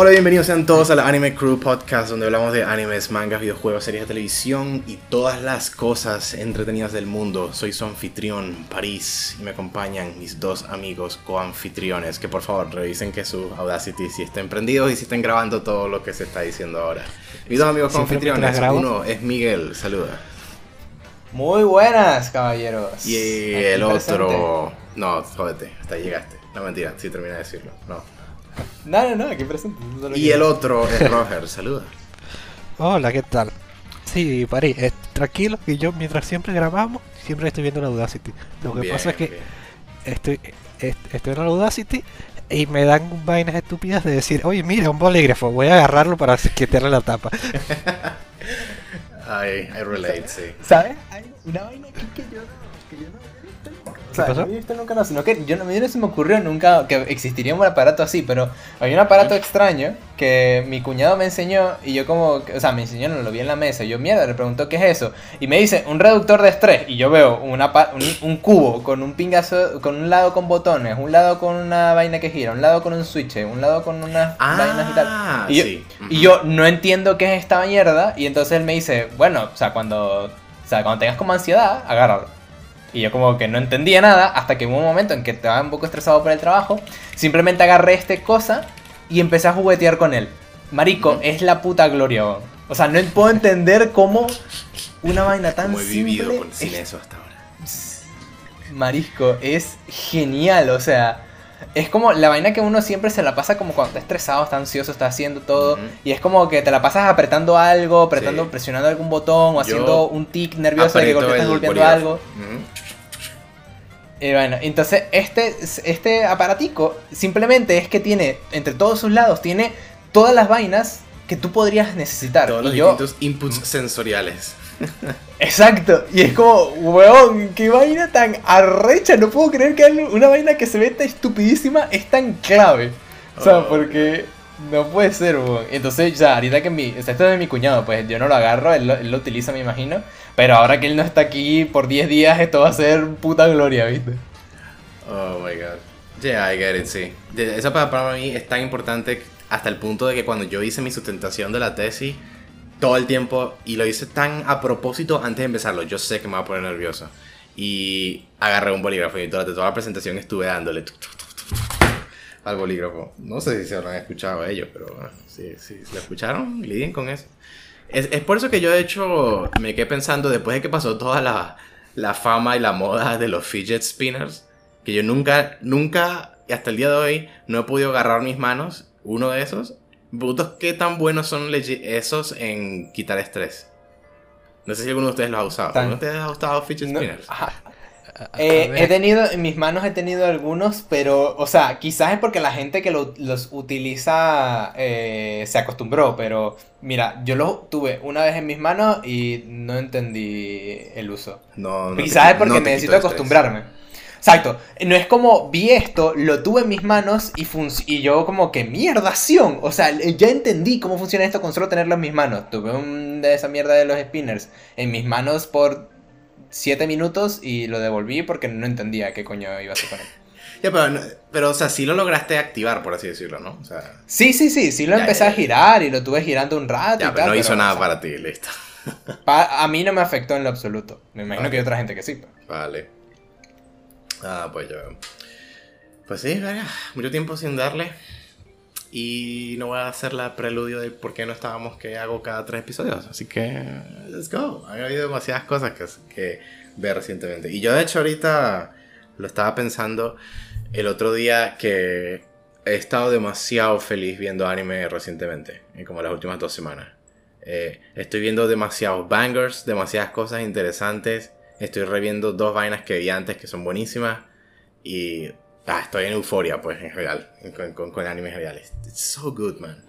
Hola, bienvenidos sean todos a la Anime Crew Podcast, donde hablamos de animes, mangas, videojuegos, series de televisión y todas las cosas entretenidas del mundo. Soy su anfitrión, París, y me acompañan mis dos amigos coanfitriones, que por favor revisen que su Audacity si estén prendidos y si estén grabando todo lo que se está diciendo ahora. Mis dos amigos coanfitriones, uno es Miguel, saluda. Muy buenas, caballeros. Y el otro... No, jódete, hasta ahí llegaste. No, mentira, sí termina de decirlo. No. No, no, no, aquí presente. Y el otro es Roger, saluda. Hola, ¿qué tal? Sí, París, tranquilo, que yo mientras siempre grabamos, siempre estoy viendo la Audacity. Lo que pasa es que estoy, estoy en la Audacity y me dan vainas estúpidas de decir, oye, mira, un bolígrafo, voy a agarrarlo para quitarle la tapa. I, I relate, sí. ¿Sabes? Hay una vaina aquí que yo, que yo no nunca no, sino que yo no, me se me ocurrió nunca que existiría un aparato así, pero hay un aparato extraño que mi cuñado me enseñó y yo como, o sea, me enseñó, no lo vi en la mesa, y yo mierda, le preguntó qué es eso, y me dice, un reductor de estrés, y yo veo una, un, cubo con un pingazo, con un lado con botones, un lado con una vaina que gira, un lado con un switch, un lado con unas ah, vainas y tal. Y, yo, y yo no entiendo qué es esta mierda, y entonces él me dice, bueno, o sea, cuando, o sea, cuando tengas como ansiedad, agárralo. Y yo como que no entendía nada hasta que hubo un momento en que estaba un poco estresado por el trabajo. Simplemente agarré este cosa y empecé a juguetear con él. Marico, es la puta gloria. O sea, no puedo entender cómo una vaina tan como he vivido con, sin eso hasta ahora. Marisco, es genial, o sea, es como la vaina que uno siempre se la pasa como cuando está estresado, está ansioso, está haciendo todo. Y es como que te la pasas apretando algo, apretando, presionando algún botón o haciendo un tic nervioso de que estás golpeando algo. Y bueno, entonces este, este aparatico simplemente es que tiene, entre todos sus lados, tiene todas las vainas que tú podrías necesitar. Todos los distintos inputs sensoriales. Exacto, y es como, weón, qué vaina tan arrecha, no puedo creer que una vaina que se ve tan estupidísima es tan clave. O sea, oh, porque no puede ser, weón. Entonces, ya, ahorita que mi, esto es de mi cuñado, pues yo no lo agarro, él lo, utiliza, me imagino. Pero ahora que él no está aquí por 10 días, esto va a ser puta gloria, ¿viste? Oh my god. Yeah, I get it, sí. Eso para, para mí es tan importante hasta el punto de que cuando yo hice mi sustentación de la tesis, todo el tiempo y lo hice tan a propósito antes de empezarlo. Yo sé que me va a poner nervioso. Y agarré un bolígrafo y durante toda la presentación estuve dándole al bolígrafo. No sé si se han escuchado ellos, pero bueno, si, si lo escucharon, lidien con eso. Es, es, por eso que yo de hecho me quedé pensando, después de que pasó toda la, la fama y la moda de los fidget spinners, que yo nunca, nunca, hasta el día de hoy, no he podido agarrar mis manos, uno de esos, Brutos, ¿qué tan buenos son esos en quitar estrés? No sé si alguno de ustedes lo ha usado. ¿Alguno de ustedes ha usado fidget spinners? Eh, he tenido, en mis manos he tenido algunos, pero, o sea, quizás es porque la gente que los utiliza eh, se acostumbró, pero mira, yo los tuve una vez en mis manos y no entendí el uso. No, no Quizás es porque necesito acostumbrarme. Exacto. No es como vi esto, lo tuve en mis manos y, y yo como que mierdación. O sea, ya entendí cómo funciona esto con solo tenerlo en mis manos. Tuve un de esa mierda de los spinners en mis manos por 7 minutos y lo devolví porque no entendía qué coño iba a hacer con él. Ya, pero, pero, o sea, sí lo lograste activar, por así decirlo, ¿no? O sea, sí, sí, sí, sí lo empecé a girar y lo tuve girando un rato. Ya, pero no hizo nada para ti, listo. a mí no me afectó en lo absoluto. Me imagino que hay otra gente que sí. Vale. Ah, pues yo. Pues sí, mucho tiempo sin darle. Y no voy a hacer la preludio de por qué no estábamos que hago cada tres episodios. Así que, let's go. Ha habido demasiadas cosas que, que ver recientemente. Y yo, de hecho, ahorita lo estaba pensando el otro día que he estado demasiado feliz viendo anime recientemente, como las últimas dos semanas. Eh, estoy viendo demasiados bangers, demasiadas cosas interesantes. Estoy reviendo dos vainas que vi antes que son buenísimas. Y ah, estoy en euforia, pues, en general. Con, con, animes reales. It's so good, man.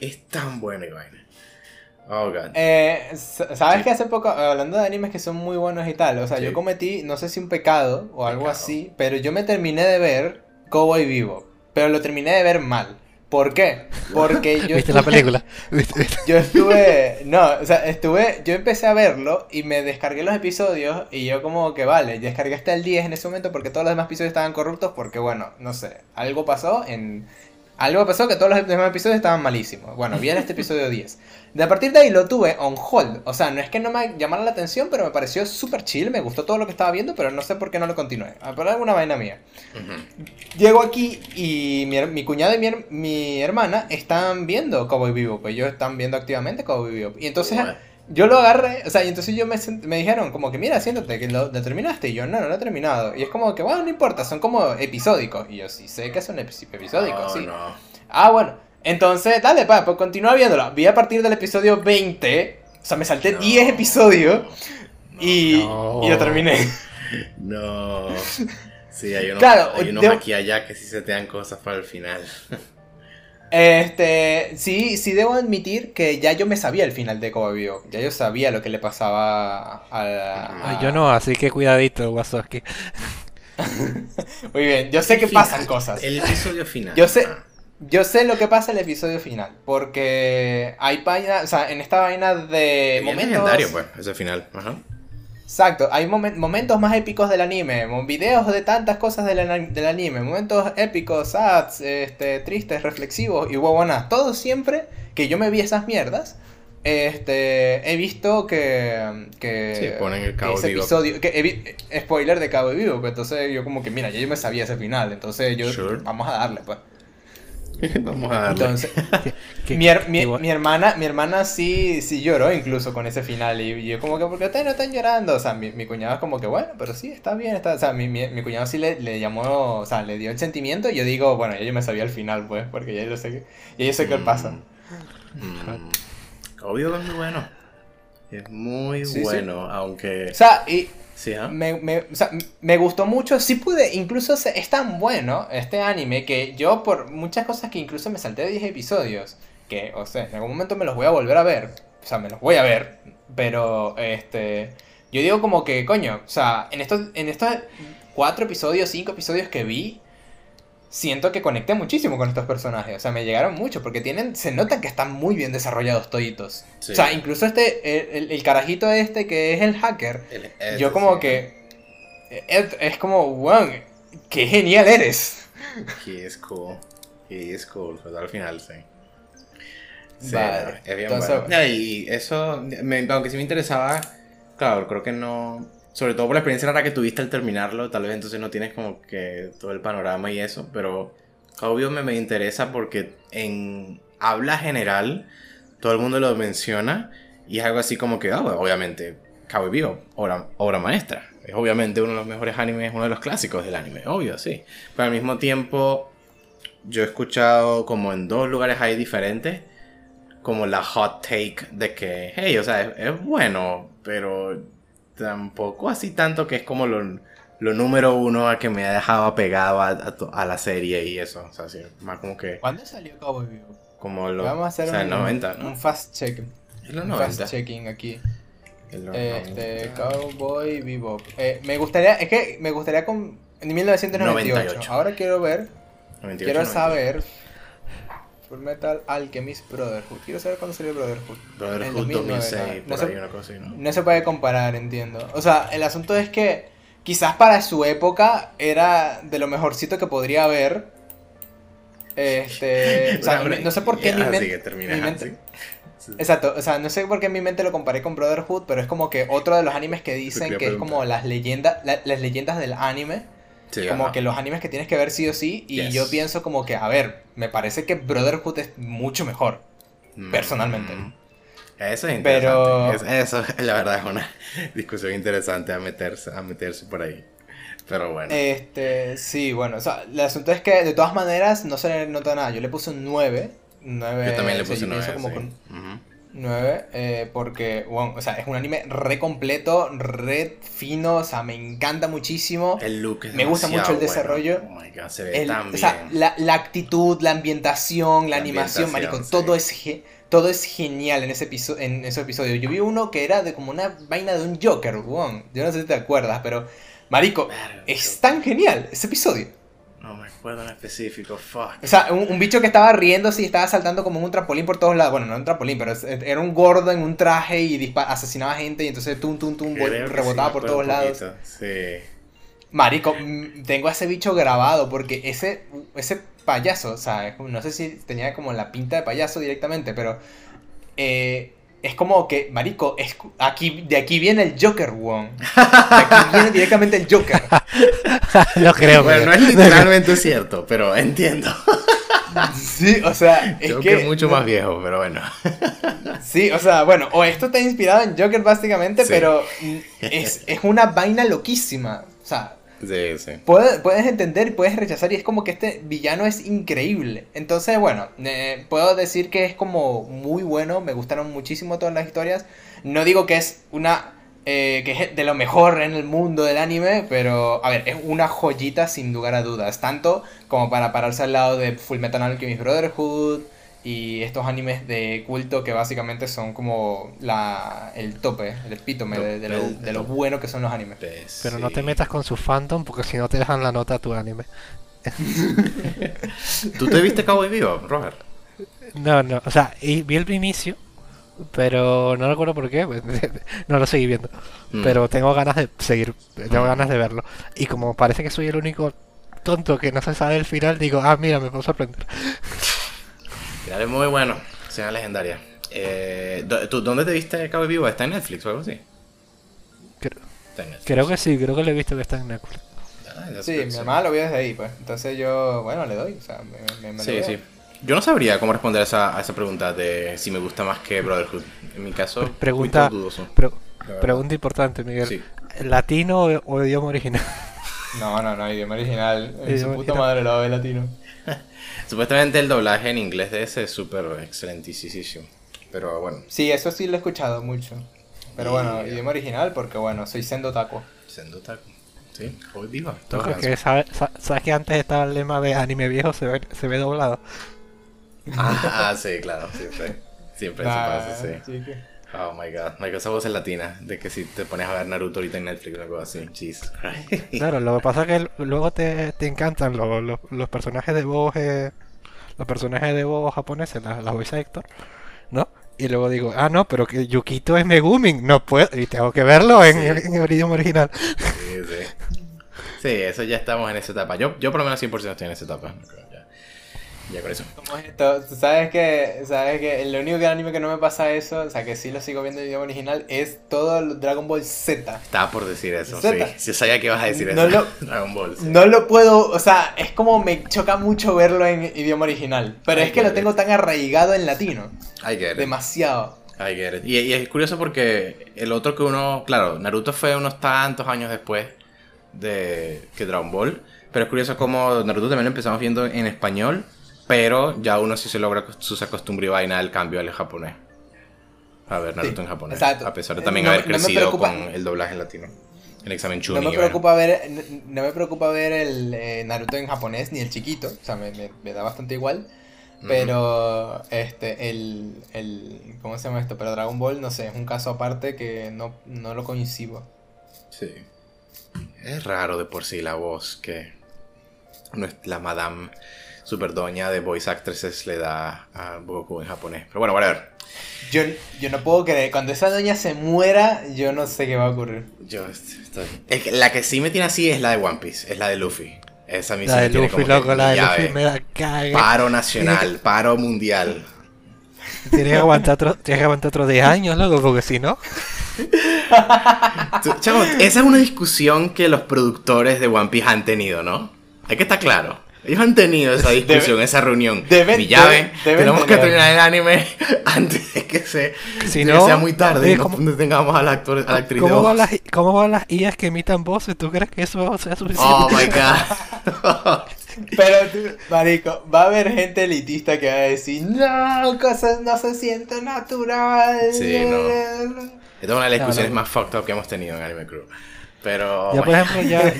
Es tan bueno, vaina. Oh, God. Eh, ¿Sabes que hace poco, hablando de animes que son muy buenos y tal, o sea, yo cometí, no sé si un pecado o algo así, pero yo me terminé de ver Cowboy Vivo, pero lo terminé de ver mal. ¿Por qué? Porque yo. ¿Viste la película? Yo estuve. No, o sea, estuve. Yo empecé a verlo y me descargué los episodios y yo, como que vale, descargué hasta el 10 en ese momento porque todos los demás episodios estaban corruptos porque, bueno, no sé, algo pasó en. Algo pasó que todos los demás episodios estaban malísimos. Bueno, vi en este episodio 10. De a partir de ahí lo tuve on hold. O sea, no es que no me llamara la atención, pero me pareció súper chill. Me gustó todo lo que estaba viendo, pero no sé por qué no lo continué. Ah, por alguna vaina mía. Llego aquí y mi, cuñado y mi, hermana están viendo Cowboy. Pues ellos están viendo activamente Cowboy Vivo. Y entonces yo lo agarré, o sea, y entonces yo me, me dijeron como que mira, siéntate, que lo, terminaste. Y yo, no, no lo he terminado. Y es como que, bueno, no importa, son como episódicos. Y yo sí sé que son episódicos, sí. Ah, bueno. Entonces, dale, pa, pues continúa viéndolo. Vi a partir del episodio 20. O sea, me salté 10 episodios. y, y lo terminé. No. Sí, hay unos, claro, hay unos aquí allá que sí se te dan cosas para el final. Este, sí, sí debo admitir que ya yo me sabía el final de Cowboy Ya yo sabía lo que le pasaba a, a... Yo no, así que cuidadito, Wazowski. Muy bien, yo sé que pasan cosas. El episodio final. Yo sé, ah. Yo sé lo que pasa en el episodio final, porque hay páginas, o sea, en esta vaina de momentos... Es legendario, pues, ese final, ajá. Exacto, hay momentos más épicos del anime, videos de tantas cosas del, anime, momentos épicos, sad, este, tristes, reflexivos y huevonas, todo siempre que yo me vi esas mierdas, este, he visto que, que sí, ponen el cabo ese episodio, que spoiler de Cabo Vivo, pues entonces yo como que mira, ya yo me sabía ese final, entonces yo vamos a darle pues. Vamos a darle. Entonces, mi, hermana, mi hermana sí, sí lloró incluso con ese final. Y yo como que, ¿por qué ustedes no están llorando? O sea, mi, mi cuñado es como que, bueno, pero sí, está bien. Está... O sea, mi, mi, cuñado sí le, le, llamó, o sea, le dio el sentimiento. Y yo digo, bueno, ya yo me sabía el final, pues, porque ya yo sé, ya yo sé qué pasa. Mm. Obvio que es muy bueno. Es muy bueno, aunque... O sea, y ¿ah? me, me, o sea, me, gustó mucho. Sí pude, incluso es tan bueno este anime que yo, por muchas cosas que incluso me salté de 10 episodios, que, o sea, en algún momento me los voy a volver a ver. O sea, me los voy a ver. Pero, este. Yo digo como que, coño, o sea, en estos, en estos cuatro episodios, cinco episodios que vi, siento que conecté muchísimo con estos personajes. O sea, me llegaron mucho porque tienen, se notan que están muy bien desarrollados toditos. O sea, incluso este, el, carajito este que es el hacker, yo como que... Es, como, wow, qué genial eres. He es cool. He es cool, pues al final sí. Sí, es bien bueno. Y eso, aunque sí me interesaba, claro, creo que no sobre todo por la experiencia rara que tuviste al terminarlo, tal vez entonces no tienes como que todo el panorama y eso, pero obvio me, me interesa porque en habla general todo el mundo lo menciona y es algo así como que, ah, obviamente, Cowboy Vivo, obra, obra maestra. Es obviamente uno de los mejores animes, uno de los clásicos del anime, obvio, sí. Pero al mismo tiempo, yo he escuchado como en dos lugares ahí diferentes, como la hot take de que, hey, o sea, es bueno, pero tampoco así tanto que es como lo, número uno a que me ha dejado apegado a, la serie y eso. O sea, sí, más como que. ¿Cuándo salió Cowboy Vivo? Como lo. Vamos a hacer un, 90, un fast check. En los 90. Fast checking aquí. Este, Cowboy Vivo. Eh, me gustaría, es que me gustaría con. En 1998. Ahora quiero ver. quiero saber Full Metal Alchemist Brotherhood. Quiero saber cuándo salió Brotherhood. Brotherhood 2006, por ahí una cosa ¿no? No se puede comparar, entiendo. O sea, el asunto es que quizás para su época era de lo mejorcito que podría haber. Este, o sea, no sé por qué mi, mente, Exacto, o sea, no sé por qué en mi mente lo comparé con Brotherhood, pero es como que otro de los animes que dicen que es como las leyendas, las leyendas del anime como que los animes que tienes que ver sí o sí. Y yo pienso como que, a ver, me parece que Brotherhood es mucho mejor. Mm. Personalmente. Eso es interesante. Pero... eso, la verdad, es una discusión interesante a meterse, a meterse por ahí. Pero bueno. Este, sí, bueno. O sea, el asunto es que de todas maneras no se le nota nada. Yo le puse un 9. 9 yo también le puse un 9. 9, eh, porque, bueno, o sea, es un anime re completo, re fino, o sea, me encanta muchísimo. El look Me gusta mucho el desarrollo. Oh my God, se ve tan o sea, la, la, actitud, la ambientación, la, animación, marico, todo es todo es genial en ese episodio, en ese episodio. Yo vi uno que era de como una vaina de un Joker, weón. Yo no sé si te acuerdas, pero marico, es tan genial ese episodio. No me acuerdo en específico, fuck. O sea, un, bicho que estaba riéndose y estaba saltando como en un trampolín por todos lados. Bueno, no un trampolín, pero era un gordo en un traje y asesinaba gente y entonces tum, tum, tum, rebotaba por todos lados. Sí. Marico, mm, tengo a ese bicho grabado porque ese, ese payaso, o sea, no sé si tenía como la pinta de payaso directamente, pero eh, es como que, marico, es, aquí, de aquí viene el Joker, Wong. De aquí viene directamente el Joker. Lo creo. Bueno, no es literalmente cierto, pero entiendo. Sí, o sea, es Joker que... mucho más viejo, pero bueno. Sí, o sea, bueno, o esto está inspirado en Joker básicamente, pero es, es una vaina loquísima. O sea, Puedes, puedes entender y puedes rechazar y es como que este villano es increíble. Entonces, bueno, eh, puedo decir que es como muy bueno, me gustaron muchísimo todas las historias. No digo que es una... Eh, que es de lo mejor en el mundo del anime, pero a ver, es una joyita sin lugar a dudas. Tanto como para pararse al lado de Full Metal Alchemist Brotherhood, y estos animes de culto que básicamente son como la, el tope, el epítome de, lo, bueno que son los animes. Pero no te metas con su fandom porque si no te dejan la nota a tu anime. ¿Tú te viste Cowboy Vivo, Robert? No, no, o sea, vi el inicio, pero no recuerdo por qué, no lo seguí viendo. Mm. Pero tengo ganas de seguir, tengo ganas de verlo. Y como parece que soy el único tonto que no se sabe el final, digo, ah, mira, me puedo sorprender. es muy bueno. Escena legendaria. Eh, ¿tú, ¿Dónde te viste Cabo Vivo? ¿Está en Netflix o algo así? Creo, que sí, creo que lo he visto que está en Netflix. Ah, sí, mi mamá lo vio desde ahí, pues. Entonces yo, bueno, le doy. O sea, me, sí, sí. Yo no sabría cómo responder a esa, a esa pregunta de si me gusta más que Brotherhood. En mi caso, pregunta, pregunta importante, Miguel. ¿Latino o, idioma original? No, no, no, idioma original. En su puta madre lo ve latino. Supuestamente el doblaje en inglés de ese es súper excelentísimo. Pero bueno. Sí, eso sí lo he escuchado mucho. Pero bueno, idioma original porque bueno, soy Sendo Taco. Sendo Taco. Sí, hoy viva. sabes, sabes que antes estaba el lema de anime viejo se ve, se ve doblado. Ah, ah sí, claro, siempre. Siempre se pasa, sí. Oh my god, me esa voz es latina, de que si te pones a ver Naruto ahorita en Netflix o algo así, cheese. claro, lo que pasa es que luego te, te encantan los, los, personajes de voz, eh, los personajes de voz japoneses, las la voice actor, ¿no? Y luego digo, ah, no, pero que Yukito es Megumin, no puedo, y tengo que verlo en, en el idioma original. Sí, sí. Sí, eso ya estamos en esa etapa. Yo, yo por lo menos 100% estoy en esa etapa. Ya con eso. ¿Cómo es esto? ¿Sabes que, ¿Sabes que el único que anime que no me pasa eso, o sea, que sí lo sigo viendo en idioma original, es todo el Dragon Ball Z? Estaba por decir eso, sí. Si sabía que ibas a decir eso. Dragon Ball. No lo puedo, o sea, es como me choca mucho verlo en idioma original. Pero es que lo tengo tan arraigado en latino. I get it. Demasiado. I get it. Y, y es curioso porque el otro que uno, claro, Naruto fue unos tantos años después de que Dragon Ball. Pero es curioso como Naruto también lo empezamos viendo en español pero ya uno sí se logra su costumbre y vaina el cambio al japonés. A ver, Naruto en japonés. A pesar de también haber crecido con el doblaje en latino. El examen Chunin. No me preocupa ver, no, me preocupa ver el eh, Naruto en japonés ni el chiquito. O sea, me, me, da bastante igual. Pero este, el, el. ¿Cómo se llama esto? Pero Dragon Ball, no sé, es un caso aparte que no, no lo coincido. Sí. Es raro de por sí la voz que. La Madame super doña de voice actresses le da a Goku en japonés. Pero bueno, whatever. Yo, yo no puedo creer, cuando esa doña se muera, yo no sé qué va a ocurrir. Yo estoy... la que sí me tiene así es la de One Piece, es la de Luffy. Esa misma. La de Luffy, loco, la de Luffy me da cague. Paro nacional, paro mundial. Tienes que aguantar otros tienes que aguantar otros 10 años, loco, porque si no. Chavo, esa es una discusión que los productores de One Piece han tenido, ¿no? Hay que estar claro. Ellos han tenido esa discusión, esa reunión. Mi llave, tenemos que terminar el anime antes de que, se, sea muy tarde y no tengamos al actor, a la actriz ¿cómo van, las, ¿Cómo van las IAs que emitan voces? ¿Tú crees que eso sea suficiente? Oh my god. Pero tú, marico, va a haber gente elitista que va a decir, no, cosas no se sienten natural. Sí, no. Esta es una de las discusiones más fucked up que hemos tenido en Anime Crew. Pero... Ya, por ejemplo, ya,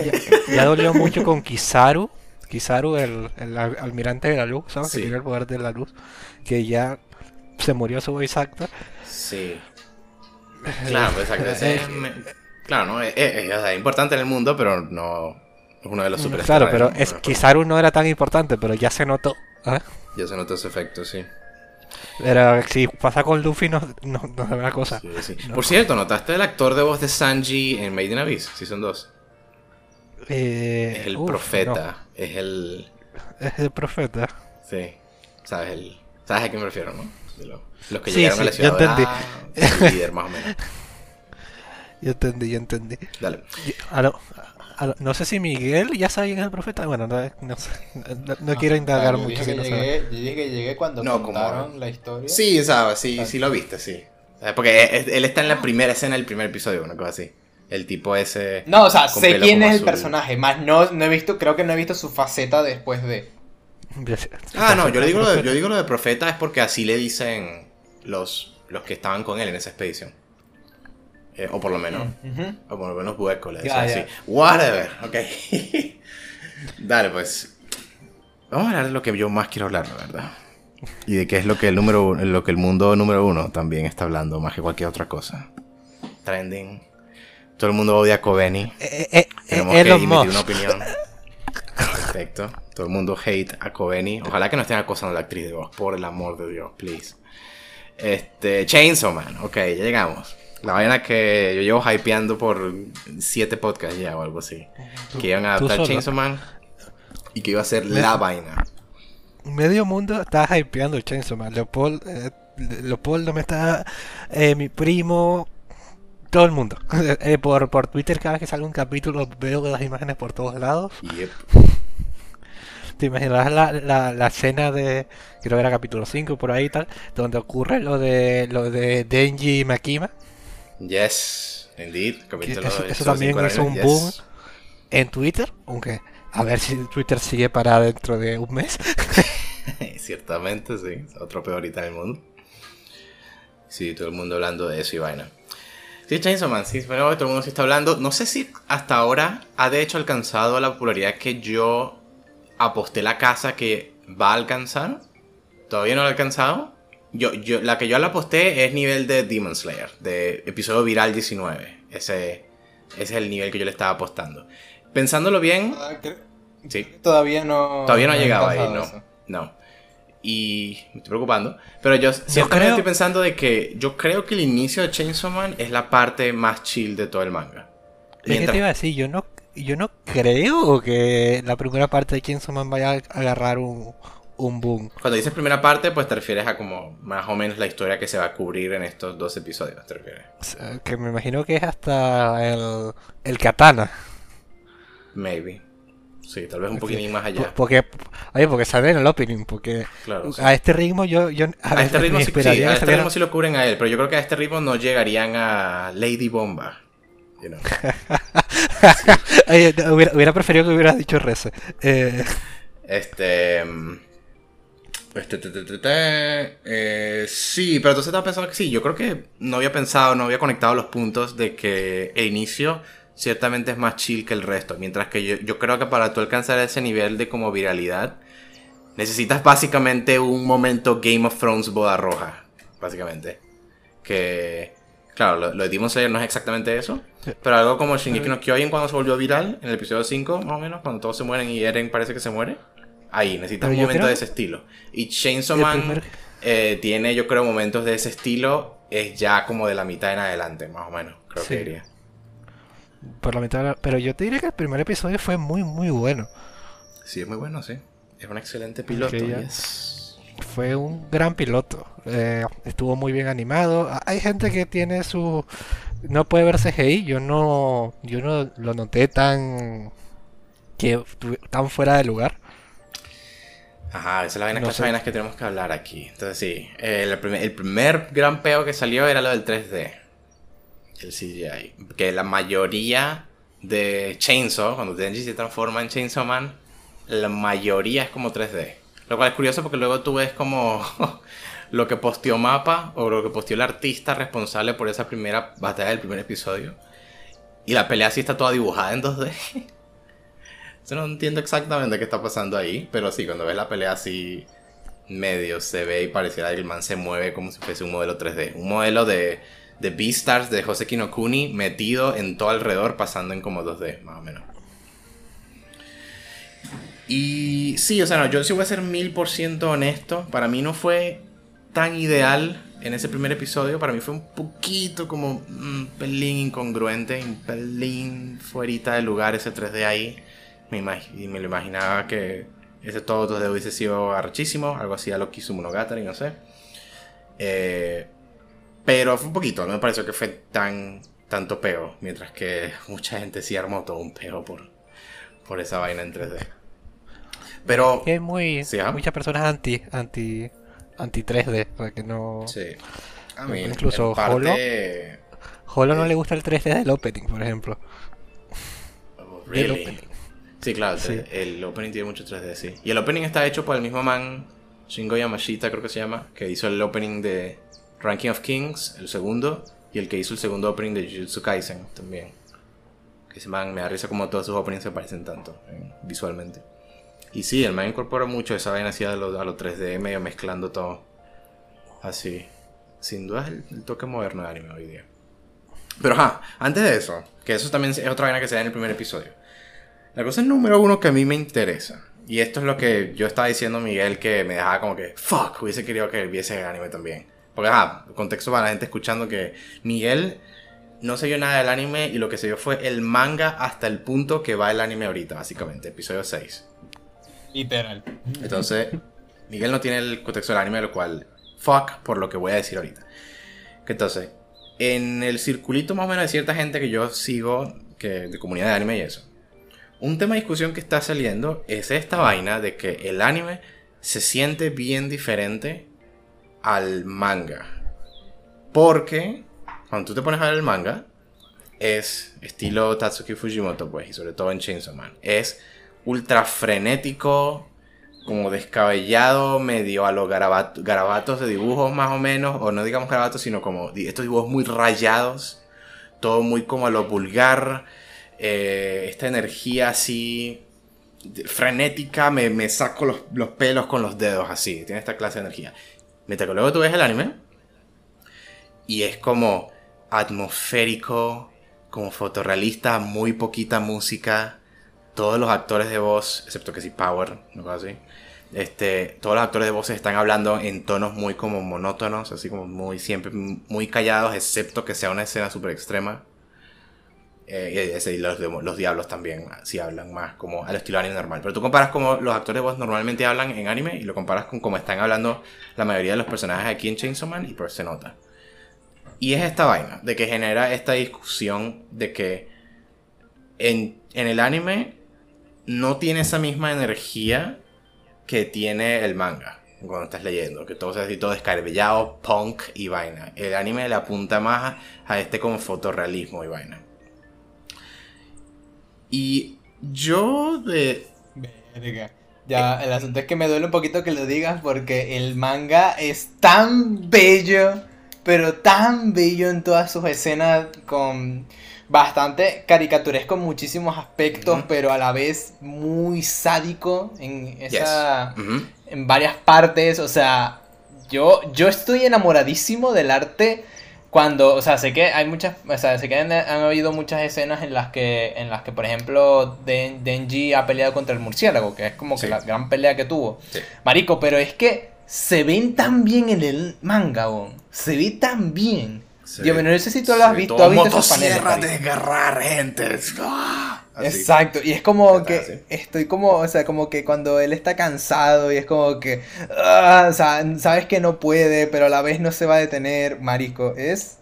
ya dolió mucho con Kizaru Kizaru, el, el, almirante de la luz, ¿sabes? Que tiene el poder de la luz, que ya se murió su voice actor. Sí. Claro, exacto. claro, ¿no? Es, importante en el mundo, pero no es uno de los super Claro, pero es, Kizaru no era tan importante, pero ya se notó. ¿eh? Ya se notó ese efecto, sí. Pero si pasa con Luffy, no, no, no es una cosa. Por cierto, ¿notaste el actor de voz de Sanji en Made in Abyss, Season 2? Eh, es el profeta. Es el. es el profeta. Sí. ¿Sabes, el, ¿Sabes a qué me refiero, no? los que llegaron a la ciudad. Yo entendí. el líder, más o menos. Yo entendí, yo entendí. Dale. no sé si Miguel ya sabe quién es el profeta. Bueno, no, no, no, quiero indagar mucho. Dije que llegué, yo dije que llegué cuando contaron la historia. Sí, sabes, sí, sí lo viste, sí. Porque él está en la primera escena del primer episodio, una cosa así. El tipo ese. No, o sea, sé quién es el personaje, más no, no he visto, creo que no he visto su faceta después de. Ah, no, yo le digo lo de, yo digo lo de profeta es porque así le dicen los, los que estaban con él en esa expedición. Eh, o por lo menos. O por lo menos Bueco le decía así. Whatever, ok. Dale, pues. Vamos a hablar de lo que yo más quiero hablar, la verdad. Y de qué es lo que el número lo que el mundo número uno también está hablando, más que cualquier otra cosa. Trending. Todo el mundo odia a Coveni. Eh, eh, Tenemos que emitir una opinión. Perfecto. Todo el mundo hate a Coveni. Ojalá que no estén acosando a la actriz de voz, por el amor de Dios, please. Este, Chainsaw Man, ok, ya llegamos. La vaina que yo llevo hypeando por siete podcasts ya o algo así. Que iban a adaptar Chainsaw Man y que iba a ser la vaina. Medio mundo está hypeando Chainsaw Man. Leopold, eh, Leopoldo me está. Eh, mi primo. Todo el mundo. Eh, por, por Twitter, cada vez que sale un capítulo, veo las imágenes por todos lados. Yep. ¿Te imaginas la, la, la, escena de, creo que era capítulo 5 por ahí y tal, donde ocurre lo de lo de Denji y Makima? Yes, indeed. eso, también es un boom en Twitter, aunque a ver si Twitter sigue para dentro de un mes. Ciertamente, sí. Otro peorita en el mundo. Sí, todo el mundo hablando de eso y vaina. Sí, Chainsaw Man, sí, pero todo el mundo se está hablando. No sé si hasta ahora ha de hecho alcanzado la popularidad que yo aposté la casa que va a alcanzar. Todavía no lo ha alcanzado. Yo, yo, la que yo la aposté es nivel de Demon Slayer, de episodio viral 19. Ese, es el nivel que yo le estaba apostando. Pensándolo bien. Ah, sí. Todavía no. Todavía no ha llegado ahí, no. No. Y me estoy preocupando. Pero yo siempre estoy pensando de que yo creo que el inicio de Chainsaw Man es la parte más chill de todo el manga. ¿Qué te iba a decir? Yo no, yo no creo que la primera parte de Chainsaw Man vaya a agarrar un, un boom. Cuando dices primera parte, pues te refieres a como más o menos la historia que se va a cubrir en estos dos episodios, ¿te refieres? Que me imagino que es hasta el, el katana. Maybe. Sí, tal vez un poquitín más allá. Porque, oye, porque sale en el opening, porque a este ritmo yo... yo a, este ritmo, sí, sí, a este ritmo sí lo cubren a él, pero yo creo que a este ritmo no llegarían a Lady Bomba. You know. hubiera, preferido que hubieras dicho Reze. Eh... Este... Mm, este, eh, sí, pero entonces estaba pensando que sí. Yo creo que no había pensado, no había conectado los puntos de que el inicio ciertamente es más chill que el resto. Mientras que yo, yo creo que para tú alcanzar ese nivel de como viralidad, necesitas básicamente un momento Game of Thrones boda roja. Básicamente. Que. Claro, lo, de Demon Slayer no es exactamente eso. Pero algo como Shingeki no Kyojin cuando se volvió viral, en el episodio 5, más o menos, cuando todos se mueren y Eren parece que se muere ahí, necesitas un momento de ese estilo. Y Chainsaw Man eh, tiene, yo creo, momentos de ese estilo, es ya como de la mitad en adelante, más o menos, creo que diría. Por la mitad, pero yo te diría que el primer episodio fue muy, muy bueno. Sí, es muy bueno, sí. Es un excelente piloto. Fue un gran piloto. Eh, estuvo muy bien animado. Hay gente que tiene su... No puede ver CGI. Yo no, yo no lo noté tan... Que tan fuera de lugar. Ajá, esa es la vaina, no vainas que tenemos que hablar aquí. Entonces sí, el, primer, gran peo que salió era lo del 3D. El CGI. Que la mayoría de Chainsaw, cuando Denji se transforma en Chainsaw Man, la mayoría es como 3D. Lo cual es curioso porque luego tú ves como lo que posteó Mapa o lo que posteó el artista responsable por esa primera batalla del primer episodio. Y la pelea sí está toda dibujada en 2D. Yo no entiendo exactamente qué está pasando ahí, pero sí, cuando ves la pelea así medio se ve y pareciera que el man se mueve como si fuese un modelo 3D. Un modelo de, de Beastars de Jose Kinokuni metido en todo alrededor, pasando en como 2D, más o menos. Y sí, o sea, no, yo sí voy a ser mil por ciento honesto. Para mí no fue tan ideal en ese primer episodio. Para mí fue un poquito como un pelín incongruente, un pelín fuerita de lugar ese 3D ahí. Me y me lo imaginaba que Ese todo 2D hubiese sido arrechísimo, algo así a lo Monogatari, no sé. Eh, pero fue un poquito, no me pareció que fue tan tanto peo, mientras que mucha gente sí armó todo un peo por, por esa vaina en 3D. Pero. Hay muy, ¿ah? muchas personas anti, anti, anti 3D, o sea que no. Sí. A mí, Incluso parte... Holo. no le gusta el 3D del opening, por ejemplo. Oh, really? Sí, claro, el opening tiene mucho 3D, sí. Y el opening está hecho por el mismo man, Shingo Yamashita, creo que se llama, que hizo el opening de Ranking of Kings, el segundo, y el que hizo el segundo opening de Jujutsu Kaisen también. Que ese man me da risa como todos sus openings se parecen tanto eh, visualmente. Y sí, el man incorpora mucho esa vaina así a los a 3D, medio mezclando todo. Así. Sin duda es el, toque moderno de anime hoy día. Pero ajá, antes de eso, que eso también es otra vaina que se da en el primer episodio. La cosa número uno que a mí me interesa. Y esto es lo que yo estaba diciendo Miguel que me dejaba como que, fuck, hubiese querido que viese el anime también. Porque, ajá, contexto para la gente escuchando que Miguel no se vio nada del anime y lo que se vio fue el manga hasta el punto que va el anime ahorita, básicamente, episodio 6. Literal. Entonces, Miguel no tiene el contexto del anime, lo cual, fuck, por lo que voy a decir ahorita. entonces, en el circulito más o menos de cierta gente que yo sigo, que, de comunidad de anime y eso, un tema de discusión que está saliendo es esta vaina de que el anime se siente bien diferente al manga. Porque cuando tú te pones a ver el manga, es estilo Tatsuki Fujimoto, pues, y sobre todo en Chainsaw Man. Es ultra frenético, como descabellado, medio a los garabatos de dibujos más o menos, o no digamos garabatos, sino como estos dibujos muy rayados, todo muy como a lo vulgar, eh, esta energía así frenética, me, saco los, los, pelos con los dedos así, tiene esta clase de energía. Mientras que luego tú ves el anime, y es como atmosférico, como fotorrealista, muy poquita música, todos los actores de voz, excepto que sí Power, no así, este, todos los actores de voz están hablando en tonos muy como monótonos, así como muy siempre muy callados, excepto que sea una escena súper extrema. Eh, y los, los, diablos también, si hablan más como al estilo anime normal. Pero tú comparas como los actores de voz normalmente hablan en anime y lo comparas con cómo están hablando la mayoría de los personajes aquí en Chainsaw Man y pues se nota. Y es esta vaina, de que genera esta discusión de que en, en el anime no tiene esa misma energía que tiene el manga cuando estás leyendo, que todo es así todo descarbellado, punk y vaina. El anime le apunta más a este como fotorrealismo y vaina. Y yo de... Ya, el asunto es que me duele un poquito que lo digas porque el manga es tan bello, pero tan bello en todas sus escenas con bastante caricaturesco en muchísimos aspectos, pero a la vez muy sádico en esa en varias partes, o sea, yo yo estoy enamoradísimo del arte cuando, o sea, sé que hay muchas, o sea, sé que han, habido muchas escenas en las que en las que por ejemplo Denji ha peleado contra el murciélago, que es como que la gran pelea que tuvo. Marico, pero es que se ven tan bien en el manga, se ve tan bien. Yo no sé si tú lo has visto. Motosierra de desgarrar gente. ¡Ah! Exacto, y es como que estoy como, o sea, como que cuando él está cansado y es como que, ah, o sea, sabes que no puede, pero a la vez no se va a detener, marico, es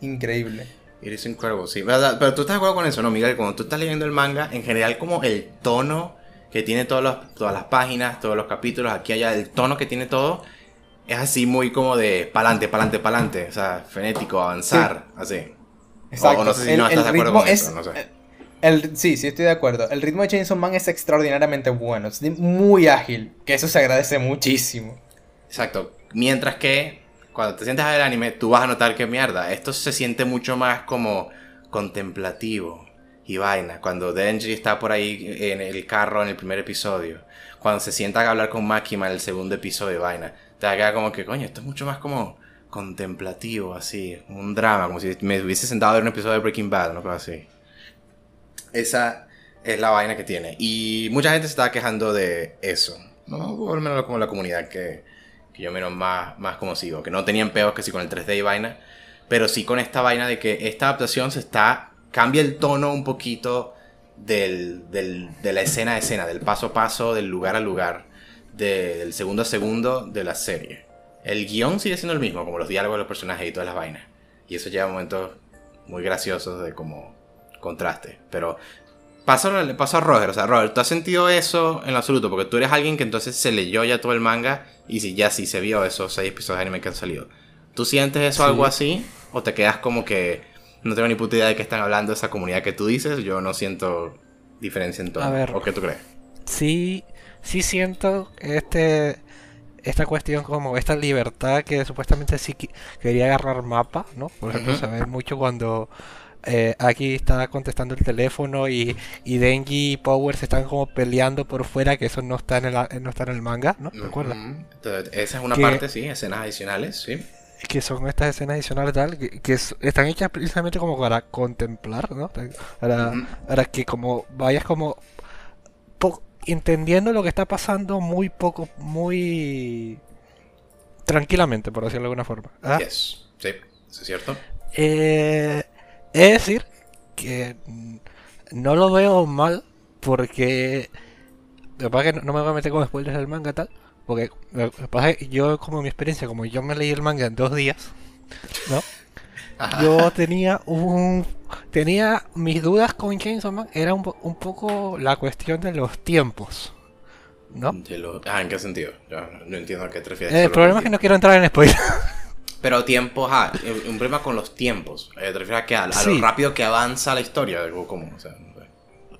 increíble. Eres increíble, sí. Pero, tú estás de acuerdo con eso, ¿no, Miguel? Cuando tú estás leyendo el manga, en general como el tono que tiene todas las páginas, todos los capítulos, aquí allá, el tono que tiene todo, es así muy como de pa'lante, pa'lante, pa'lante. O sea, frenético, avanzar, así. Exacto. O, no sé si no estás de acuerdo con eso, no sé. El, sí, sí, estoy de acuerdo. El ritmo de Chainsaw Man es extraordinariamente bueno. Es muy ágil. Que eso se agradece muchísimo. Exacto. Mientras que cuando te sientes a ver anime, tú vas a notar que mierda. Esto se siente mucho más como contemplativo y vaina. Cuando Denji está por ahí en el carro en el primer episodio. Cuando se sienta a hablar con Makima en el segundo episodio vaina te queda como que, coño, esto es mucho más como contemplativo, así, un drama, como si me hubiese sentado a ver un episodio de Breaking Bad, ¿no? así. Esa es la vaina que tiene. Y mucha gente se estaba quejando de eso. No, por menos como la comunidad que, que yo menos más, más como sigo. Que no tenían peos que sí con el 3D y vaina. Pero sí con esta vaina de que esta adaptación se está... Cambia el tono un poquito del, del, de la escena a escena, del paso a paso, del lugar a lugar, del segundo a segundo de la serie. El guion sigue siendo el mismo, como los diálogos de los personajes y todas las vainas. Y eso lleva momentos muy graciosos de como contraste. Pero paso, paso a Roger. O sea, Roger, ¿tú has sentido eso en lo absoluto? Porque tú eres alguien que entonces se leyó ya todo el manga y si ya sí se vio esos seis episodios de anime que han salido. ¿Tú sientes eso algo así? ¿O te quedas como que no tengo ni puta idea de qué están hablando esa comunidad que tú dices? Yo no siento diferencia en todo. A ver, ¿O qué tú crees? Sí, sí siento este esta cuestión como esta libertad que supuestamente sí quería agarrar mapa, ¿no? Por ejemplo, se ve mucho cuando eh, aquí está contestando el teléfono y, y Denji y Power se están como peleando por fuera, que eso no está en el, no está en el manga, ¿no? ¿Te acuerdas? esa es una parte, sí, escenas adicionales, sí. Que son estas escenas adicionales tal, que, están hechas precisamente como para contemplar, ¿no? Para, para que como vayas como entendiendo lo que está pasando muy poco, muy tranquilamente, por decirlo de alguna forma. ¿Ah? Sí, eso es cierto. Eh, es decir, que no lo veo mal porque... Lo que pasa es que no me voy a meter con spoilers del manga tal. Porque lo que pasa es que yo, como mi experiencia, como yo me leí el manga en dos días, ¿no? Yo tenía un tenía mis dudas con Chainsaw Man era un, un poco la cuestión de los tiempos. ¿No? Ah, ¿en qué sentido? no entiendo a qué te refieres. Eh, el problema es que no quiero entrar en spoiler. Pero tiempos, ah, un problema con los tiempos. Eh, ¿Te refieres a, que a, lo rápido que avanza la historia? ¿Cómo? O sea,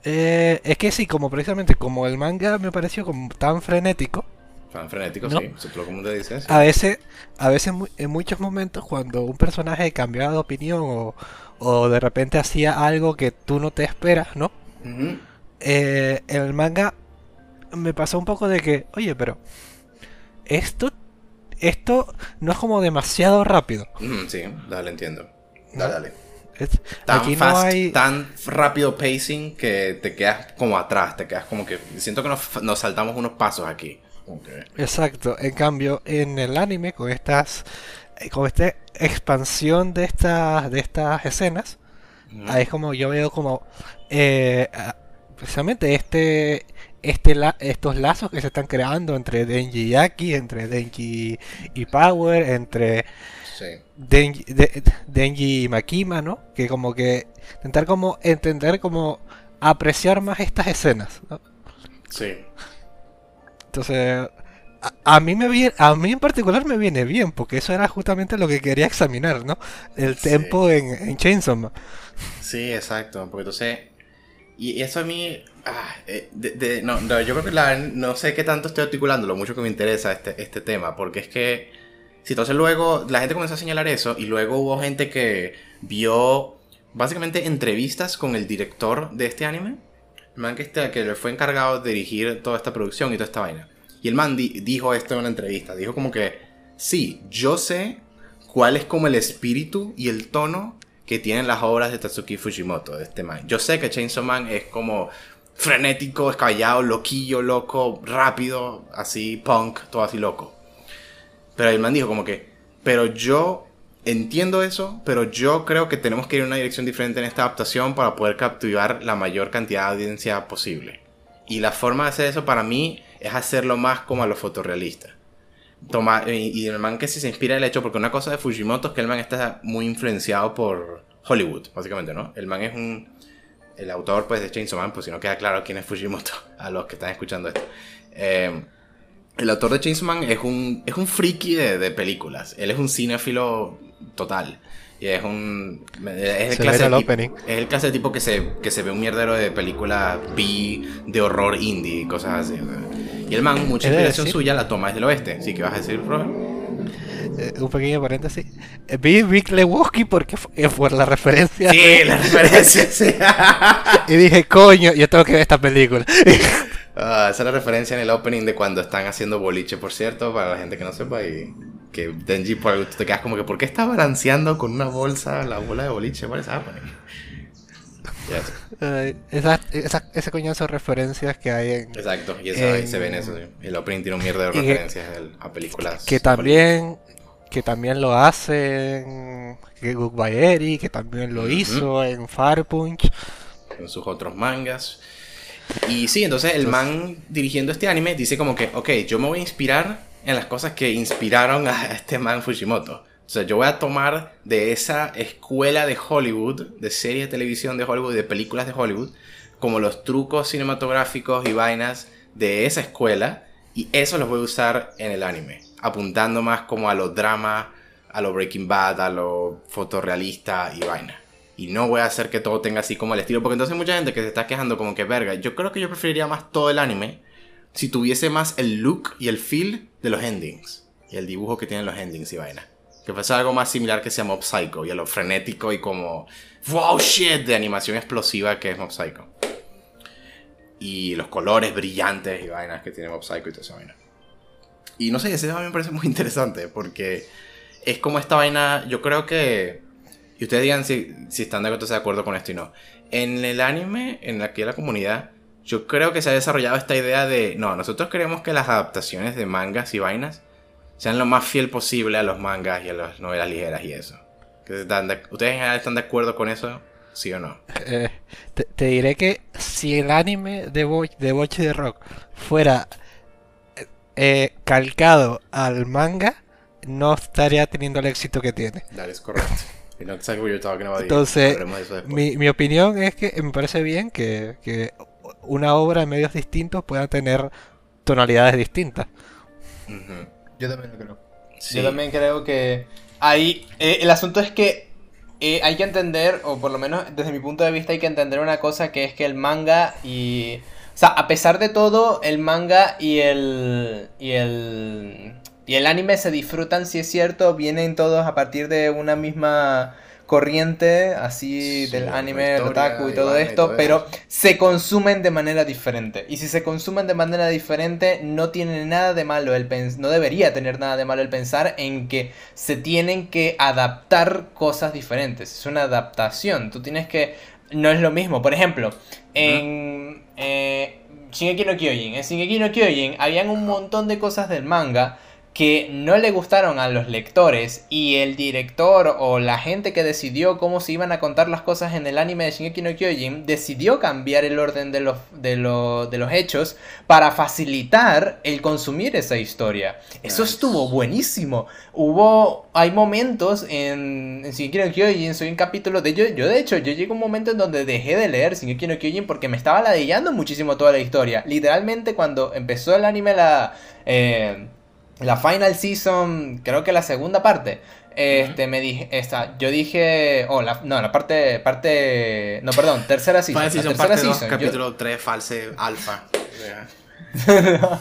eh, es que sí, como precisamente como el manga me pareció como tan frenético, Fan frenético, sí, como te dices. A veces, a veces en muchos momentos cuando un personaje cambiaba de opinión o, de repente hacía algo que tú no te esperas, ¿no? Eh, en el manga me pasó un poco de que, oye, pero esto, esto no es como demasiado rápido. sí, dale, entiendo. Dale, dale. tan Aquí fast, no hay... tan rápido pacing que te quedas como atrás, te quedas como que siento que nos, nos saltamos unos pasos aquí. Exacto. En cambio, en el anime, con estas. Con esta expansión de estas. de estas escenas. Ahí es como yo veo como. Eh, precisamente este. Este estos lazos que se están creando entre Denji y Aki, entre Denji y Power, entre Denji, Denji, y Makima, ¿no? Que como que intentar como entender como apreciar más estas escenas. ¿no? Sí. Entonces, a, mí me viene, a mí en particular me viene bien, porque eso era justamente lo que quería examinar, ¿no? El tempo en, en Chainsaw. Sí, exacto, porque entonces... Y eso a mí... Ah, eh, no, yo creo que la, no sé qué tanto estoy articulando, lo mucho que me interesa este, este tema, porque es que... Si entonces luego la gente comenzó a señalar eso y luego hubo gente que vio básicamente entrevistas con el director de este anime man que, este, que le fue encargado de dirigir toda esta producción y toda esta vaina. Y el man dijo esto en una entrevista. Dijo como que, sí, yo sé cuál es como el espíritu y el tono que tienen las obras de Tatsuki Fujimoto, de este man. Yo sé que Chainsaw Man es como frenético, escabellado, loquillo, loco, rápido, así, punk, todo así loco. Pero el man dijo como que, pero yo entiendo eso, pero yo creo que tenemos que ir en una dirección diferente en esta adaptación para poder capturar la mayor cantidad de audiencia posible. Y la forma de hacer eso para mí es hacerlo más como a lo fotorrealista. Toma, y, el man que sí se inspira el hecho, porque una cosa de Fujimoto es que el man está muy influenciado por Hollywood, básicamente, ¿no? El man es un. El autor pues, de Chainsaw Man, pues si no queda claro quién es Fujimoto a los que están escuchando esto. Eh, el autor de Chainsaw Man es un, es un friki de, de películas. Él es un cinéfilo total. Y es un. Es el, clase de tipo, es el clase de tipo que se, que se ve un mierdero de película B de horror indie y cosas así. Y el man, mucha inspiración suya la toma desde el oeste. ¿Sí que vas a decir, Robert? Eh, un pequeño paréntesis. Eh, vi Big Lebowski porque fue, por la referencia. Sí, la referencia, sí. y dije, coño, yo tengo que ver esta película. Ah, esa es la referencia en el opening de cuando están haciendo boliche, por cierto, para la gente que no sepa. Y que Denji por te quedas como que ¿por qué está balanceando con una bolsa la bola de boliche? ¿Cuál es esa, ese coñazo de referencias que hay en. Exacto, y eso, ahí se ven eso. El opening tiene un mierda de referencias a películas. Que también. Que también lo hacen. Que Goodbye Eri, que también lo hizo en Fire Punch. con sus otros mangas. Y sí, entonces el man dirigiendo este anime dice como que, ok, yo me voy a inspirar en las cosas que inspiraron a este man Fujimoto. O sea, yo voy a tomar de esa escuela de Hollywood, de series de televisión de Hollywood, de películas de Hollywood, como los trucos cinematográficos y vainas de esa escuela, y eso los voy a usar en el anime, apuntando más como a los dramas, a lo Breaking Bad, a lo fotorrealista y vaina. Y no voy a hacer que todo tenga así como el estilo, porque entonces mucha gente que se está quejando como que verga. Yo creo que yo preferiría más todo el anime si tuviese más el look y el feel de los endings y el dibujo que tienen los endings y vaina. Que fuese algo más similar que sea Mob Psycho y a lo frenético y como wow shit de animación explosiva que es Mob Psycho. Y los colores brillantes y vainas que tiene Mob Psycho y toda esa vaina. Y no sé, ese a mí me parece muy interesante porque es como esta vaina, yo creo que... Y ustedes digan si, si están de acuerdo con esto y no. En el anime, en aquí la comunidad, yo creo que se ha desarrollado esta idea de, no, nosotros queremos que las adaptaciones de mangas y vainas sean lo más fiel posible a los mangas y a las novelas ligeras y eso. ¿Ustedes en general están de acuerdo con eso? ¿Sí o no? Eh, te, diré que si el anime de Boch de, de Rock fuera eh, calcado al manga, no estaría teniendo el éxito que tiene. That is correct. Entonces, mi, mi, opinión es que me parece bien que, que una obra en medios distintos pueda tener tonalidades distintas. Yo también lo creo. Yo también creo que ahí eh, el asunto es que eh, hay que entender, o por lo menos desde mi punto de vista hay que entender una cosa que es que el manga y... O sea, a pesar de todo, el manga y el... Y el... Y el anime se disfrutan, si es cierto, vienen todos a partir de una misma corriente así del anime, otaku y todo esto, pero se consumen de manera diferente. Y si se consumen de manera diferente, no tiene nada de malo el no debería tener nada de malo el pensar en que se tienen que adaptar cosas diferentes. Es una adaptación. Tú tienes que no es lo mismo. Por ejemplo, en eh, Shingeki no Kyojin, en Shingeki no Kyojin habían un montón de cosas del manga que no le gustaron a los lectores y el director o la gente que decidió cómo se iban a contar las cosas en el anime de Shingeki no Kyojin decidió cambiar el orden de los, de, los hechos para facilitar el consumir esa historia. Eso estuvo buenísimo. Hubo, hay momentos en, en Shingeki no Kyojin, soy un capítulo de yo, yo de hecho, yo llegué a un momento en donde dejé de leer Shingeki no Kyojin porque me estaba ladillando muchísimo toda la historia. Literalmente cuando empezó el anime la... Eh, la final season, creo que la segunda parte, este, me dije, esta, yo dije, oh, la, no, la parte, parte, no, perdón, tercera season. Final season, parte season, capítulo 3, false, alfa.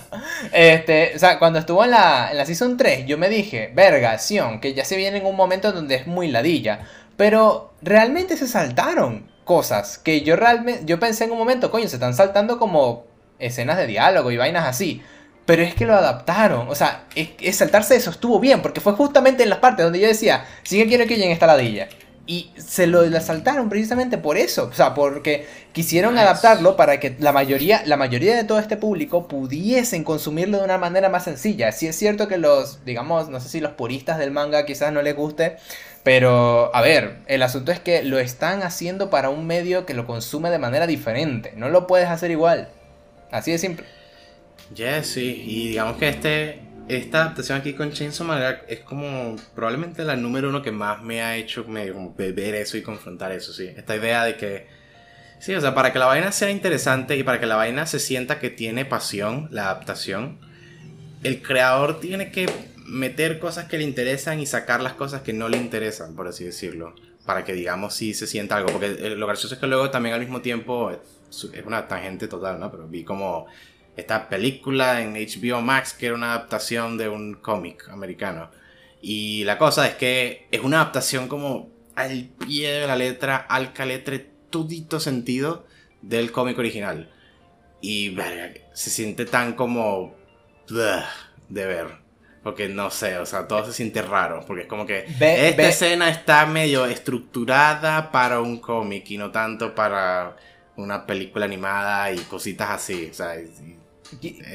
este, o sea, cuando estuvo en la, en la season 3, yo me dije, verga, que ya se viene en un momento donde es muy ladilla, pero realmente se saltaron cosas que yo realmente, yo pensé en un momento, coño, se están saltando como escenas de diálogo y vainas así. Pero es que lo adaptaron. O sea, es, saltarse eso estuvo bien. Porque fue justamente en las partes donde yo decía, sigue quiero que lleguen esta ladilla. Y se lo la saltaron precisamente por eso. O sea, porque quisieron adaptarlo para que la mayoría, la mayoría de todo este público pudiesen consumirlo de una manera más sencilla. Sí es cierto que los, digamos, no sé si los puristas del manga quizás no les guste. Pero, a ver, el asunto es que lo están haciendo para un medio que lo consume de manera diferente. No lo puedes hacer igual. Así de simple. Yes, sí. Y digamos que este, esta adaptación aquí con Chainsaw Man es como probablemente la número uno que más me ha hecho ver eso y confrontar eso, sí. Esta idea de que, sí, o sea, para que la vaina sea interesante y para que la vaina se sienta que tiene pasión, la adaptación, el creador tiene que meter cosas que le interesan y sacar las cosas que no le interesan, por así decirlo. Para que digamos si se sienta algo. Porque lo gracioso es que luego también al mismo tiempo es una tangente total, ¿no? Pero vi como esta película en HBO Max que era una adaptación de un cómic americano. Y la cosa es que es una adaptación como al pie de la letra, al caletre, todito sentido del cómic original. Y se siente tan como de ver. Porque no sé, o sea, todo se siente raro. Porque es como que esta escena está medio estructurada para un cómic y no tanto para una película animada y cositas así. O sea,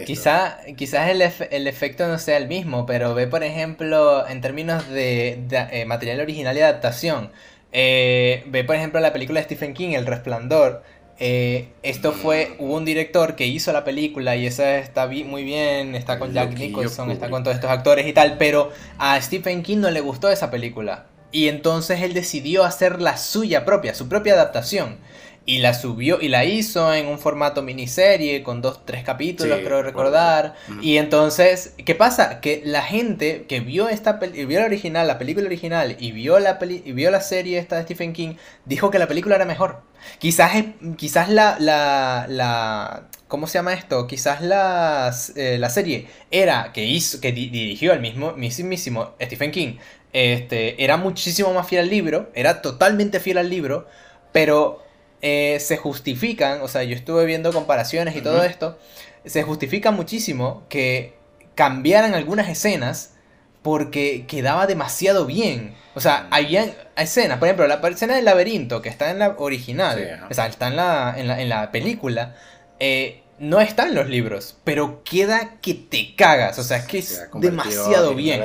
Quizá, quizás el, el, efecto no sea el mismo, pero ve por ejemplo en términos de, eh, material original y adaptación. Eh, ve por ejemplo la película de Stephen King, El Resplandor. eh, esto fue, hubo un director que hizo la película y esa está muy bien, está con Jack Nicholson, está con todos estos actores y tal, pero a Stephen King no le gustó esa película. Y entonces él decidió hacer la suya propia, su propia adaptación. Y la subió y la hizo en un formato miniserie con dos, tres capítulos, creo recordar. Y entonces, ¿qué pasa? Que la gente que vio esta vio la original, la película original y vio la y vio la serie esta de Stephen King, dijo que la película era mejor. Quizás quizás la, la, la ¿cómo se llama esto? Quizás la, eh, la serie era que hizo que dirigió el mismo mismísimo Stephen King. Este, era muchísimo más fiel al libro, era totalmente fiel al libro, pero eh, se justifican, o sea, yo estuve viendo comparaciones y todo esto, se justifica muchísimo que cambiaran algunas escenas porque quedaba demasiado bien. O sea, había escenas, por ejemplo, la escena del laberinto que está en la original, o sea, está en la, en la, película, eh, no está en los libros, pero queda que te cagas, o sea, es que es demasiado bien.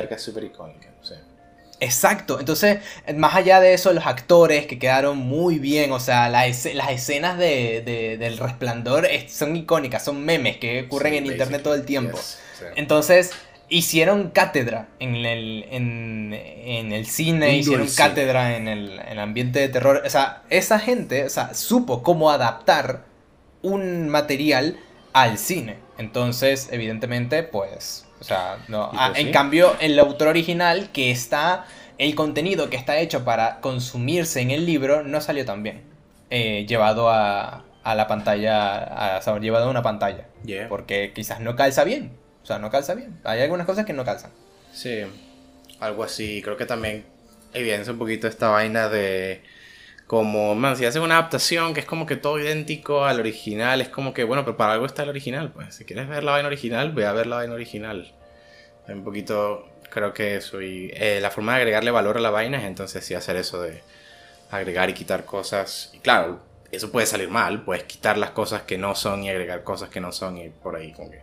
Exacto, entonces, más allá de eso, los actores que quedaron muy bien, o sea, las escenas de, del resplandor son icónicas, son memes que ocurren en internet todo el tiempo. Entonces, hicieron cátedra en el, en, el cine, hicieron cátedra en el, en el, ambiente de terror. O sea, esa gente, o sea, supo cómo adaptar un material al cine. Entonces, evidentemente, pues o sea, no. Ah, en cambio, el autor original, que está. El contenido que está hecho para consumirse en el libro no salió tan bien. Eh, llevado a, a, la pantalla. A, llevado a una pantalla. Porque quizás no calza bien. O sea, no calza bien. Hay algunas cosas que no calzan. Sí. Algo así. Creo que también evidencia un poquito esta vaina de como, man, si haces una adaptación que es como que todo idéntico al original, es como que, bueno, pero para algo está el original, pues. Si quieres ver la vaina original, ve a ver la vaina original. Un poquito, creo que eso. Y eh, la forma de agregarle valor a la vaina es entonces sí hacer eso de agregar y quitar cosas. Y claro, eso puede salir mal, puedes quitar las cosas que no son y agregar cosas que no son y por ahí como que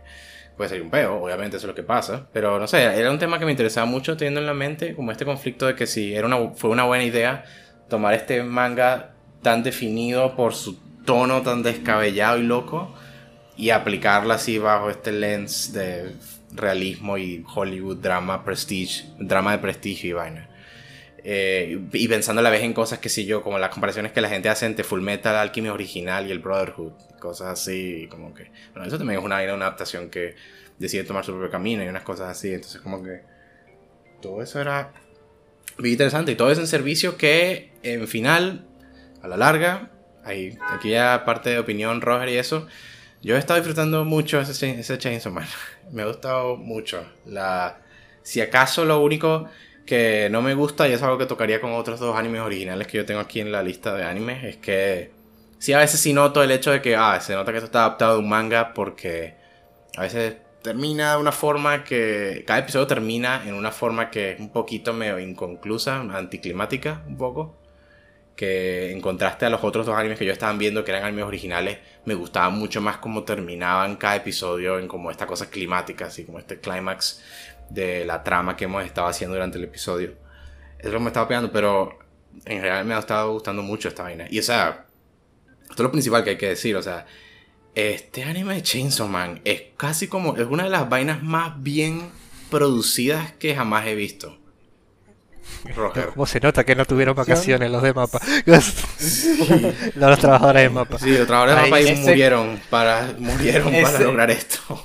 puede salir un peo, obviamente eso es lo que pasa, pero no sé, era un tema que me interesaba mucho teniendo en la mente como este conflicto de que si era una, fue una buena idea tomar este manga tan definido por su tono tan descabellado y loco y aplicarla así bajo este lens de realismo y Hollywood drama, prestige, drama de prestigio y vaina. Eh, y pensando a la vez en cosas que sí yo, como las comparaciones que la gente hace entre Full Metal, Alchemy original y el Brotherhood, cosas así, como que, bueno, eso también es una, una adaptación que decide tomar su propio camino y unas cosas así, entonces como que todo eso era muy interesante. Y todo es un servicio que, en final, a la larga, hay, aquí ya parte de opinión, Roger y eso, yo he estado disfrutando mucho ese, ese Chainsaw Man. Me ha gustado mucho. La, si acaso lo único que no me gusta, y es algo que tocaría con otros dos animes originales que yo tengo aquí en la lista de animes, es que sí a veces sí noto el hecho de que, ah, se nota que esto está adaptado de un manga porque a veces termina de una forma que. Cada episodio termina en una forma que es un poquito medio inconclusa, anticlimática, un poco. Que en contraste a los otros dos animes que yo estaban viendo, que eran animes originales, me gustaba mucho más cómo terminaban cada episodio en como esta cosa climática, así como este clímax de la trama que hemos estado haciendo durante el episodio. Eso es lo que me estaba pegando, pero en general me ha estado gustando mucho esta vaina. Y o sea, esto es lo principal que hay que decir, o sea, este anime de Chainsaw Man es casi como. Es una de las vainas más bien producidas que jamás he visto. Roger. ¿Cómo se nota que no tuvieron vacaciones los de mapa? los trabajadores de mapa. Sí, los trabajadores de mapa murieron para, murieron para lograr esto.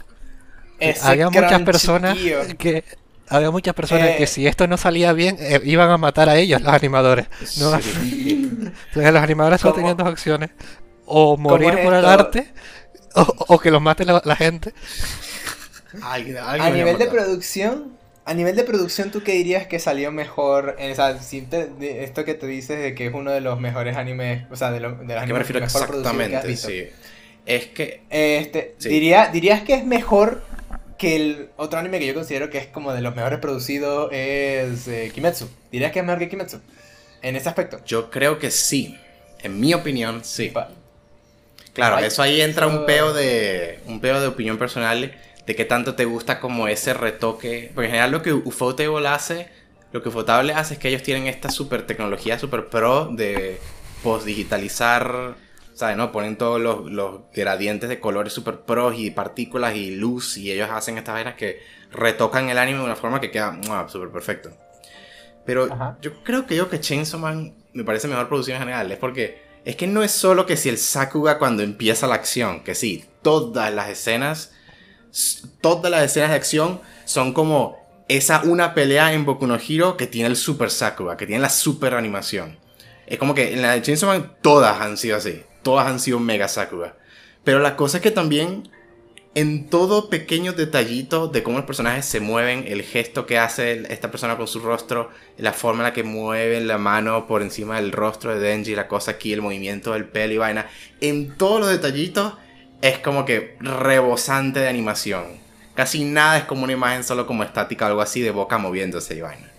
Había muchas personas que había muchas personas que eh. si esto no salía bien eh, iban a matar a ellos los animadores. ¿no? los animadores solo tenían dos opciones o morir por el arte o, que los mate la, gente. a nivel de producción, a nivel de producción, ¿tú qué dirías que salió mejor? En, o esto que te dices de que es uno de los mejores animes, o sea, de, los de las me refiero exactamente, sí. Es que... Este, diría, ¿Dirías que es mejor que el otro anime que yo considero que es como de los mejores producidos es eh, Kimetsu? ¿Dirías que es mejor que Kimetsu? En ese aspecto. Yo creo que sí. En mi opinión, sí. Claro, eso ahí entra un peo de un peo de opinión personal de qué tanto te gusta como ese retoque. Porque en general lo que Ufotable hace, lo que Ufotable hace es que ellos tienen esta super tecnología super pro de post digitalizar, o ¿sabes? ¿No? Ponen todos los, los gradientes de colores super pros y partículas y luz y ellos hacen estas vainas que retocan el anime de una forma que queda súper perfecto. Pero yo creo que yo que Chainsaw Man me parece mejor producción en general. Es porque es que no es solo que si el Sakuga cuando empieza la acción, que sí, todas las escenas, todas las escenas de acción son como esa una pelea en Boku no Hero que tiene el Super Sakuga, que tiene la super animación. Es como que en la de Chainsaw Man todas han sido así, todas han sido mega Sakuga. Pero la cosa es que también en todo pequeño detallito de cómo los personajes se mueven, el gesto que hace esta persona con su rostro, la forma en la que mueve la mano por encima del rostro de Denji, la cosa aquí, el movimiento del pelo y vaina, en todos los detallitos es como que rebosante de animación. Casi nada es como una imagen solo como estática o algo así de boca moviéndose y vaina.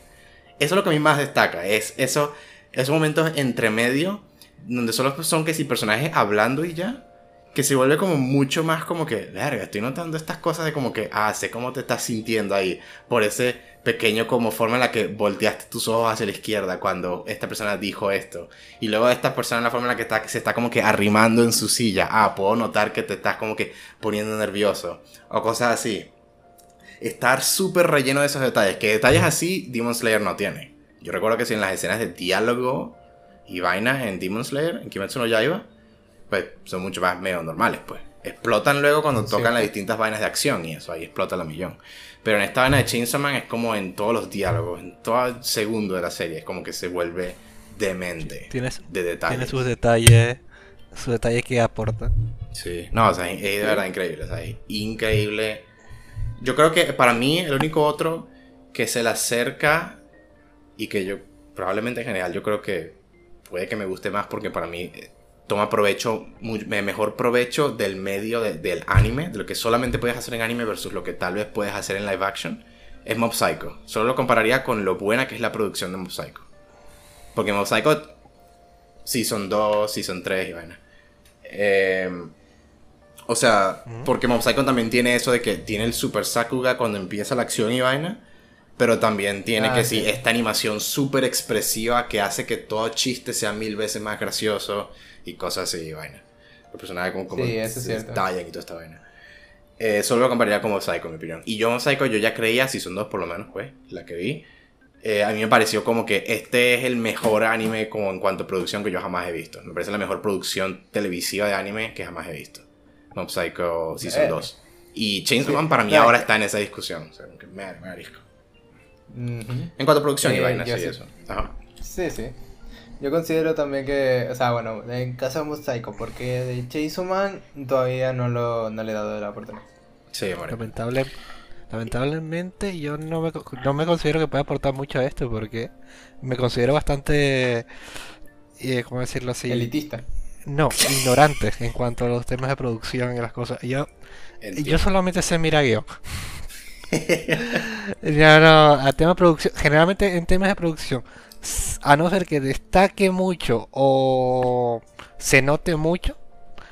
Eso es lo que a mí más destaca, es eso, esos momentos entre medio donde solo son que si personajes hablando y ya que se vuelve como mucho más como que, verga, estoy notando estas cosas de como que, ah, sé cómo te estás sintiendo ahí, por ese pequeño como forma en la que volteaste tus ojos hacia la izquierda cuando esta persona dijo esto. Y luego esta persona en la forma en la que está, se está como que arrimando en su silla, ah, puedo notar que te estás como que poniendo nervioso, o cosas así. Estar súper relleno de esos detalles, que detalles así Demon Slayer no tiene. Yo recuerdo que si en las escenas de diálogo y vainas en Demon Slayer, en Kimetsu no Yaiba, pues son mucho más medio normales, pues. Explotan luego cuando tocan las distintas vainas de acción y eso, ahí explota la millón. Pero en esta vaina de Chainsaw Man es como en todos los diálogos, en todo el segundo de la serie, es como que se vuelve demente de detalles. Tiene sus detalles, sus detalles que aporta. Sí, no, o sea, es de verdad increíble, o sea, es increíble. Yo creo que para mí el único otro que se le acerca y que yo probablemente en general yo creo que puede que me guste más porque para mí toma provecho, mejor provecho del medio del anime, de lo que solamente puedes hacer en anime versus lo que tal vez puedes hacer en live action, es Mob Psycho. Solo lo compararía con lo buena que es la producción de Mob Psycho. Porque Mob Psycho, Season 2, Season 3 y vaina. Em, o sea, porque Mob Psycho también tiene eso de que tiene el Super Sakuga cuando empieza la acción y vaina. Pero también tiene ah, que sí. esta animación súper expresiva que hace que todo chiste sea mil veces más gracioso y cosas así, vaina. Los personajes como, como sí, eso es y toda esta vaina. Eh, solo lo compararía como Psycho, en mi opinión. Y yo Psycho yo ya creía, si son dos por lo menos, pues, la que vi. Eh, a mí me pareció como que este es el mejor anime como en cuanto a producción que yo jamás he visto. Me parece la mejor producción televisiva de anime que jamás he visto. Mob Psycho Season 2. Y Chainsaw Man para mí ahora está en esa discusión. O sea, me, me arisco. En cuanto a producción y vainas y eso. Sí, sí. Yo considero también que, o sea, bueno, en caso de Psycho, porque de Chainsaw Man todavía no, lo, no le he dado la oportunidad. Sí, Lamentable, lamentablemente yo no me, no me considero que pueda aportar mucho a esto porque me considero bastante, eh, ¿cómo decirlo así? Elitista. No, ignorante en cuanto a los temas de producción y las cosas. Yo, yo solamente sé mirar guion. no, no, a tema de producción, generalmente en temas de producción a no ser que destaque mucho o se note mucho.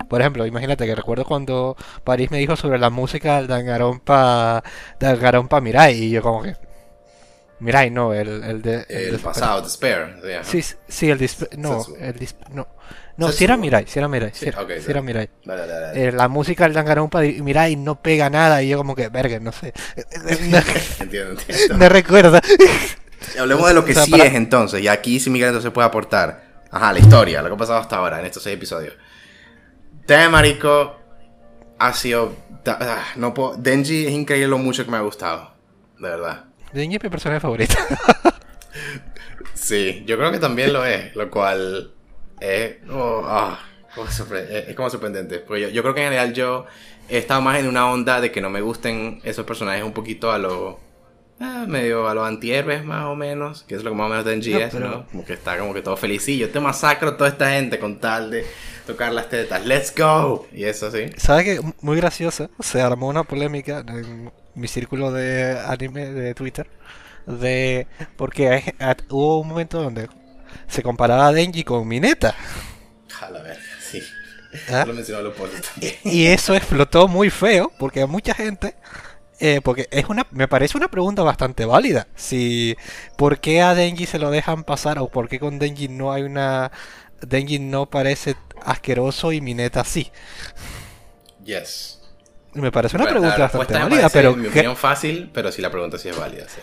Por ejemplo, imagínate que recuerdo cuando París me dijo sobre la música del Dangarompa, Dangarompa Mirai, y yo como que... Mirai, no, el, el de... El, pasado, Despair. Sí, sí, el Despair, no, el No, no, si era Mirai, si era Mirai, si era, Mirai. Eh, la música del Dangarompa de Mirai no pega nada y yo como que, verga, no sé. entiendo, entiendo. Me recuerda. Hablemos de lo que sí es entonces, y aquí sí Miguel entonces puede aportar. Ajá, la historia, lo que ha pasado hasta ahora en estos seis episodios. Te marico ha sido... Ah, no puedo, Denji es increíble lo mucho que me ha gustado, de verdad. Denji es mi personaje favorito. sí, yo creo que también lo es, lo cual es... Oh, ah, es como sorprendente. Porque yo creo que en general yo he estado más en una onda de que no me gusten esos personajes un poquito a lo Ah, medio a los antihéroes más o menos, que es lo que más o menos Denji es, ¿no? Como que está como que todo yo te masacro a toda esta gente con tal de tocar las tetas. ¡Let's go! Y eso sí. ¿Sabes qué? Muy graciosa. Se armó una polémica en mi círculo de anime de Twitter. De. Porque hubo un momento donde se comparaba a Denji con Mineta. A la verga, sí. ¿Ah? Lo mencionó lo Y eso explotó muy feo, porque a mucha gente eh, porque es una, me parece una pregunta bastante válida. Si, ¿Por qué a Denji se lo dejan pasar o por qué con Denji no hay una Denji no parece asqueroso y Mineta sí. Yes. Me parece una pregunta bastante válida, pero... Mi opinión fácil, pero si la pregunta sí es válida, sí.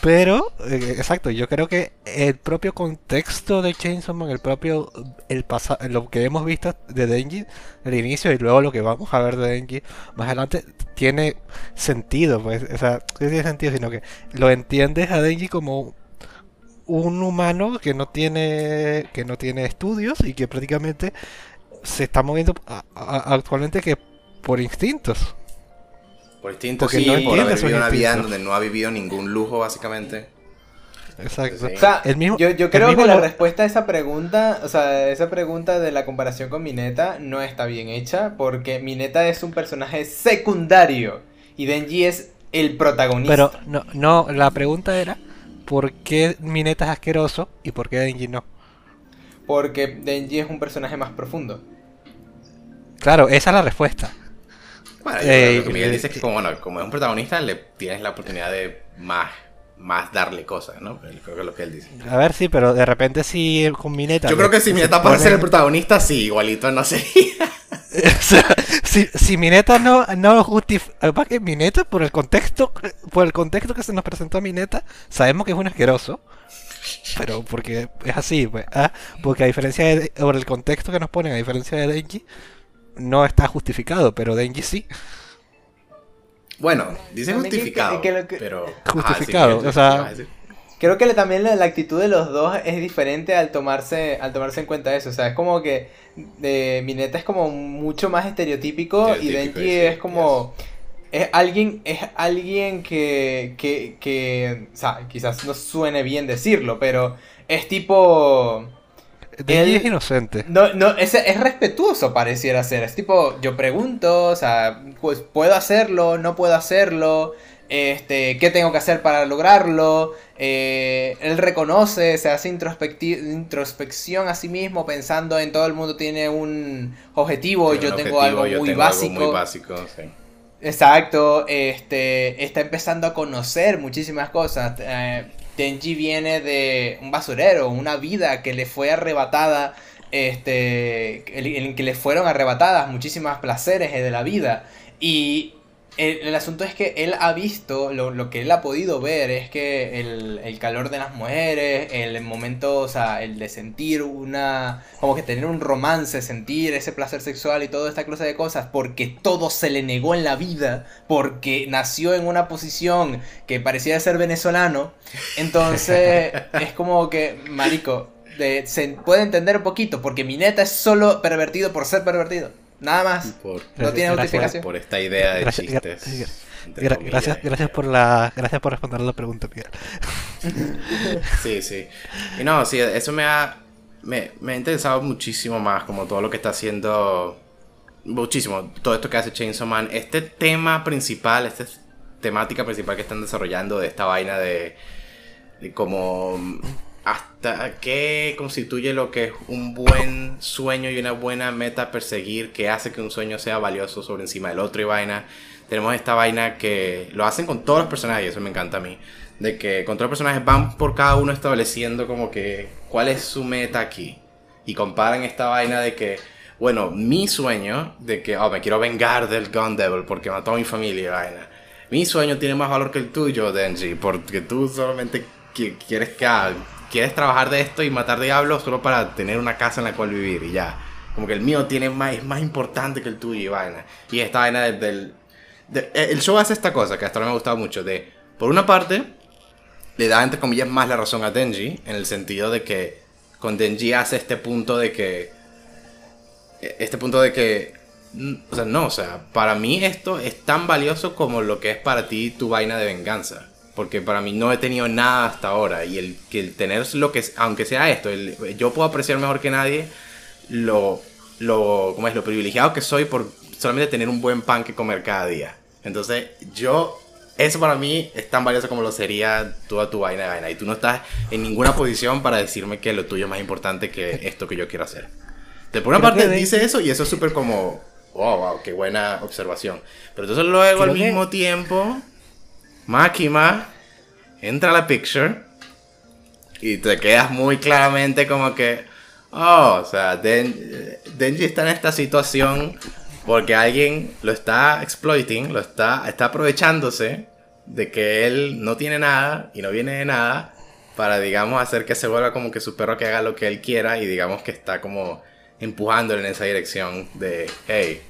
Pero, eh, exacto, yo creo que el propio contexto de Chainsaw Man, el propio, el lo que hemos visto de Denji, el inicio y luego lo que vamos a ver de Denji más adelante, tiene sentido, pues, o sea, no tiene sentido, sino que lo entiendes a Denji como un humano que no tiene, que no tiene estudios y que prácticamente se está moviendo actualmente que por instintos. Por instinto, sí, no por haber vivido una vida donde no ha vivido ningún lujo, básicamente. Exacto. O sea, el mismo, yo, yo creo que la respuesta a esa pregunta, o sea, esa pregunta de la comparación con Mineta no está bien hecha, porque Mineta es un personaje secundario y Denji es el protagonista. Pero no, no, la pregunta era, ¿por qué Mineta es asqueroso y por qué Denji no? Porque Denji es un personaje más profundo. Claro, esa es la respuesta. Bueno, eh, lo que Miguel dice es que como, bueno, como es un protagonista, le tienes la oportunidad de más, más darle cosas, ¿no? Creo que es lo que él dice. A ver, sí, pero de repente si con Mineta... Yo creo que si Mineta puede ser el protagonista, sí, igualito no sería. o sea, si, si Mineta no, no justifica... que Mineta, por el contexto por el contexto que se nos presentó a Mineta, sabemos que es un asqueroso. Pero porque es así, pues. ¿ah? Porque a diferencia de... Por el contexto que nos ponen, a diferencia de Denji no está justificado, pero Denji sí. Bueno, dice justificado, pero... Justificado, o sea... Creo que también la, actitud de los dos es diferente al tomarse, al tomarse en cuenta eso. O sea, es como que de Mineta es como mucho más estereotípico, y Denji es como... Es alguien, es alguien que, que, que, o sea, quizás no suene bien decirlo, pero es tipo Denji es inocente. No, no, es, es respetuoso pareciera ser. Es tipo, yo pregunto, o sea, pues puedo hacerlo, no puedo hacerlo, este, qué tengo que hacer para lograrlo. Eh, él reconoce, se hace introspección a sí mismo pensando en todo el mundo tiene un objetivo, y yo tengo algo muy básico. muy básico, sí. Exacto, este, está empezando a conocer muchísimas cosas. Eh, Denji viene de un basurero, una vida que le fue arrebatada, este, en que le fueron arrebatadas muchísimas placeres de la vida. Y el, asunto es que él ha visto, lo, que él ha podido ver es que el, calor de las mujeres, el momento, o sea, el de sentir una, como que tener un romance, sentir ese placer sexual y toda esta clase de cosas, porque todo se le negó en la vida, porque nació en una posición que parecía ser venezolano, entonces es como que, marico, se puede entender un poquito, porque mi neta es solo pervertido por ser pervertido. Nada más. no tiene justificación. Por esta idea de gracias, chistes. gracias, gracias por la, gracias por responder la pregunta, Miguel. sí, sí. Y no, sí, eso me ha, me, me ha interesado muchísimo más, como todo lo que está haciendo, muchísimo, todo esto que hace Chainsaw Man. Este tema principal, esta temática principal que están desarrollando de esta vaina de, de como hasta qué constituye lo que es un buen sueño y una buena meta perseguir que hace que un sueño sea valioso sobre encima del otro y vaina. Tenemos esta vaina que lo hacen con todos los personajes, eso me encanta a mí. De que con todos los personajes van por cada uno estableciendo como que cuál es su meta aquí. Y comparan esta vaina de que, bueno, mi sueño de que, oh, me quiero vengar del Gun Devil porque mató a mi familia vaina. Mi sueño tiene más valor que el tuyo, Denji, porque tú solamente quieres que quieres trabajar de esto y matar diablos solo para tener una casa en la cual vivir y ya. Como que el mío tiene más, es más importante que el tuyo y vaina. Y esta vaina del... Eh, el show hace esta cosa que hasta ahora me ha gustado mucho. De, por una parte, le da entre comillas más la razón a Denji. En el sentido de que con Denji hace este punto de que... E, este punto de que... O sea, no, o sea, para mí esto es tan valioso como lo que es para ti tu vaina de venganza porque para mí no he tenido nada hasta ahora. Y el que el tener lo que aunque sea esto yo puedo apreciar mejor que nadie lo lo como es lo privilegiado que soy por solamente tener un buen pan que comer cada día. Entonces yo eso para mí es tan valioso como lo sería toda tu vaina de vaina. Y tú no estás en ninguna posición para decirme que lo tuyo es más importante que esto que yo quiero hacer. De por una parte dice eso y eso es súper como wow wow qué buena observación. Pero entonces luego al mismo tiempo Máquina entra a la picture y te quedas muy claramente como que, Oh, o sea, Denji está en esta situación porque alguien lo está exploiting, lo está, está aprovechándose de que él no tiene nada y no viene de nada para, digamos, hacer que se vuelva como que su perro que haga lo que él quiera y digamos que está como empujándole en esa dirección de, hey,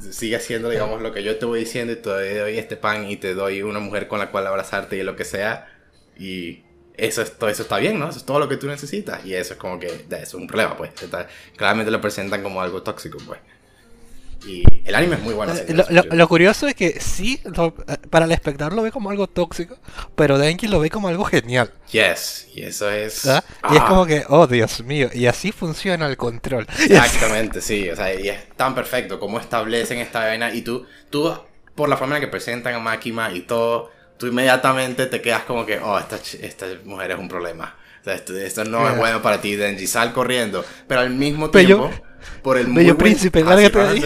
sigue haciendo, digamos, lo que yo te voy diciendo y te doy este pan y te doy una mujer con la cual abrazarte y lo que sea. Y eso, es, todo eso está bien, ¿no? Eso es todo lo que tú necesitas. Y eso es como que, eso es un problema, pues. claramente lo presentan como algo tóxico, pues. Y el anime es muy bueno. Lo, curioso es que sí, para el espectador lo ve como algo tóxico, pero Denki lo ve como algo genial. Yes, y eso es... ¿Ah? Y es ah. como que, oh Dios mío, y así funciona el control. Exactamente, sí, o sea, y es tan perfecto como establecen esta vaina y tú, tú, por la forma en la que presentan a Makima y todo, tú inmediatamente te quedas como que, oh, esta, esta mujer es un problema. Sea, esto, no es bueno para ti, Denji, sal corriendo. Pero al mismo tiempo por el Bello príncipe, lárgate de ahí.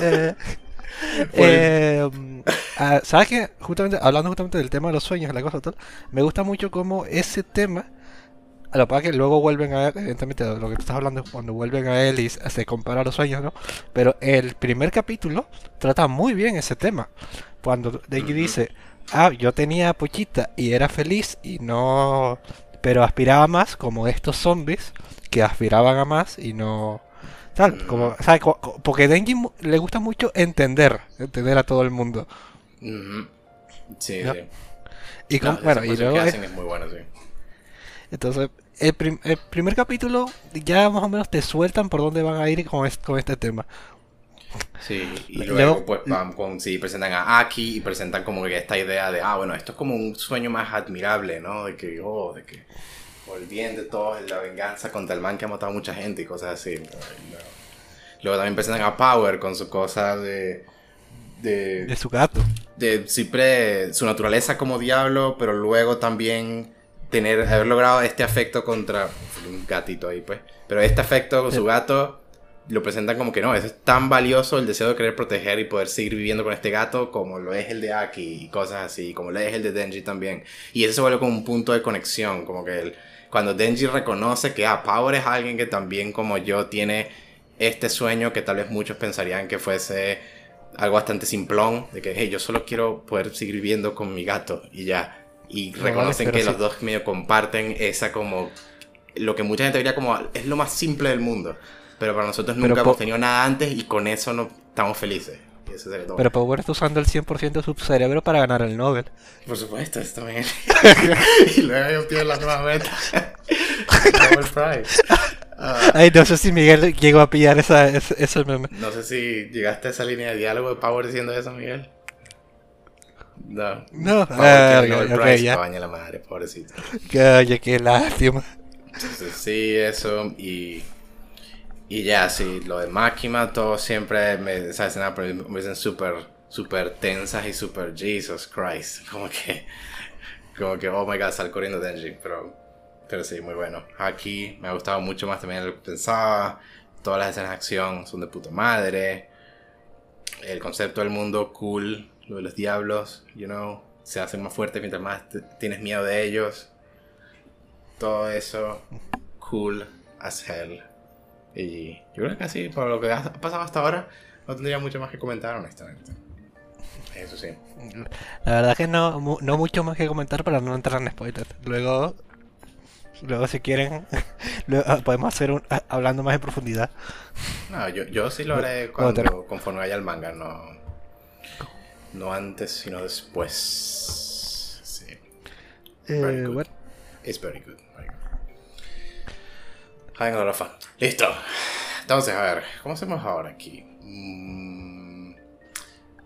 eh, eh, ah, ¿Sabes qué? Justamente, hablando justamente del tema de los sueños, la cosa tal, me gusta mucho cómo ese tema, a lo que luego vuelven a él, evidentemente lo que tú estás hablando es cuando vuelven a él y se compara los sueños, ¿no? Pero el primer capítulo trata muy bien ese tema. Cuando Denji dice, ah, yo tenía pochita y era feliz y no... Pero aspiraba más como estos zombies que aspiraban a más y no tal como ¿sabes? porque Denji le gusta mucho entender entender a todo el mundo. Sí, sí. y bueno y luego es... muy bueno sí. Entonces el, el, primer capítulo ya más o menos te sueltan por dónde van a ir con, con este tema Sí, y luego, pues con, sí, presentan a Aki y presentan como que esta idea de, ah, bueno, esto es como un sueño más admirable, ¿no? De que, oh, de que por el bien de todos, la venganza contra el man que ha matado a mucha gente y cosas así. Luego también presentan a Power con su cosa de... De, su gato. De siempre su naturaleza como diablo, pero luego también tener, haber logrado este afecto contra un gatito ahí, pues. Pero este afecto con su gato lo presentan como que no, es tan valioso el deseo de querer proteger y poder seguir viviendo con este gato como lo es el de Aki y cosas así, como lo es el de Denji también. Y eso se vuelve como un punto de conexión, como que el, cuando Denji reconoce que ah, Power es alguien que también como yo tiene este sueño que tal vez muchos pensarían que fuese algo bastante simplón, de que hey, yo solo quiero poder seguir viviendo con mi gato y ya. Y reconocen que los dos medio comparten esa como lo que mucha gente diría como es lo más simple del mundo. Pero para nosotros nunca hemos tenido nada antes y con eso no estamos felices. Pero Power está usando el 100% de su cerebro para ganar el Nobel. Por supuesto, esto también. y luego obtiene la nueva meta. Nobel Prize. Uh, Ay, no sé si Miguel llegó a pillar esa, ese, meme. No sé si llegaste a esa línea de diálogo de Power diciendo eso, Miguel. No. No, Power uh, Nobel Prize, ya. Baña la madre, pobrecito. Oye, qué lástima. sí, eso. Y y ya, sí, lo de Máquina, todo siempre me, esa escena me dicen súper, súper tensas y súper Jesus Christ. Como que, como que, oh my god, sal corriendo Denji. Pero, pero sí, muy bueno. Aquí me ha gustado mucho más también lo que pensaba. Todas las escenas de acción son de puta madre. El concepto del mundo, cool. Lo de los diablos, you know, se hacen más fuertes mientras más tienes miedo de ellos. Todo eso, cool as hell. Y yo creo que así, por lo que ha pasado hasta ahora, no tendría mucho más que comentar, honestamente. Eso sí. La verdad que no, no mucho más que comentar para no entrar en spoilers. Luego, luego si quieren, luego podemos hacer un, hablando más en profundidad. No, yo, yo sí lo haré cuando, conforme vaya el manga, no, no antes, sino después. Sí. Eh, very good. It's very good. Listo. Entonces, a ver, ¿cómo hacemos ahora aquí? Mm,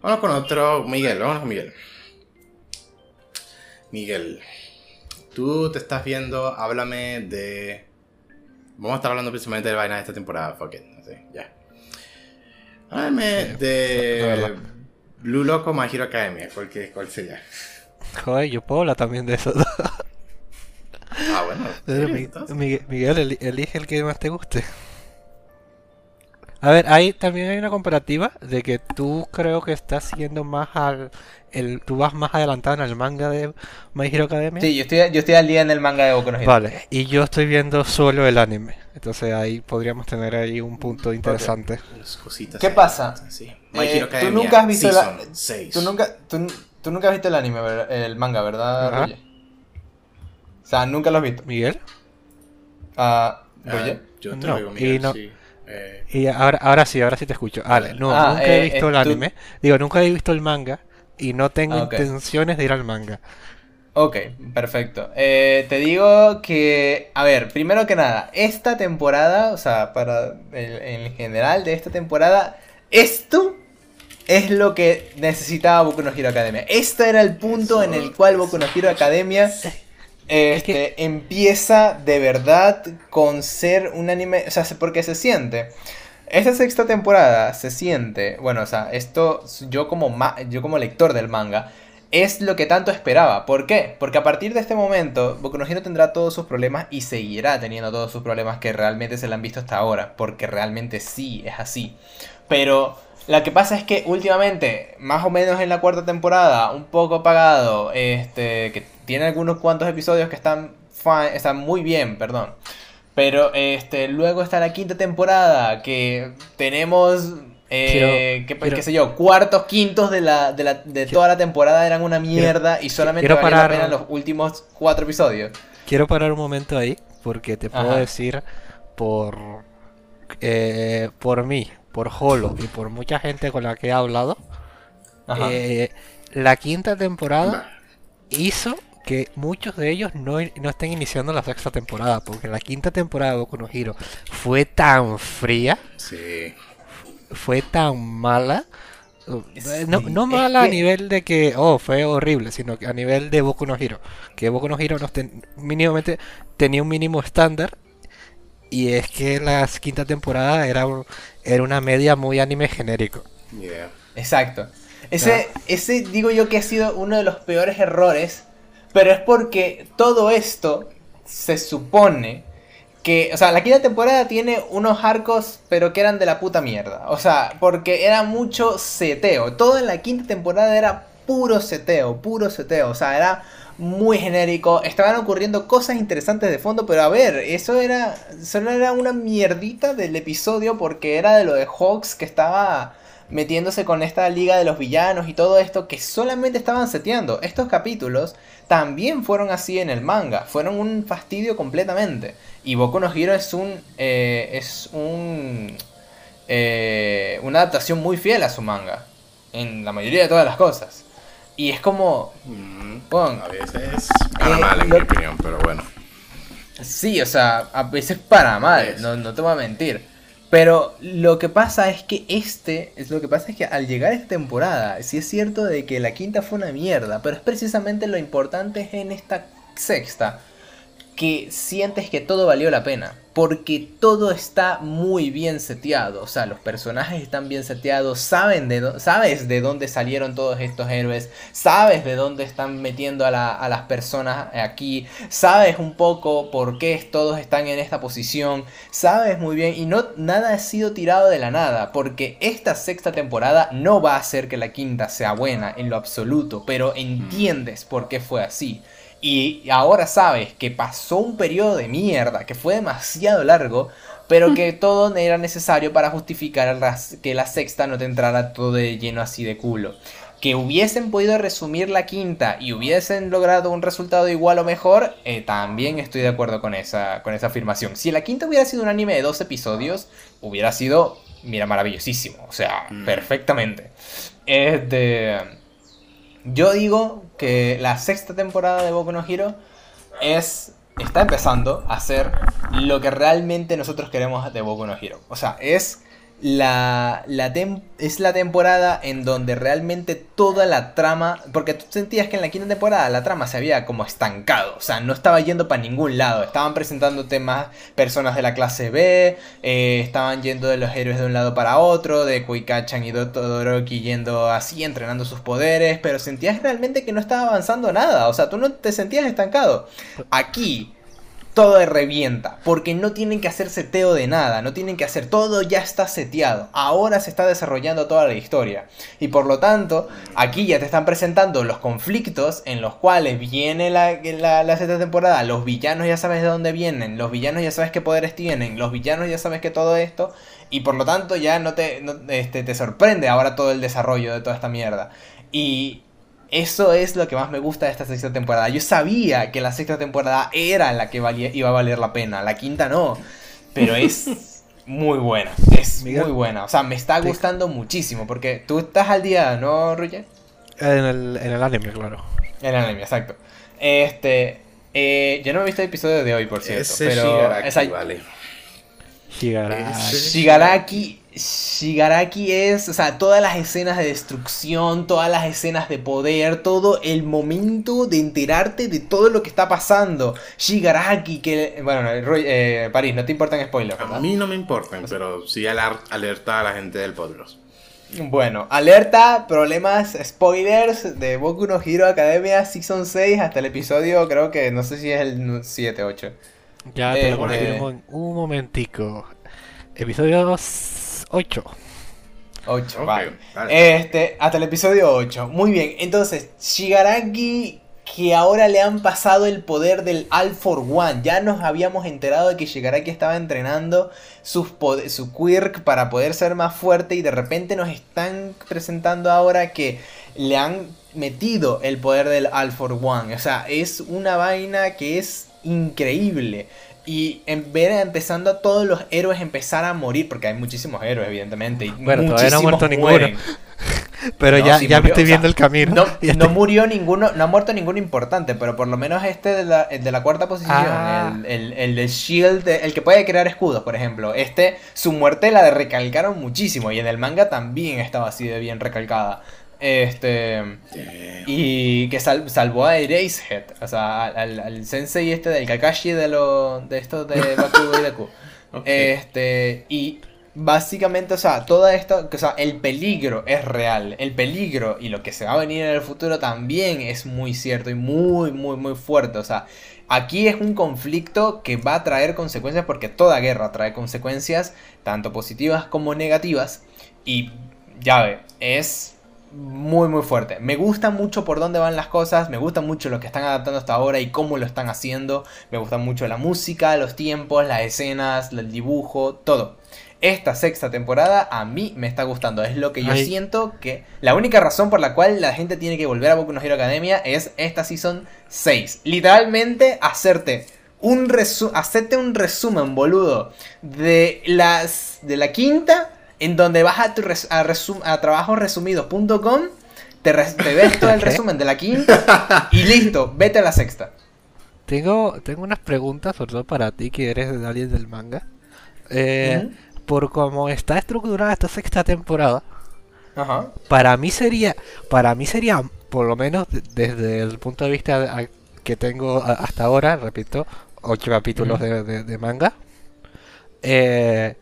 vamos con otro. Miguel, vamos con Miguel. Miguel, tú te estás viendo, háblame de. Vamos a estar hablando principalmente de vaina de esta temporada, fuck it. Así, ya. Háblame de. Blue Loco My Hero Academia, ¿cuál, cuál sería? Joder, yo puedo hablar también de eso. Ah, bueno. Miguel, elige el que más te guste. A ver, ahí también hay una comparativa de que tú creo que estás siguiendo más al... El, tú vas más adelantado en el manga de My Hero Academia. Sí, yo estoy, yo estoy al día en el manga de Boku no Hero. Vale, y yo estoy viendo solo el anime. Entonces ahí podríamos tener ahí un punto interesante. ¿Qué pasa? Eh, tú nunca has visto la... Tú nunca, tú, tú, nunca has visto el anime, el manga, ¿verdad, sea, nunca lo has visto. ¿Miguel? Ah, ¿Oye? yo te no, lo digo, y no, sí. Eh... Y ahora, ahora sí, ahora sí te escucho. Vale, no, ah, nunca he eh, visto el anime. Digo, nunca he visto el manga y no tengo ah, intenciones de ir al manga. Ok, perfecto. Eh, te digo que, a ver, primero que nada, esta temporada, o sea, para en general de esta temporada, esto es lo que necesitaba Boku no Hero Academia. Este era el punto en el cual Boku no Hero Academia este, empieza de verdad con ser un anime, o sea, porque se siente. Esta sexta temporada se siente, bueno, o sea, esto yo como, yo como lector del manga, es lo que tanto esperaba. ¿Por qué? Porque a partir de este momento, Boku no Hero tendrá todos sus problemas y seguirá teniendo todos sus problemas que realmente se le han visto hasta ahora, porque realmente sí es así. Pero lo que pasa es que últimamente, más o menos en la cuarta temporada, un poco apagado, este, que tiene algunos cuantos episodios que están, están muy bien, perdón. Pero este, luego está la quinta temporada, que tenemos, eh, qué sé yo, cuartos, quintos de, la, de, la, de toda la temporada eran una mierda y solamente valía la pena los últimos cuatro episodios. Quiero parar un momento ahí, porque te puedo decir por, eh, por mí, por Holo y por mucha gente con la que he hablado, eh, la quinta temporada hizo que muchos de ellos no, no, estén iniciando la sexta temporada, porque la quinta temporada de Boku no Hero fue tan fría, fue tan mala, no, no mala a nivel de que, oh, fue horrible, sino que a nivel de Boku no Hero, que Boku no Hero no mínimamente tenía un mínimo estándar y es que la quinta temporada era, era una media muy anime genérico. Exacto. Ese, ese digo yo que ha sido uno de los peores errores, pero es porque todo esto se supone que, o sea, la quinta temporada tiene unos arcos, pero que eran de la puta mierda. O sea, porque era mucho seteo. Todo en la quinta temporada era puro seteo, puro seteo. O sea, era muy genérico. Estaban ocurriendo cosas interesantes de fondo, pero a ver, eso era. Solo era una mierdita del episodio porque era de lo de Hawks que estaba metiéndose con esta liga de los villanos y todo esto que solamente estaban seteando. Estos capítulos también fueron así en el manga, fueron un fastidio completamente. Y Boku no Hero es un. Eh, es un. Eh, una adaptación muy fiel a su manga. En la mayoría de todas las cosas. Y es como. Mm, a veces para eh, mal, en mi opinión, pero bueno. Sí, o sea, a veces para mal, no, no te voy a mentir. Pero lo que pasa es que este, es lo que pasa es que al llegar esta temporada, sí es cierto de que la quinta fue una mierda, pero es precisamente lo importante en esta sexta, que sientes que todo valió la pena. Porque todo está muy bien seteado. O sea, los personajes están bien seteados. Saben de sabes de dónde salieron todos estos héroes. Sabes de dónde están metiendo a, las personas aquí. Sabes un poco por qué todos están en esta posición. Sabes muy bien. Y no nada ha sido tirado de la nada. Porque esta sexta temporada no va a hacer que la quinta sea buena en lo absoluto. Pero entiendes por qué fue así y ahora sabes que pasó un periodo de mierda, que fue demasiado largo, pero que todo era necesario para justificar que la sexta no te entrara todo de lleno así de culo. Que hubiesen podido resumir la quinta y hubiesen logrado un resultado igual o mejor, eh, también estoy de acuerdo con esa, con esa afirmación. Si la quinta hubiera sido un anime de dos episodios, hubiera sido, mira, maravillosísimo. O sea, mm. perfectamente. Este yo digo que la sexta temporada de Boku no Hero es está empezando a ser lo que realmente nosotros queremos de Boku no Hero. O sea, es la, la es la temporada en donde realmente toda la trama, porque tú sentías que en la quinta temporada la trama se había como estancado, o sea, no estaba yendo para ningún lado, estaban presentando temas, personas de la clase B, eh, estaban yendo de los héroes de un lado para otro, de Kuikachan y Todoroki yendo así, entrenando sus poderes, pero sentías realmente que no estaba avanzando nada, o sea, tú no te sentías estancado. Aquí todo revienta, porque no tienen que hacer seteo de nada, no tienen que hacer todo, ya está seteado, ahora se está desarrollando toda la historia. Y por lo tanto, aquí ya te están presentando los conflictos en los cuales viene la, la, sexta temporada, los villanos ya sabes de dónde vienen, los villanos ya sabes qué poderes tienen, los villanos ya sabes que todo esto, y por lo tanto ya no te, este, te sorprende ahora todo el desarrollo de toda esta mierda. Y eso es lo que más me gusta de esta sexta temporada. Yo sabía que la sexta temporada era la que iba a valer la pena, la quinta no, pero es muy buena, es muy buena. O sea, me está gustando muchísimo, porque tú estás al día, ¿no, Roger? En el, en el anime, claro. En el anime, exacto. Este, eh, yo no he visto el episodio de hoy, por cierto, pero... Shigaraki, vale. Shigaraki. Shigaraki Shigaraki es, o sea, todas las escenas de destrucción, todas las escenas de poder, todo el momento de enterarte de todo lo que está pasando. Shigaraki, que, bueno, eh, París, no te importan spoilers. A mí no me importan, pero sí alerta a la gente del podcast. Bueno, alerta, problemas, spoilers de Boku no Hero Academia Season 6 hasta el episodio, creo que no sé si es el 7, 8. Ya te lo eh, confirmo en un momentico. Episodio 8. 8, vale. Este, hasta el episodio 8. Muy bien, entonces, Shigaraki que ahora le han pasado el poder del All for One. Ya nos habíamos enterado de que Shigaraki estaba entrenando sus su quirk para poder ser más fuerte y de repente nos están presentando ahora que le han metido el poder del All for One. O sea, es una vaina que es increíble. Y en ver empezando a todos los héroes empezar a morir, porque hay muchísimos héroes, evidentemente. Y bueno, todavía no ha muerto ninguno. Pero ya, ya me estoy viendo el camino. No, murió ninguno, no ha muerto ninguno importante, pero por lo menos este de la, de la cuarta posición, ah. el, el, el, Shield, el que puede crear escudos, por ejemplo. Este, su muerte la de recalcaron muchísimo y en el manga también estaba así de bien recalcada. Este. Y que salvó a Erasehead. O sea, al, sensei este del Kakashi de lo, de esto de Bakugo y Deku. Este. Y básicamente, o sea, todo esto. O sea, el peligro es real. El peligro y lo que se va a venir en el futuro también es muy cierto y muy, muy, muy fuerte. O sea, aquí es un conflicto que va a traer consecuencias porque toda guerra trae consecuencias, tanto positivas como negativas. Y ya ve, es muy muy fuerte. Me gusta mucho por dónde van las cosas, me gusta mucho lo que están adaptando hasta ahora y cómo lo están haciendo. Me gusta mucho la música, los tiempos, las escenas, el dibujo, todo. Esta sexta temporada a mí me está gustando. Es lo que yo siento que la única razón por la cual la gente tiene que volver a Boku no Hero Academia es esta season 6. Literalmente hacerte un hacerte un resumen, boludo, de las de la quinta en donde vas a, tu a, trabajosresumidos.com, te, te ves todo el resumen de la quinta y listo, vete a la sexta. Tengo, tengo unas preguntas, sobre todo para ti que eres de alguien del manga. Eh, por cómo está estructurada esta sexta temporada, para mí sería, para mí sería, por lo menos desde el punto de vista que tengo hasta ahora, repito, ocho capítulos de, manga. Eh,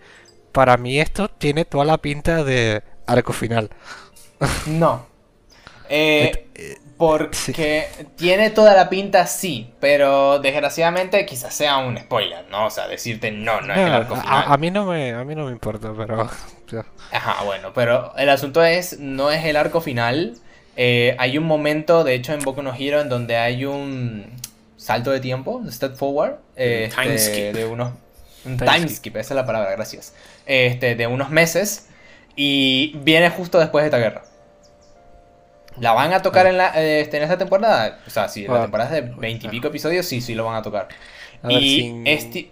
para mí esto tiene toda la pinta de arco final. No. Eh, eh, porque tiene toda la pinta, sí, pero desgraciadamente quizás sea un spoiler, ¿no? O sea, decirte no, no, es el arco final. A, mí no me, a mí no me importa, pero... Ajá, bueno, pero el asunto es, no es el arco final. Eh, hay un momento, de hecho, en Boku no Hero, en donde hay un salto de tiempo, step forward, este, de unos... Un time, skip, esa es la palabra, gracias este, de unos meses y viene justo después de esta guerra. ¿La van a tocar en, la, este, en esta temporada? O sea, si la temporada es de veintipico episodios, sí, sí lo van a tocar. y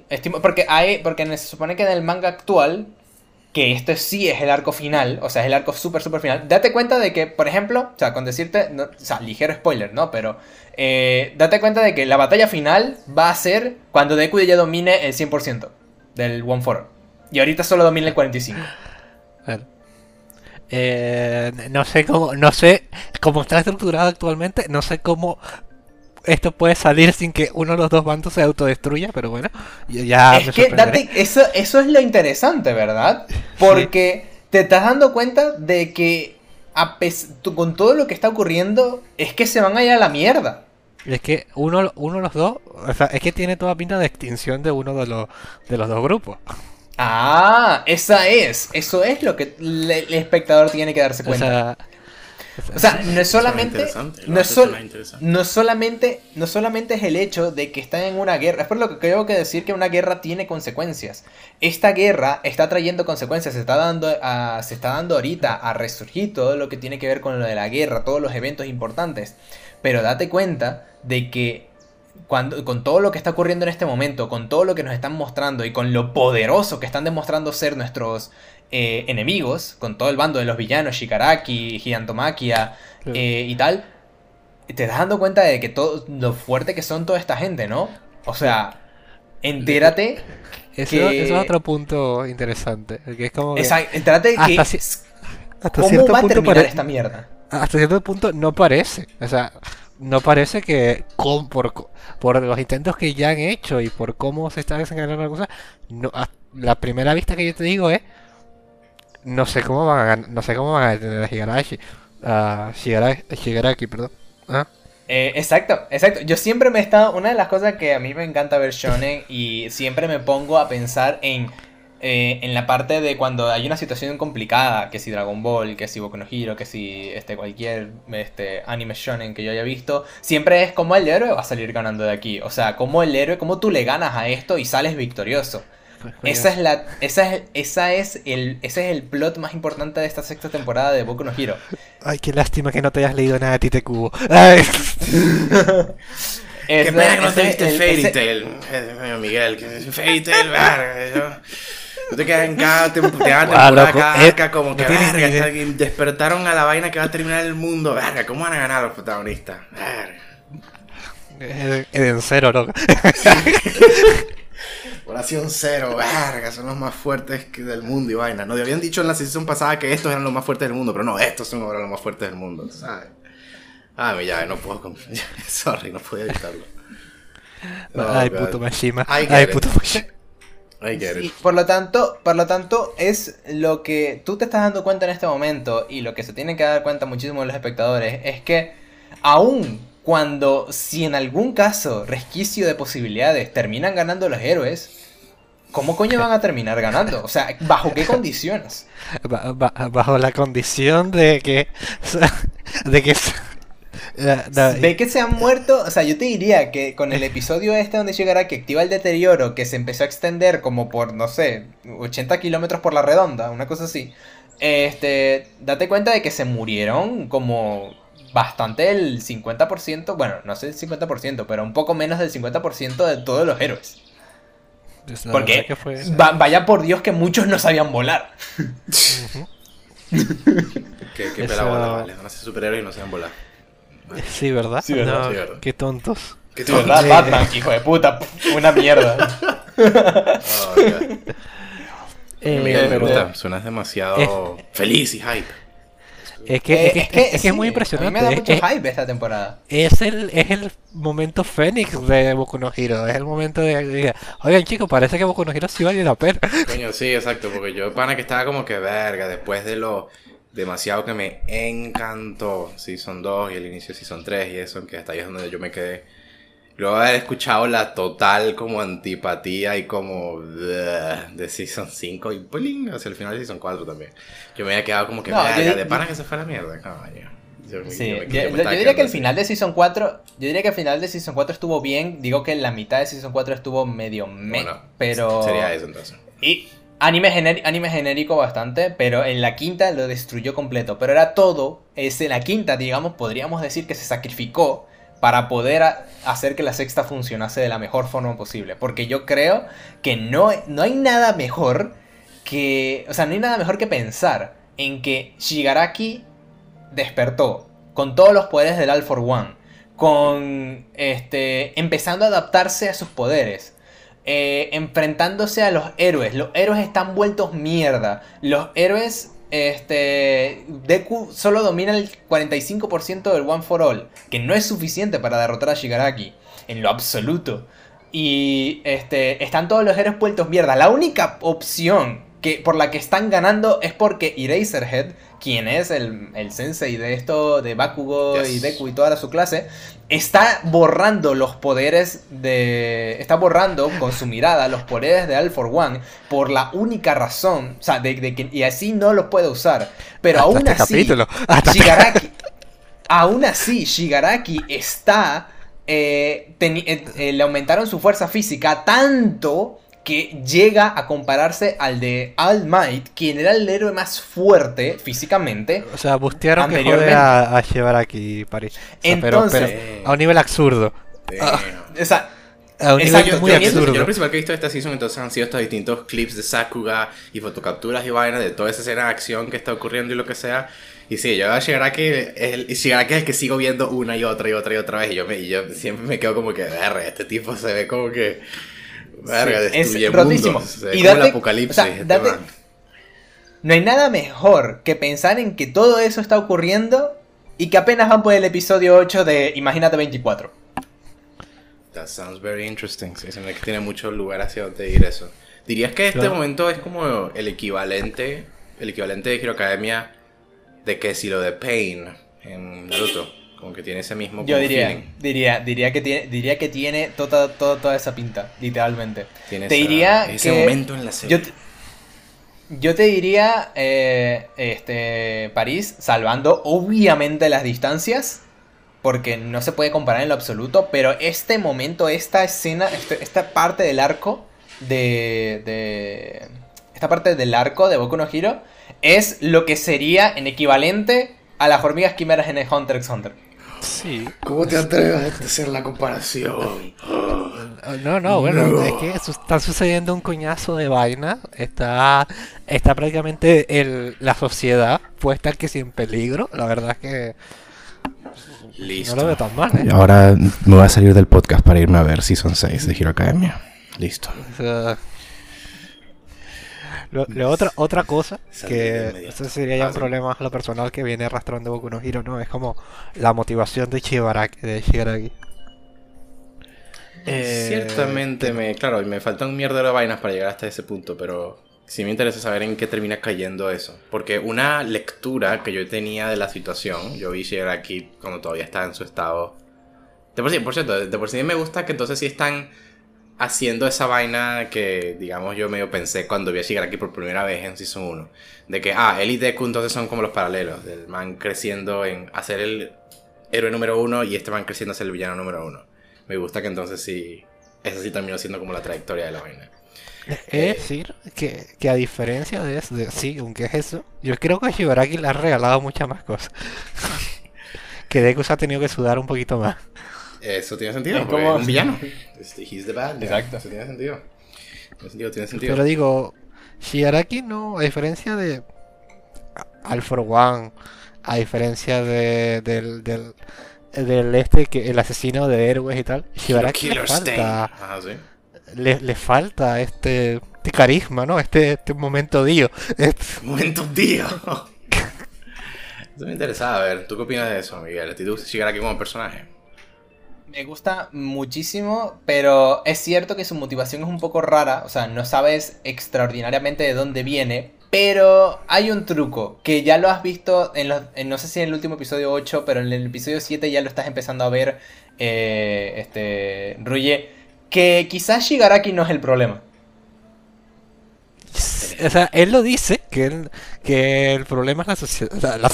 estimo, porque hay, porque se supone que en el manga actual, que esto sí es el arco final, o sea, es el arco súper, súper final, date cuenta de que, por ejemplo, o sea, con decirte, o sea, ligero spoiler, ¿no? Pero eh, date cuenta de que la batalla final va a ser cuando Deku ya domine el 100% del One for y ahorita solo domina el 45. Eh, no sé cómo, no sé cómo está estructurado actualmente, no sé cómo esto puede salir sin que uno de los dos bandos se autodestruya, pero bueno, ya es que eso, eso es lo interesante, ¿verdad? Porque te estás dando cuenta de que con todo lo que está ocurriendo es que se van a ir a la mierda. Es que uno, uno de los dos, o sea, es que tiene toda pinta de extinción de uno de los, de los dos grupos. Ah, esa es, eso es lo que el espectador tiene que darse cuenta. O sea, no es solamente. No es, no solamente. No solamente es el hecho de que están en una guerra. Es por lo que creo que decir que una guerra tiene consecuencias. Esta guerra está trayendo consecuencias. Se está dando, a, se está dando ahorita a resurgir todo lo que tiene que ver con lo de la guerra, todos los eventos importantes. Pero date cuenta de que cuando, con todo lo que está ocurriendo en este momento, con todo lo que nos están mostrando y con lo poderoso que están demostrando ser nuestros eh, enemigos, con todo el bando de los villanos, Shikaraki, Gigantomaquia eh, y tal, te das dando cuenta de que todo lo fuerte que son toda esta gente, ¿no? O sea, entérate. Eso, es otro punto interesante. Que es como entérate que. Hasta, ¿Cómo va a terminar esta mierda? Hasta cierto punto no parece. O sea, no parece que con, por, por los intentos que ya han hecho y por cómo se está desencadenando la cosa, no, la primera vista que yo te digo es no sé cómo van a no sé cómo van a detener a Higarashi. A Shigaraki, perdón. ¿Ah? Eh, exacto, exacto. Yo siempre me he estado. Una de las cosas que a mí me encanta ver Shonen y siempre me pongo a pensar en. Eh, en la parte de cuando hay una situación complicada, que si Dragon Ball, que si Boku no Hero, que si este, cualquier este, anime shonen que yo haya visto, siempre es como el héroe va a salir ganando de aquí. O sea, como el héroe, como tú le ganas a esto y sales victorioso. Esa es la, esa es, esa es el, ese es el plot más importante de esta sexta temporada de Boku no Hero. Ay, qué lástima que no te hayas leído nada de Tite Kubo. Ay. qué pena que no te viste Fairy Tail, eh, Miguel, que Fairy Tail, verga, yo... te quedas en cada, te, temporada, cada eh, como que verga, despertaron a la vaina que va a terminar el mundo, verga, ¿cómo van a ganar los protagonistas? Verga. En cero, loco. Oración cero, verga, son los más fuertes del mundo y vaina. No, habían dicho en la sesión pasada que estos eran los más fuertes del mundo, pero no, estos son ahora los más fuertes del mundo, ¿sabes? Ah, ya, no puedo. Sorry, no puedo evitarlo. Ay, puto Mashima. Ay, puto Mashima. Sí, por lo tanto, por lo tanto, es lo que tú te estás dando cuenta en este momento y lo que se tienen que dar cuenta muchísimo los espectadores es que aún cuando si en algún caso, resquicio de posibilidades, terminan ganando los héroes, ¿cómo coño van a terminar ganando? O sea, ¿bajo qué condiciones? bajo la condición de que... De que... Ve que se han muerto, o sea, yo te diría que con el episodio este donde llegará que activa el deterioro, que se empezó a extender como por, no sé, 80 kilómetros por la redonda, una cosa así, este, date cuenta de que se murieron como bastante el 50%, bueno, no sé el 50%, pero un poco menos del 50% de todos los héroes. Porque vaya por Dios que muchos no sabían volar. qué, qué pelado vale. Van a ser superhéroes y no saben volar. Sí, ¿verdad? Sí, ¿verdad? Qué tontos. Qué tontos. ¿Verdad? Batman, hijo de puta. Una mierda. oh, eh, Miguel, me gusta. Suenas demasiado feliz y hype. Es que, es, que, es, muy impresionante. A mí me da mucho hype esta temporada. Es el, es el momento Fénix de Boku no Hero. Es el momento de. Oigan, chicos, parece que Boku no Hero sí vale la pena. Coño, sí, exacto. Porque yo, pana, que estaba como que verga. Después de lo demasiado que me encantó Season 2 y el inicio de Season 3 y eso, que hasta ahí es donde yo me quedé Luego de haber escuchado la total como antipatía y como de Season 5 y pling, hacia el final de Season 4 también. Yo me había quedado como que, no, de pana que se fue a la mierda, Yo, sí, yo, diría que el final de Season 4, yo diría que el final de Season 4 estuvo bien, digo que la mitad de Season 4 estuvo medio me, pero... Sería eso entonces. Y anime, anime genérico bastante, pero en la quinta lo destruyó completo, pero era todo, es en la quinta, digamos, podríamos decir que se sacrificó para poder hacer que la sexta funcionase de la mejor forma posible. Porque yo creo que no, no hay nada mejor que... O sea, no hay nada mejor que pensar en que Shigaraki despertó con todos los poderes del All for One. Con... Este... Empezando a adaptarse a sus poderes. Eh, enfrentándose a los héroes. Los héroes están vueltos mierda. Los héroes este, Deku solo domina el 45% del One for All, que no es suficiente para derrotar a Shigaraki, en lo absoluto. Y este, están todos los héroes puestos mierda. La única opción que por la que están ganando es porque Eraserhead, quien es el, sensei de esto, de Bakugo y Deku y toda su clase, está borrando los poderes de. Está borrando con su mirada los poderes de All for One por la única razón. O sea, de, que. Y así no los puede usar. Pero aún este así. Shigaraki. aún así, Shigaraki está. Eh, eh, eh, le aumentaron su fuerza física tanto que llega a compararse al de All Might, quien era el héroe más fuerte físicamente. O sea, bustearon que jode a, a llevar aquí París. Entonces, a un nivel absurdo. Ah, a un nivel muy absurdo. Yo lo principal que he visto de esta season entonces han sido estos distintos clips de Sakuga y fotocapturas y vainas de toda esa escena de acción que está ocurriendo y lo que sea. Y sí, yo a Shigaraki es el, Shigaraki es el que sigo viendo una y otra y otra y otra vez. Y yo, me, y yo siempre me quedo como que, este tipo se ve como que es rotísimo. y date, apocalipsis. Este no hay nada mejor que pensar en que todo eso está ocurriendo y que apenas van por el episodio 8 de Imagínate 24. That sounds very interesting. Sí, se me que tiene mucho lugar hacia donde ir eso. ¿Dirías que este momento es como el equivalente, el equivalente de Hero Academia de que si lo de Pain en Naruto? Como que tiene ese mismo Yo diría, diría, diría que tiene, diría que tiene toda, toda, toda esa pinta, literalmente. te diría ese momento en la serie. Yo te, diría, eh, este, París, salvando obviamente las distancias, porque no se puede comparar en lo absoluto, pero este momento, esta escena, este, esta parte del arco de, de, esta parte del arco de Boku no Hero es lo que sería en equivalente a las hormigas quimeras en el Hunter x Hunter. Sí. ¿Cómo te atreves a hacer la comparación? No, no, bueno, es que está sucediendo un coñazo de vaina. Está, está prácticamente el, la sociedad puesta que sin peligro. La verdad es que. Listo. No lo veo tan mal, ¿eh? Ahora me voy a salir del podcast para irme a ver Season 6 de Hero Academia. Listo. Lo, otra, otra cosa, que eso sería ya un problema a lo personal que viene arrastrando Boku no Hero, ¿no? Es como la motivación de Shibaraki. De Shigaraki. Eh, Ciertamente me, claro, me faltan un mierda de vainas para llegar hasta ese punto, pero sí me interesa saber en qué termina cayendo eso. Porque una lectura que yo tenía de la situación, yo vi Shigaraki cuando todavía estaba en su estado... De por sí, por cierto, de por sí me gusta que entonces sí están haciendo esa vaina que, digamos, yo medio pensé cuando vi a Shigaraki por primera vez en Season 1. De que, ah, él y Deku entonces son como los paralelos. Del man creciendo en hacer el héroe número uno y este man creciendo a ser el villano número uno. Me gusta que entonces sí, eso sí terminó siendo como la trayectoria de la vaina. Es eh, decir, que, que, a diferencia de eso, de, sí, aunque es eso, yo creo que Shigaraki le ha regalado muchas más cosas. que Deku se ha tenido que sudar un poquito más. Eso tiene sentido, es como un villano. Este, he's the bad. Exacto. Eso tiene sentido. Tiene sentido, tiene sentido. Pero digo, Shigaraki no, a diferencia de All for One, a diferencia de, del, del, del este, que el asesino de héroes y tal, Shigaraki le falta, ah, ¿sí? le, le, falta este, este carisma, ¿no? Este, este momento dio. Este... Momento dio. Eso me interesaba, a ver, ¿tú qué opinas de eso, Miguel? ¿Tú Shigaraki como personaje? Me gusta muchísimo, pero es cierto que su motivación es un poco rara, o sea, no sabes extraordinariamente de dónde viene, pero hay un truco que ya lo has visto, en, los, no sé si en el último episodio 8, pero en el episodio 7 ya lo estás empezando a ver, eh, este, Ruye, que quizás Shigaraki no es el problema. O sea, él lo dice, que, él, que el problema es la sociedad. La,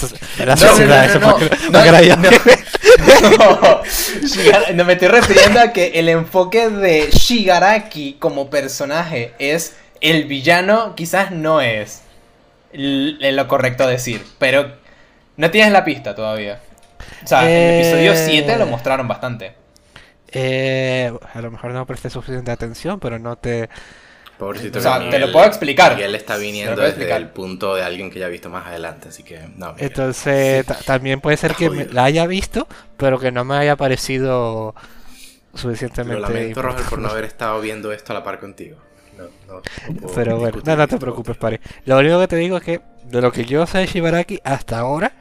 sociedad, eso no, no, me estoy refiriendo a que el enfoque de Shigaraki como personaje es el villano, quizás no es lo correcto decir, pero no tienes la pista todavía. O sea, en el episodio 7 eh, lo mostraron bastante. Eh, a lo mejor no presté suficiente atención, pero no te Pobrecito o sea, te lo puedo explicar. Y él está viniendo desde el punto de alguien que ya ha visto más adelante, así que no. Entonces, también puede ser que la haya visto, pero que no me haya parecido suficientemente. Lo lamento, Roger, por no haber estado viendo esto a la par contigo. pero bueno, no, te preocupes, Pari. Lo único que te digo es que de lo que yo sé de Shibaraki hasta ahora,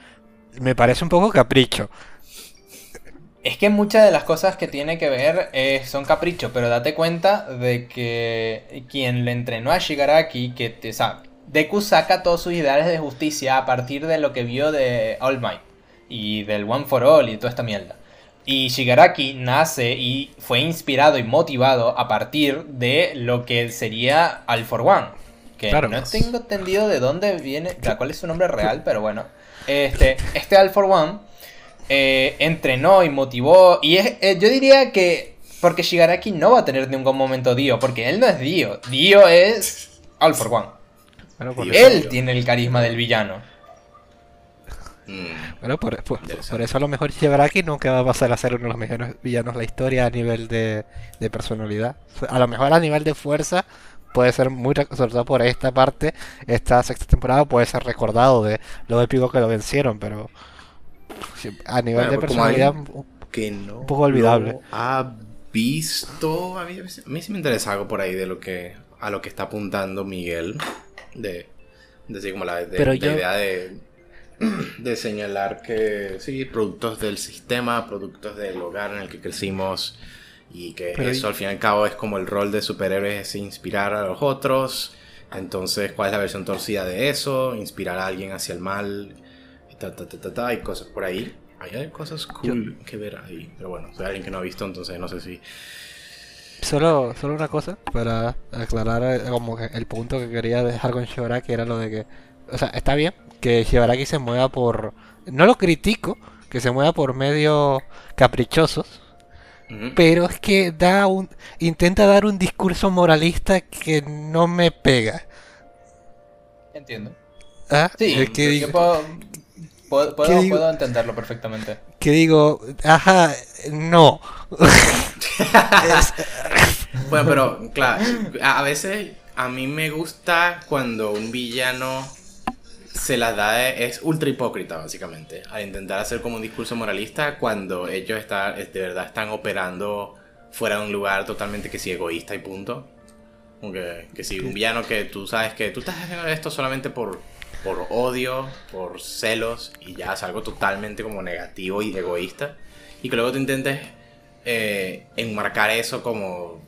me parece un poco capricho. Es que muchas de las cosas que tiene que ver eh, son caprichos, pero date cuenta de que quien le entrenó a Shigaraki, que, o sea, Deku saca todos sus ideales de justicia a partir de lo que vio de All Might y del One for All y toda esta mierda. Y Shigaraki nace y fue inspirado y motivado a partir de lo que sería All for One. Que no tengo entendido de dónde viene, cuál es su nombre real, pero bueno. Este, este All for One eh, entrenó y motivó. Y es, eh, yo diría que. Porque Shigaraki no va a tener ningún momento Dio, porque él no es Dio. Dio es All for One. él tiene el carisma del villano. Mm. Bueno, por, eso a lo mejor Shigaraki nunca va a pasar a ser uno de los mejores villanos de la historia a nivel de, de personalidad. A lo mejor a nivel de fuerza puede ser muy, sobre todo por esta parte, esta sexta temporada puede ser recordado de lo épico que lo vencieron, pero a nivel de personalidad que no un poco olvidable. Ha visto, a mí, a mí sí me interesa algo por ahí de lo que a lo que está apuntando Miguel de, de como la, idea de de señalar que sí, productos del sistema, productos del hogar en el que crecimos y que eso al fin y al cabo es como el rol de superhéroes es inspirar a los otros. Entonces, ¿cuál es la versión torcida de eso? Inspirar a alguien hacia el mal. Y ta, ta, ta, ta, Hay cosas por ahí. Hay cosas cool que ver ahí. Pero bueno, soy alguien que no ha visto, entonces no sé si... Solo, solo una cosa para aclarar eh, como que el punto que quería dejar con Shibaraki era lo de que... O sea, está bien que Shibaraki se mueva por... No lo critico, que se mueva por medios caprichosos, pero es que da un intenta dar un discurso moralista que no me pega. Entiendo. ¿Ah? Sí, que puedo, puedo, entenderlo perfectamente. Que digo, ajá, no. bueno, pero claro, a veces a mí me gusta cuando un villano se las da es ultra hipócrita, básicamente, al intentar hacer como un discurso moralista cuando ellos está, de verdad están operando fuera de un lugar totalmente que sí egoísta y punto. Que, que si un villano que tú sabes que tú estás haciendo esto solamente por, por odio, por celos y ya es algo totalmente como negativo y egoísta. Y que luego te intentes eh, enmarcar eso como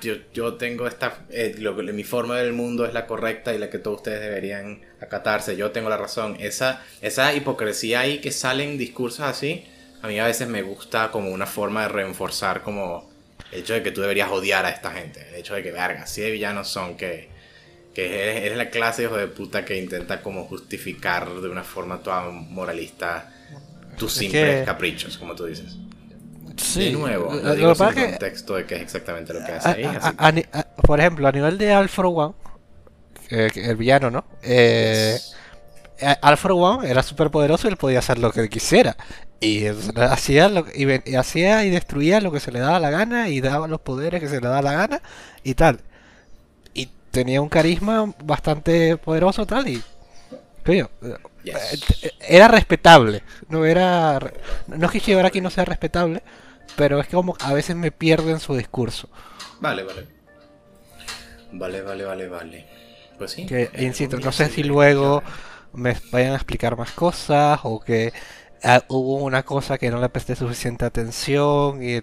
yo, yo tengo esta, eh, mi forma del mundo es la correcta y la que todos ustedes deberían acatarse, yo tengo la razón. Esa, esa hipocresía ahí que salen discursos así, a mí a veces me gusta como una forma de reforzar como el hecho de que tú deberías odiar a esta gente, el hecho de que, verga, así de villanos son que, que eres, la clase de hijo de puta que intenta como justificar de una forma toda moralista tus simples caprichos, como tú dices. Sí. De nuevo, lo digo contexto de qué es exactamente lo que hace ahí. por ejemplo, a nivel de Alpha One, el villano, ¿no? Eh, Alpha One era súper poderoso y él podía hacer lo que quisiera. Y hacía, lo, y, hacía y destruía lo que se le daba la gana y daba los poderes que se le daba la gana y tal. Tenía un carisma bastante poderoso tal y... Coño, era respetable. No era... No es que aquí no sea respetable, pero es que como a veces me pierdo en su discurso. Vale, vale. Vale, vale, vale, vale. Pues sí. Que, insisto, no sé si luego me vayan a explicar más cosas o que ah, hubo una cosa que no le presté suficiente atención y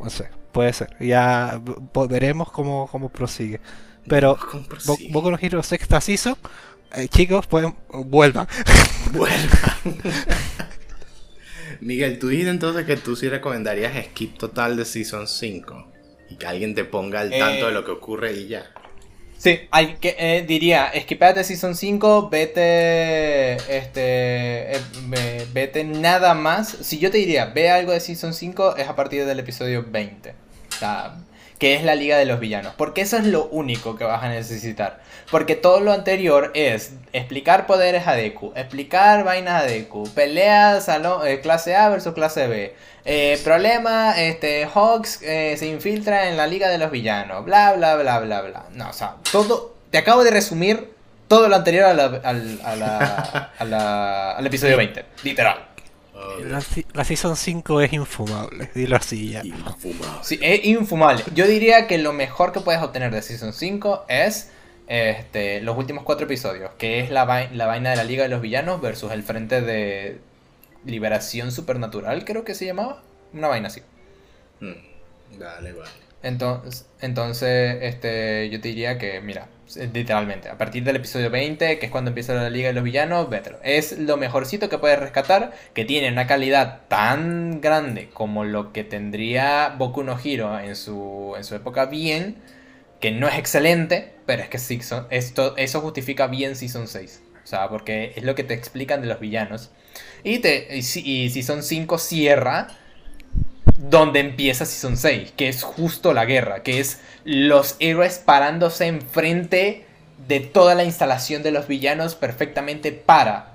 no sé, puede ser. Ya veremos cómo, cómo prosigue. Pero Boku no Hero Sexta Season, eh, chicos, pueden vuelvan. Vuelvan. Miguel, tú dices entonces que tú sí recomendarías skip total de Season 5 y que alguien te ponga al tanto de eh, lo que ocurre y ya. Sí, hay que, eh, diría, skipate Season 5, vete, este, eh, vete nada más. Si yo te diría, ve algo de Season 5, es a partir del episodio 20. O sea, que es la Liga de los Villanos. Porque eso es lo único que vas a necesitar. Porque todo lo anterior es explicar poderes a Deku, explicar vainas a Deku, peleas eh, clase A versus clase B. Eh, problema, este, Hawks eh, se infiltra en la Liga de los Villanos, bla, bla, bla, bla, bla. No, o sea, todo... Te acabo de resumir todo lo anterior a la, al episodio 20, literal. La, Season 5 es infumable, dilo así ya. Infumable. Sí, es infumable. Yo diría que lo mejor que puedes obtener de Season 5 es este, los últimos cuatro episodios, que es la, la vaina de la Liga de los Villanos versus el Frente de Liberación Supernatural, creo que se llamaba. Una vaina así. Hmm. Vale, vale. Entonces, entonces este, yo te diría que, mira, Literalmente. A partir del episodio 20, que es cuando empieza la Liga de los Villanos, vételo. Es lo mejorcito que puedes rescatar, que tiene una calidad tan grande como lo que tendría Boku no Hero en su, en su época bien, que no es excelente, pero es que Season, esto, eso justifica bien Season 6. O sea, porque es lo que te explican de los villanos. Y, te, y, y Season 5 cierra donde empieza Season 6, que es justo la guerra, que es los héroes parándose enfrente de toda la instalación de los villanos perfectamente para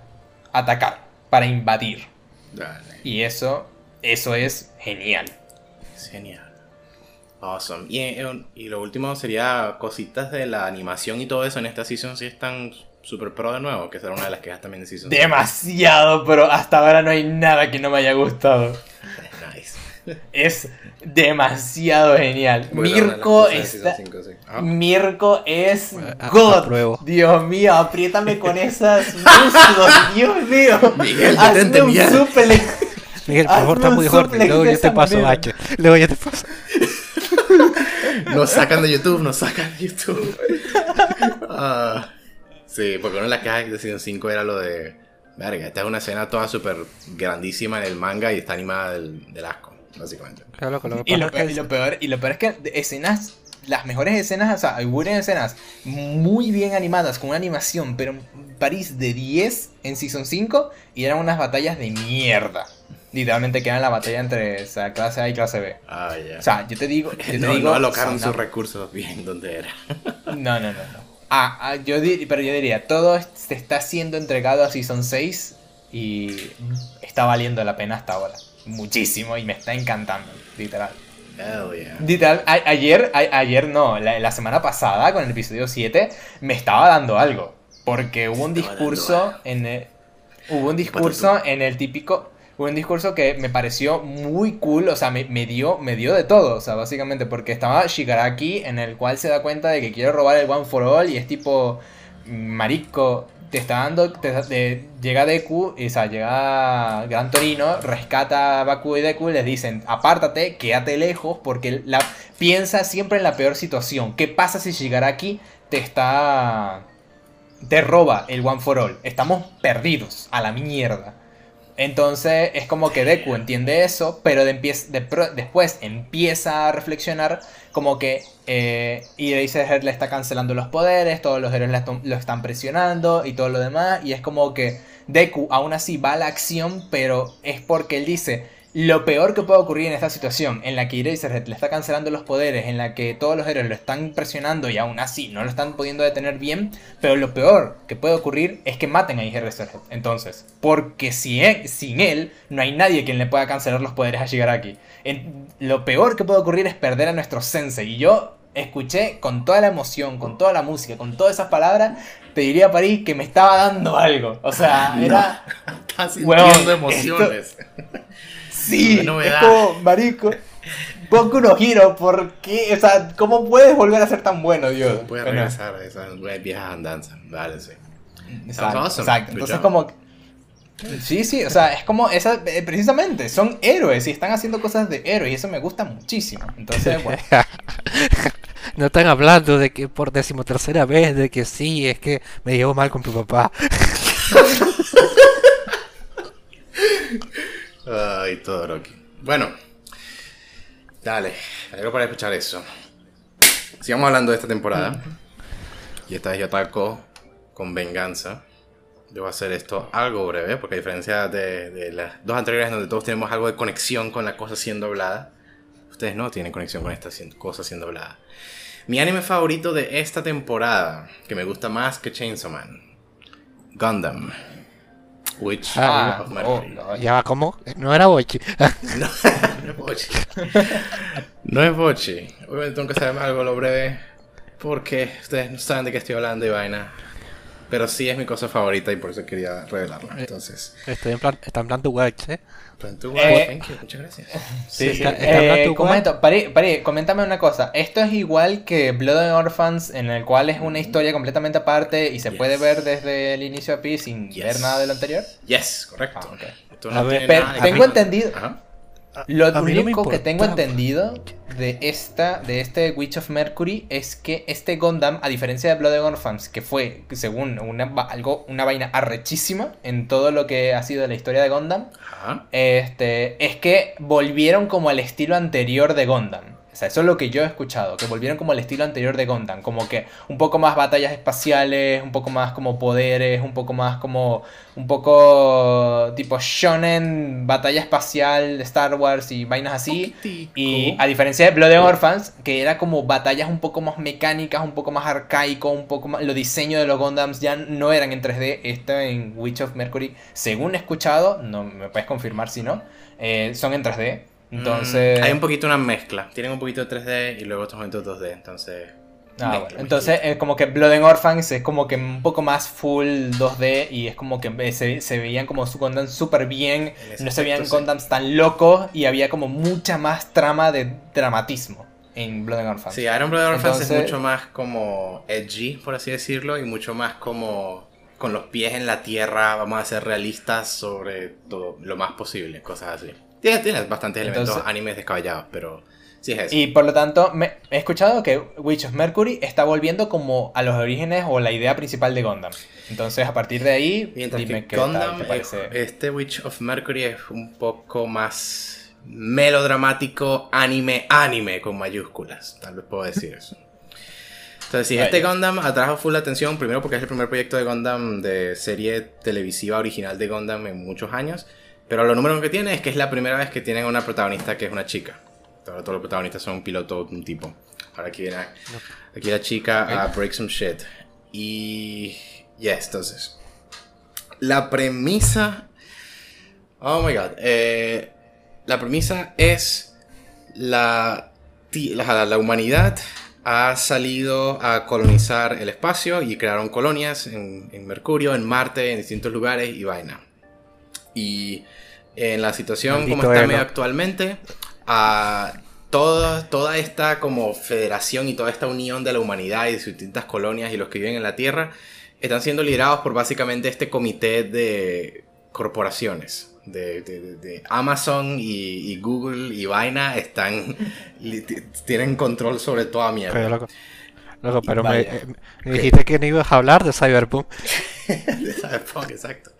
atacar, para invadir. Y eso, eso es genial. Es genial. Awesome. Y, eh, y, lo último sería cositas de la animación y todo eso en esta season si están super pro de nuevo, que será una de las quejas también de season. Demasiado, pero hasta ahora no hay nada que no me haya gustado. Es demasiado genial. Mirko está. Ah. Mirko es God. Dios mío, apriétame con esas muslos. Dios mío. Miguel, te entendí. Miguel, por favor, está muy fuerte. Luego yo te paso H. Luego yo te paso. nos sacan de YouTube, nos sacan de YouTube. Ah, sí, porque una de las quejas de Season 5 era lo de. Verga, esta es una escena toda súper grandísima en el manga y está animada del, del asco básicamente. y, lo peor, y, lo peor, es que escenas, las mejores escenas, o sea, hay buenas escenas muy bien animadas, con una animación, pero París de 10 en Season 5 y eran unas batallas de mierda. Literalmente quedan la batalla entre clase A y clase B. Ah. O sea, yo te digo. Yo no, digo, alocaron sus recursos bien donde era. no, no, no, no. Ah, ah yo pero yo diría, todo se está siendo entregado a Season 6 y está valiendo la pena hasta ahora muchísimo y me está encantando, literal. Literal, ayer, ayer no, la, semana pasada con el episodio 7 me estaba dando algo. Porque hubo un discurso en el, hubo un discurso en el típico hubo un discurso que me pareció muy cool, o sea, me, me, dio, me dio de todo, o sea, básicamente, porque estaba Shigaraki en el cual se da cuenta de que quiere robar el One for All y es tipo, marico, te está dando. Llega Deku, o sea, llega Gran Torino, rescata a Baku y Deku les dicen: apártate, quédate lejos, porque piensa siempre en la peor situación. ¿Qué pasa si Shigaraki te está. te roba el One for All? Estamos perdidos, a la mierda. Entonces es como que Deku entiende eso, pero después empieza a reflexionar como que eh, y Eraserhead le está cancelando los poderes, todos los héroes lo están presionando y todo lo demás, y es como que Deku aún así va a la acción, pero es porque él dice, lo peor que puede ocurrir en esta situación, en la que Eraserhead le está cancelando los poderes, en la que todos los héroes lo están presionando y aún así no lo están pudiendo detener bien, pero lo peor que puede ocurrir es que maten a Eraserhead. Entonces, porque si sin él no hay nadie quien le pueda cancelar los poderes a Shigaraki. lo peor que puede ocurrir es perder a nuestro sensei. Y yo escuché con toda la emoción, con toda la música, con todas esas palabras, te diría a París que me estaba dando algo. O sea, era. Estás sintiendo emociones. Sí, es como, marico. Boku no giro, ¿por qué? O sea, ¿cómo puedes volver a ser tan bueno, Dios? Puedes regresar a esas viejas andanzas, vale, sí. Exacto, exacto. Entonces, como. Sí, sí, o sea, es como esa, eh, precisamente, son héroes y están haciendo cosas de héroes y eso me gusta muchísimo. Entonces, bueno. no están hablando de que por decimotercera vez de que sí, es que me llevo mal con tu papá. Ay, todo Rocky. Bueno, dale, algo para escuchar eso. Sigamos hablando de esta temporada. Y esta vez yo ataco con venganza. Yo voy a hacer esto algo breve, porque a diferencia de, las dos anteriores donde todos tenemos algo de conexión con la cosa siendo hablada, ustedes no tienen conexión con esta cosa siendo hablada. Mi anime favorito de esta temporada, que me gusta más que Chainsaw Man, Gundam. Which ah, oh, ya ¿cómo? No era Bochi. no, no es Bochi. No es Bochi. Obviamente tengo que saber algo lo breve. Porque ustedes no saben de qué estoy hablando y vaina. Pero sí es mi cosa favorita y por eso quería revelarla. Eh, Entonces. Estoy en plan, está en plan tu watch, ¿eh? Plan tu watch, eh, thank you, muchas gracias. Sí, sí. Está, está eh, coméntame una cosa. Esto es igual que Blood and Orphans, en el cual es una historia completamente aparte y se puede ver desde el inicio a pi sin ver nada de lo anterior. Yes, correcto. Ah, okay. a ver, pero tengo entendido. Lo único que tengo entendido de esta, de este Witch of Mercury, es que este Gundam, a diferencia de Blood Orphans, que fue, según una, algo, una vaina arrechísima en todo lo que ha sido la historia de Gundam, este, es que volvieron como al estilo anterior de Gundam. O sea, eso es lo que yo he escuchado, que volvieron como al estilo anterior de Gundam, como que un poco más batallas espaciales, un poco más como poderes, un poco más como un poco tipo shonen, batalla espacial de Star Wars y vainas así. Y a diferencia de Blood and Orphans, que era como batallas un poco más mecánicas, un poco más arcaico, un poco más los diseños de los Gundams ya no eran en 3D, esto en Witch of Mercury, según he escuchado, no me puedes confirmar si no, eh, son en 3D. Entonces. Mm, hay un poquito una mezcla. Tienen un poquito de 3D y luego otros momentos 2D. Entonces. Ah, bueno. Entonces es como que Blood and Orphans es como que un poco más full 2D y es como que se, se veían como su Gundam súper bien, no se veían Gundams tan locos y había como mucha más trama de dramatismo en Blood and Orphans. Sí, Iron Blood and Orphans es mucho más como edgy, por así decirlo, y mucho más como con los pies en la tierra, vamos a ser realistas sobre todo lo más posible, cosas así. Tienes, bastantes elementos animes descabellados, pero sí es eso. Y por lo tanto, he escuchado que Witch of Mercury está volviendo como a los orígenes o la idea principal de Gundam. Entonces, a partir de ahí, Mientras dime que Gundam, este Witch of Mercury es un poco más melodramático, anime, anime con mayúsculas. Tal vez puedo decir eso. Entonces, sí, este Gundam atrajo full atención, primero porque es el primer proyecto de Gundam de serie televisiva original de Gundam en muchos años. Pero lo número que tiene es que es la primera vez que tienen una protagonista que es una chica. Todos, todos los protagonistas son un piloto un tipo. Ahora aquí viene aquí la chica a break some shit. Y. Ya, entonces. La premisa. Oh my god. Eh, la premisa es. La, la, la, humanidad ha salido a colonizar el espacio y crearon colonias en, en Mercurio, en Marte, en distintos lugares y vaina. Y en la situación como está medio actualmente, a toda, toda esta como federación y toda esta unión de la humanidad y de sus distintas colonias y los que viven en la Tierra están siendo liderados por básicamente este comité de corporaciones. De, Amazon y, Google y vaina están tienen control sobre toda mierda. Pero me, dijiste que no ibas a hablar de Cyberpunk. de Cyberpunk, exacto.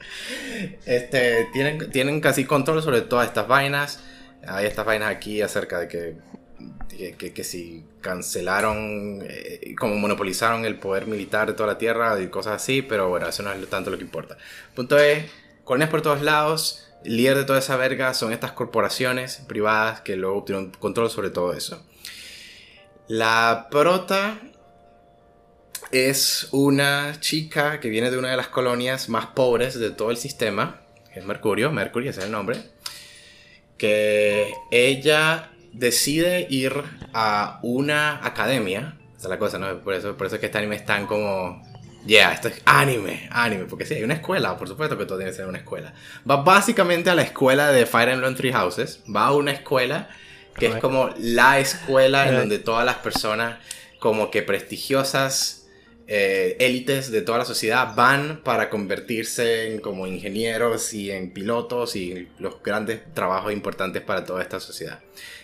Este, tienen, tienen casi control sobre todas estas vainas. Hay estas vainas aquí acerca de que, que, que, si cancelaron, eh, como monopolizaron el poder militar de toda la Tierra y cosas así, pero bueno, eso no es tanto lo que importa. Punto es, colonias por todos lados, el líder de toda esa verga son estas corporaciones privadas que luego obtuvieron control sobre todo eso. La prota es una chica que viene de una de las colonias más pobres de todo el sistema, es Mercurio, Mercury es el nombre, que ella decide ir a una academia, esa es la cosa, ¿no? Por eso, por eso es que este anime es tan como... Yeah, esto es anime, anime, porque sí, hay una escuela, por supuesto que todo tiene que ser una escuela. Va básicamente a la escuela de Fire Emblem Three Houses, va a una escuela que es como la escuela en donde todas las personas como que prestigiosas eh, élites de toda la sociedad van para convertirse en como ingenieros y en pilotos y los grandes trabajos importantes para toda esta sociedad.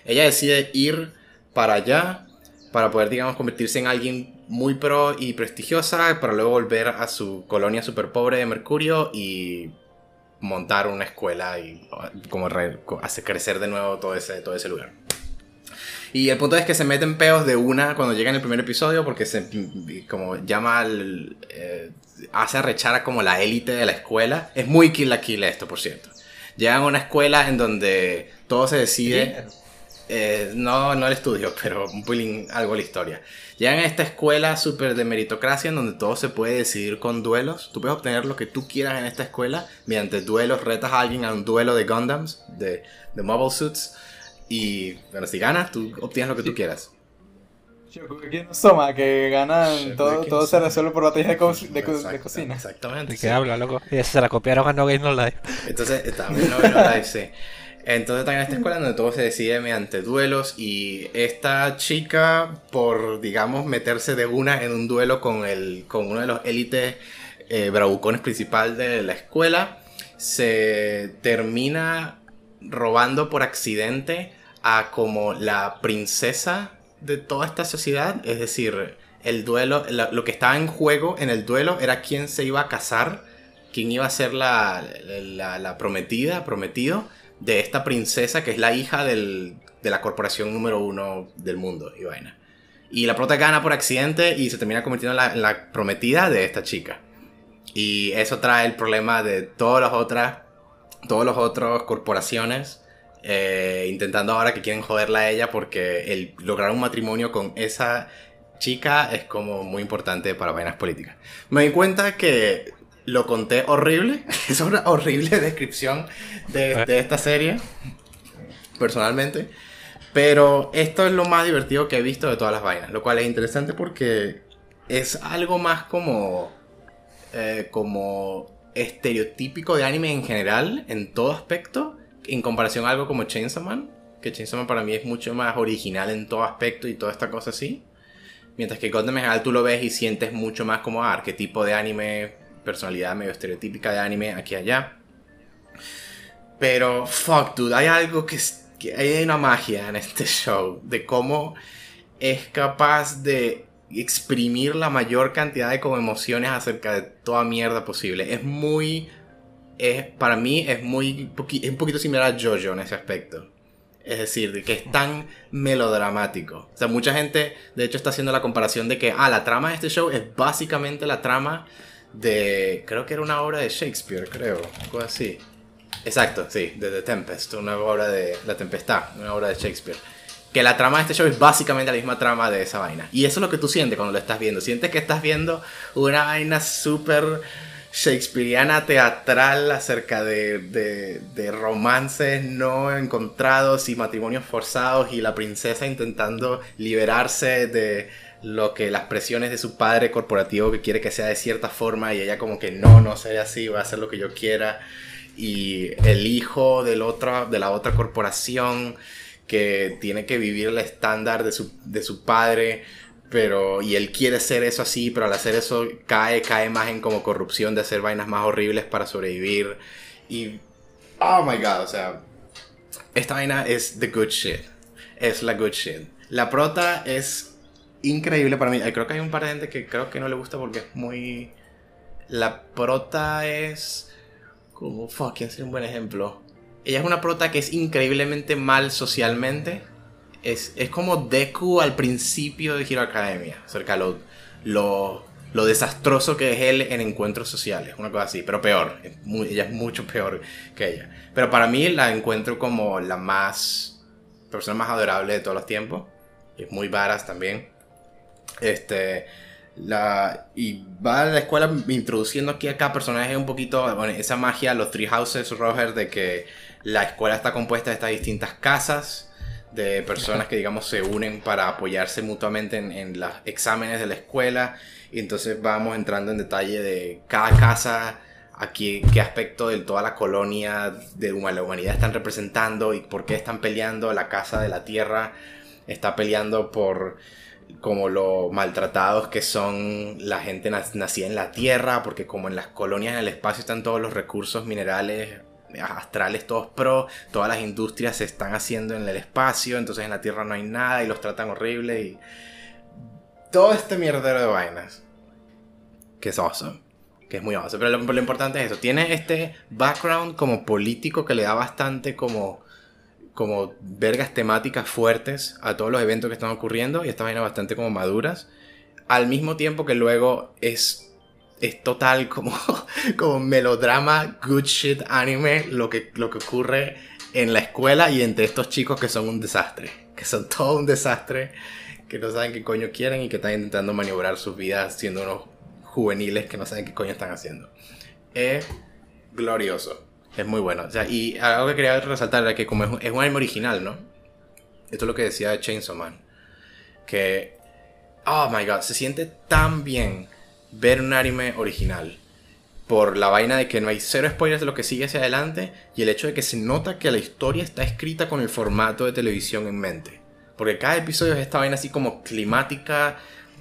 Ella decide ir para allá para poder, digamos, convertirse en alguien muy pro y prestigiosa para luego volver a su colonia super pobre de Mercurio y montar una escuela y como hacer crecer de nuevo todo ese, todo ese lugar. Y el punto es que se meten peos de una cuando llega en el primer episodio porque se como llama al, eh, hace arrechar a como la élite de la escuela. Es muy kill la kill esto, por cierto. Llegan a una escuela en donde todo se decide. Eh, no, no el estudio, pero un algo la historia. Llegan a esta escuela súper de meritocracia en donde todo se puede decidir con duelos. Tú puedes obtener lo que tú quieras en esta escuela mediante duelos. Retas a alguien a un duelo de Gundams, de, de Mobile Suits. Y bueno, si ganas, tú obtienes lo que tú quieras. Soma, que ganan, todo, todo se resuelve por batallas de, de, cocina. Exactamente. ¿De qué habla, loco? Y se la copiaron a No Game No Life. Entonces, también No Game No Life, sí. Entonces están en esta escuela donde todo se decide mediante duelos y esta chica, por, digamos, meterse de una en un duelo con, el, con uno de los élites eh, bravucones principal de la escuela, se termina robando por accidente a como la princesa de toda esta sociedad, es decir, el duelo, lo que estaba en juego en el duelo era quién se iba a casar, quién iba a ser la, la, prometida, prometido de esta princesa que es la hija del, de la corporación número uno del mundo y vaina. Y la prota gana por accidente y se termina convirtiendo en la, prometida de esta chica. Y eso trae el problema de todas las otras, todas las otras corporaciones eh, intentando ahora que quieren joderla a ella porque el lograr un matrimonio con esa chica es como muy importante para vainas políticas. Me di cuenta que lo conté horrible, es una horrible descripción de, esta serie, personalmente. Pero esto es lo más divertido que he visto de todas las vainas, lo cual es interesante porque es algo más como, eh, como estereotípico de anime en general, en todo aspecto, en comparación a algo como Chainsaw Man, que Chainsaw Man para mí es mucho más original en todo aspecto y toda esta cosa así. Mientras que Gotham en general tú lo ves y sientes mucho más como arquetipo de anime, personalidad medio estereotípica de anime aquí y allá. Pero, fuck, dude, hay algo que, que hay una magia en este show de cómo es capaz de exprimir la mayor cantidad de emociones acerca de toda mierda posible. Es muy es, para mí es muy es un poquito similar a Jojo en ese aspecto. Es decir, de que es tan melodramático. O sea, mucha gente, de hecho, está haciendo la comparación de que, ah, la trama de este show es básicamente la trama de, creo que era una obra de Shakespeare, creo, algo así. Exacto, sí, de The Tempest, una obra de La Tempestad, una obra de Shakespeare. Que la trama de este show es básicamente la misma trama de esa vaina. Y eso es lo que tú sientes cuando lo estás viendo. Sientes que estás viendo una vaina súper shakespeariana teatral acerca de, de, romances no encontrados y matrimonios forzados y la princesa intentando liberarse de lo que las presiones de su padre corporativo que quiere que sea de cierta forma y ella como que no, no sea así, va a hacer lo que yo quiera y el hijo del otro, de la otra corporación que tiene que vivir el estándar de su, de su padre pero y él quiere ser eso así, pero al hacer eso cae, cae más en como corrupción de hacer vainas más horribles para sobrevivir y oh my god, o sea, esta vaina es the good shit. Es la good shit. La prota es increíble para mí. Creo que hay un par de gente que creo que no le gusta porque es muy la prota es como fuck, ¿quién un buen ejemplo? Ella es una prota que es increíblemente mal socialmente es, como Deku al principio de Hero Academia, acerca de lo, lo, desastroso que es él en encuentros sociales, una cosa así, pero peor, ella es mucho peor que ella. Pero para mí la encuentro como la más, persona más adorable de todos los tiempos, es muy varas también. Este, la, y va a la escuela introduciendo aquí a cada personaje un poquito, bueno, esa magia, los Three Houses, Roger, de que la escuela está compuesta de estas distintas casas de personas que digamos se unen para apoyarse mutuamente en, los exámenes de la escuela. Y entonces vamos entrando en detalle de cada casa aquí qué aspecto de toda la colonia de la humanidad están representando y por qué están peleando. La casa de la tierra está peleando por como lo maltratados que son la gente nacida en la tierra porque como en las colonias en el espacio están todos los recursos minerales astrales todos pro, todas las industrias se están haciendo en el espacio, entonces en la Tierra no hay nada y los tratan horrible y todo este mierdero de vainas. Que es awesome. Que es muy awesome. Pero lo, importante es eso. Tiene este background como político que le da bastante como como vergas temáticas fuertes a todos los eventos que están ocurriendo y estas vainas bastante como maduras. Al mismo tiempo que luego es es total como, como melodrama, good shit anime, lo que, lo que ocurre en la escuela y entre estos chicos que son un desastre, que son todo un desastre, que no saben qué coño quieren y que están intentando maniobrar sus vidas siendo unos juveniles que no saben qué coño están haciendo. Es glorioso, es muy bueno. O sea, y algo que quería resaltar era que como es es un anime original, ¿no? Esto es lo que decía Chainsaw Man, que, oh my god, se siente tan bien ver un anime original. Por la vaina de que no hay cero spoilers de lo que sigue hacia adelante y el hecho de que se nota que la historia está escrita con el formato de televisión en mente. Porque cada episodio es esta vaina así como climática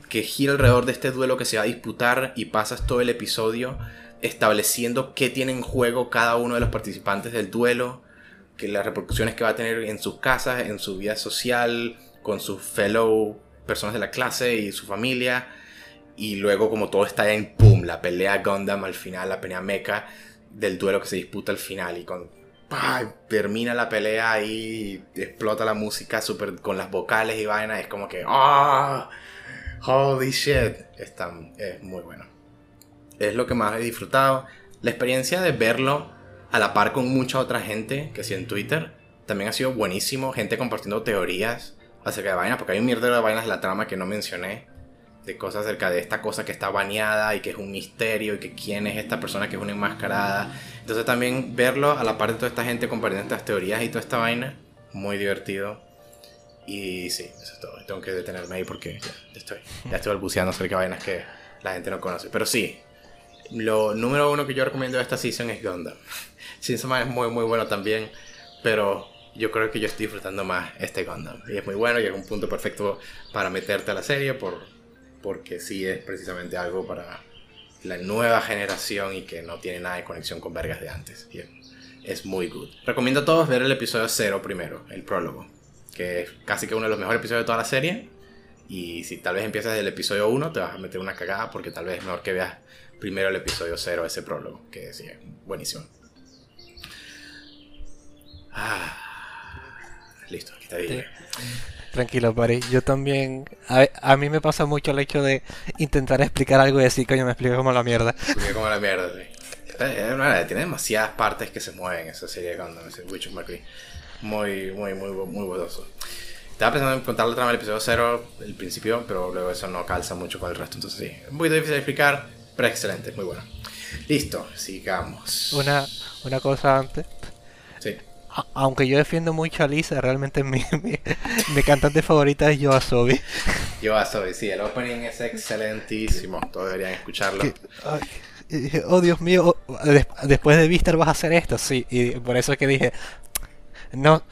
que gira alrededor de este duelo que se va a disputar y pasas todo el episodio estableciendo qué tiene en juego cada uno de los participantes del duelo que las repercusiones que va a tener en sus casas, en su vida social, con sus fellow personas de la clase y su familia. Y luego como todo está en pum, la pelea Gundam al final, la pelea mecha del duelo que se disputa al final y con termina la pelea y explota la música super, con las vocales y vainas, es como que ¡ah! Holy shit, está, es muy bueno. Es lo que más he disfrutado. La experiencia de verlo a la par con mucha otra gente que sí en Twitter también ha sido buenísimo. Gente compartiendo teorías acerca de vainas, porque hay un mierdero de vainas de la trama que no mencioné. De cosas acerca de esta cosa que está baneada y que es un misterio y que quién es esta persona que es una enmascarada. Entonces también verlo a la par de toda esta gente compartiendo estas teorías y toda esta vaina, muy divertido. Y sí, eso es todo. Tengo que detenerme ahí porque ya, estoy, ya estoy balbuceando acerca de vainas que la gente no conoce. Pero sí, lo número uno que yo recomiendo de esta season es Gundam. Shinsama es muy muy bueno también, pero yo creo que yo estoy disfrutando más este Gundam. Y es muy bueno y es un punto perfecto para meterte a la serie por, porque sí es precisamente algo para la nueva generación y que no tiene nada de conexión con vergas de antes. Y es muy good. Recomiendo a todos ver el episodio 0 primero, el prólogo, que es casi que uno de los mejores episodios de toda la serie. Y si tal vez empiezas del episodio 1, te vas a meter una cagada porque tal vez es mejor que veas primero el episodio 0, ese prólogo, que sí, es buenísimo. Ah, listo, aquí está bien. Tranquilo, Pari. Yo también. A, mí me pasa mucho el hecho de intentar explicar algo y decir, coño, me explico como la mierda. Explico como la mierda, sí. Tiene demasiadas partes que se mueven esa serie cuando ese Witch of Muy, muy, muy, muy buenoso. Estaba pensando en contar la trama del episodio 0, el principio, pero luego eso no calza mucho con el resto. Entonces sí, muy difícil de explicar, pero excelente, muy bueno. Listo, sigamos. Una, una cosa antes. Aunque yo defiendo mucho a Lisa, realmente mi, mi, cantante favorita es Yoasobi. Yoasobi, sí, el opening es excelentísimo. Todos deberían escucharlo. oh Dios mío, después de Vistar vas a hacer esto, sí. Y por eso es que dije, no,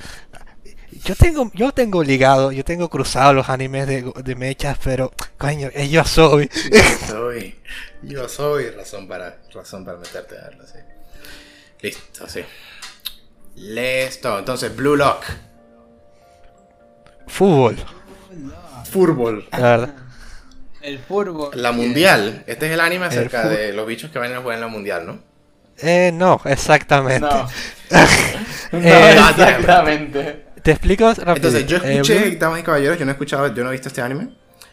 yo tengo, yo tengo ligado, yo tengo cruzado los animes de, de mechas, pero coño, es yo soy. soy. Yo soy razón para, razón para meterte a verlo, sí. Listo, sí. Listo, entonces Blue Lock. Fútbol. Fútbol. La verdad. El fútbol. La mundial. Este es el anime acerca de los bichos que van a jugar en la mundial, ¿no? Eh, no, exactamente. No. eh, exactamente. Te explico rápido. Entonces, yo eh, escuché, damas y caballeros, yo no he escuchado, yo no he visto este anime.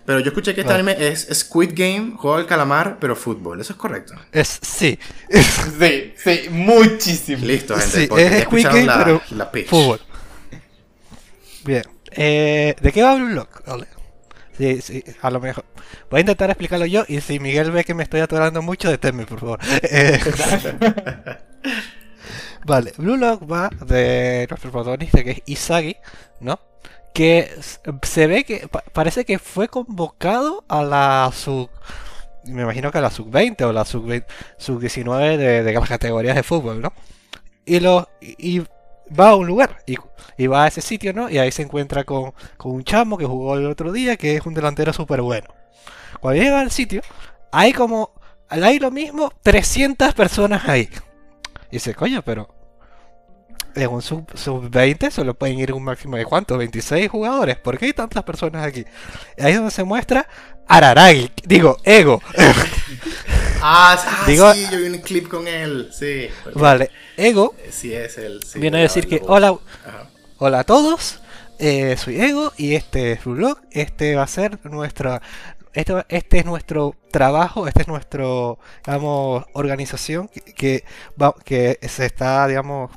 Pero yo escuché que este anime es Squid Game, juego del calamar, pero fútbol. ¿Eso es correcto? Es, sí. sí, sí, muchísimo. Listo, gente. Sí, es Squid Game, pero fútbol. Bien. Eh, ¿De qué va Blue Lock? Sí, sí, a lo mejor. Voy a intentar explicarlo yo y si Miguel ve que me estoy atorando mucho, deténme, por favor. Eh, Vale, Blue Lock va de nuestro protagonista que es Isagi, ¿no? Que se ve que parece que fue convocado a la sub. Me imagino que a la sub 20 o la sub, sub 19 de, de, las categorías de fútbol, ¿no? Y, lo, y va a un lugar y, va a ese sitio, ¿no? Y ahí se encuentra con, con un chamo que jugó el otro día, que es un delantero súper bueno. Cuando llega al sitio, hay como, hay lo mismo, 300 personas ahí. Y dice, coño, pero en un sub-20 solo pueden ir un máximo de cuánto, 26 jugadores. ¿Por qué hay tantas personas aquí? Ahí es donde se muestra Araragi, digo, Ego. ah, ah digo, sí, yo vi un clip con él, sí. Vale, Ego eh, sí es él, viene a decir que hola, hola a todos, eh, soy Ego y este es Vlog, este va a ser nuestra... Este, este es nuestro trabajo, este es nuestro, digamos, organización que, que, que se está, digamos,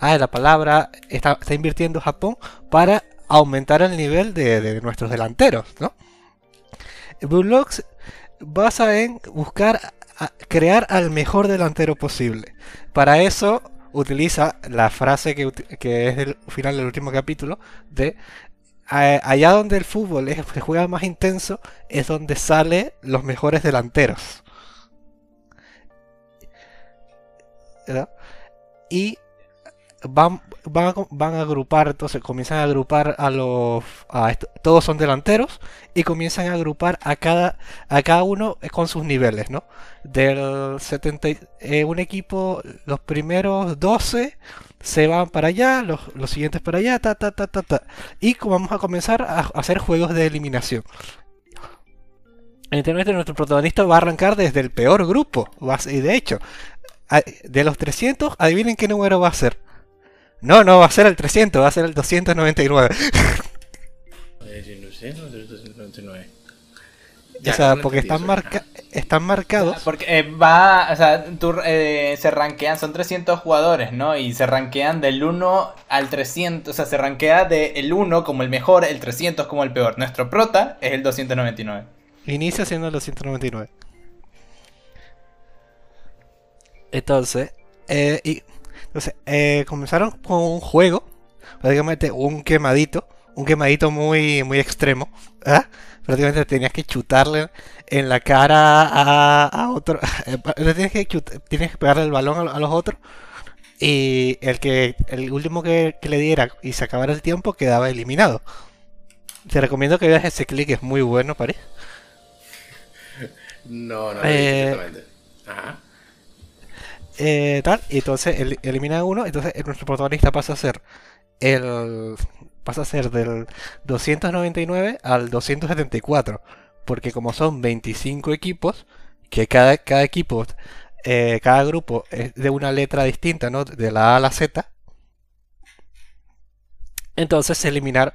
ah, la palabra, está, invirtiendo Japón para aumentar el nivel de, nuestros delanteros, ¿no? Blue basa en buscar crear al mejor delantero posible. Para eso utiliza la frase que, es del final del último capítulo de allá donde el fútbol es, se juega más intenso es donde salen los mejores delanteros. Y van, van, a, van a agrupar, entonces comienzan a agrupar a los... A todos son delanteros y comienzan a agrupar a cada, a cada uno con sus niveles, ¿no? Del 70, eh, un equipo, los primeros 12 se van para allá, los, los siguientes para allá, ta, ta, ta, ta, ta. Y vamos a comenzar a hacer juegos de eliminación. Evidentemente nuestro protagonista va a arrancar desde el peor grupo. Y de hecho, de los 300, adivinen qué número va a ser. No, no va a ser el 300, va a ser el 299. o sea, porque están, marca están marcados. Porque eh, va, o sea, eh, se rankean, son 300 jugadores, ¿no? Y se rankean del 1 al 300, o sea, se rankea del 1 como el mejor, el 300 como el peor. Nuestro prota es el 299. Inicia siendo el 299. Entonces, eh, y, entonces eh, comenzaron con un juego, prácticamente un quemadito, un quemadito muy, muy extremo. Prácticamente tenías que chutarle en la cara a, otro, eh, tienes que, tienes que pegarle el balón a, los otros. Y el que el último que, le diera y se acabara el tiempo quedaba eliminado. Te recomiendo que veas ese clic, es muy bueno, parece. No, no, eh, Ajá eh, tal, y entonces el, elimina uno, entonces nuestro protagonista pasa a ser el pasa a ser del 299 al 274, porque como son 25 equipos, que cada, cada equipo, eh, cada grupo es de una letra distinta, ¿no? De la A a la Z. Entonces se eliminar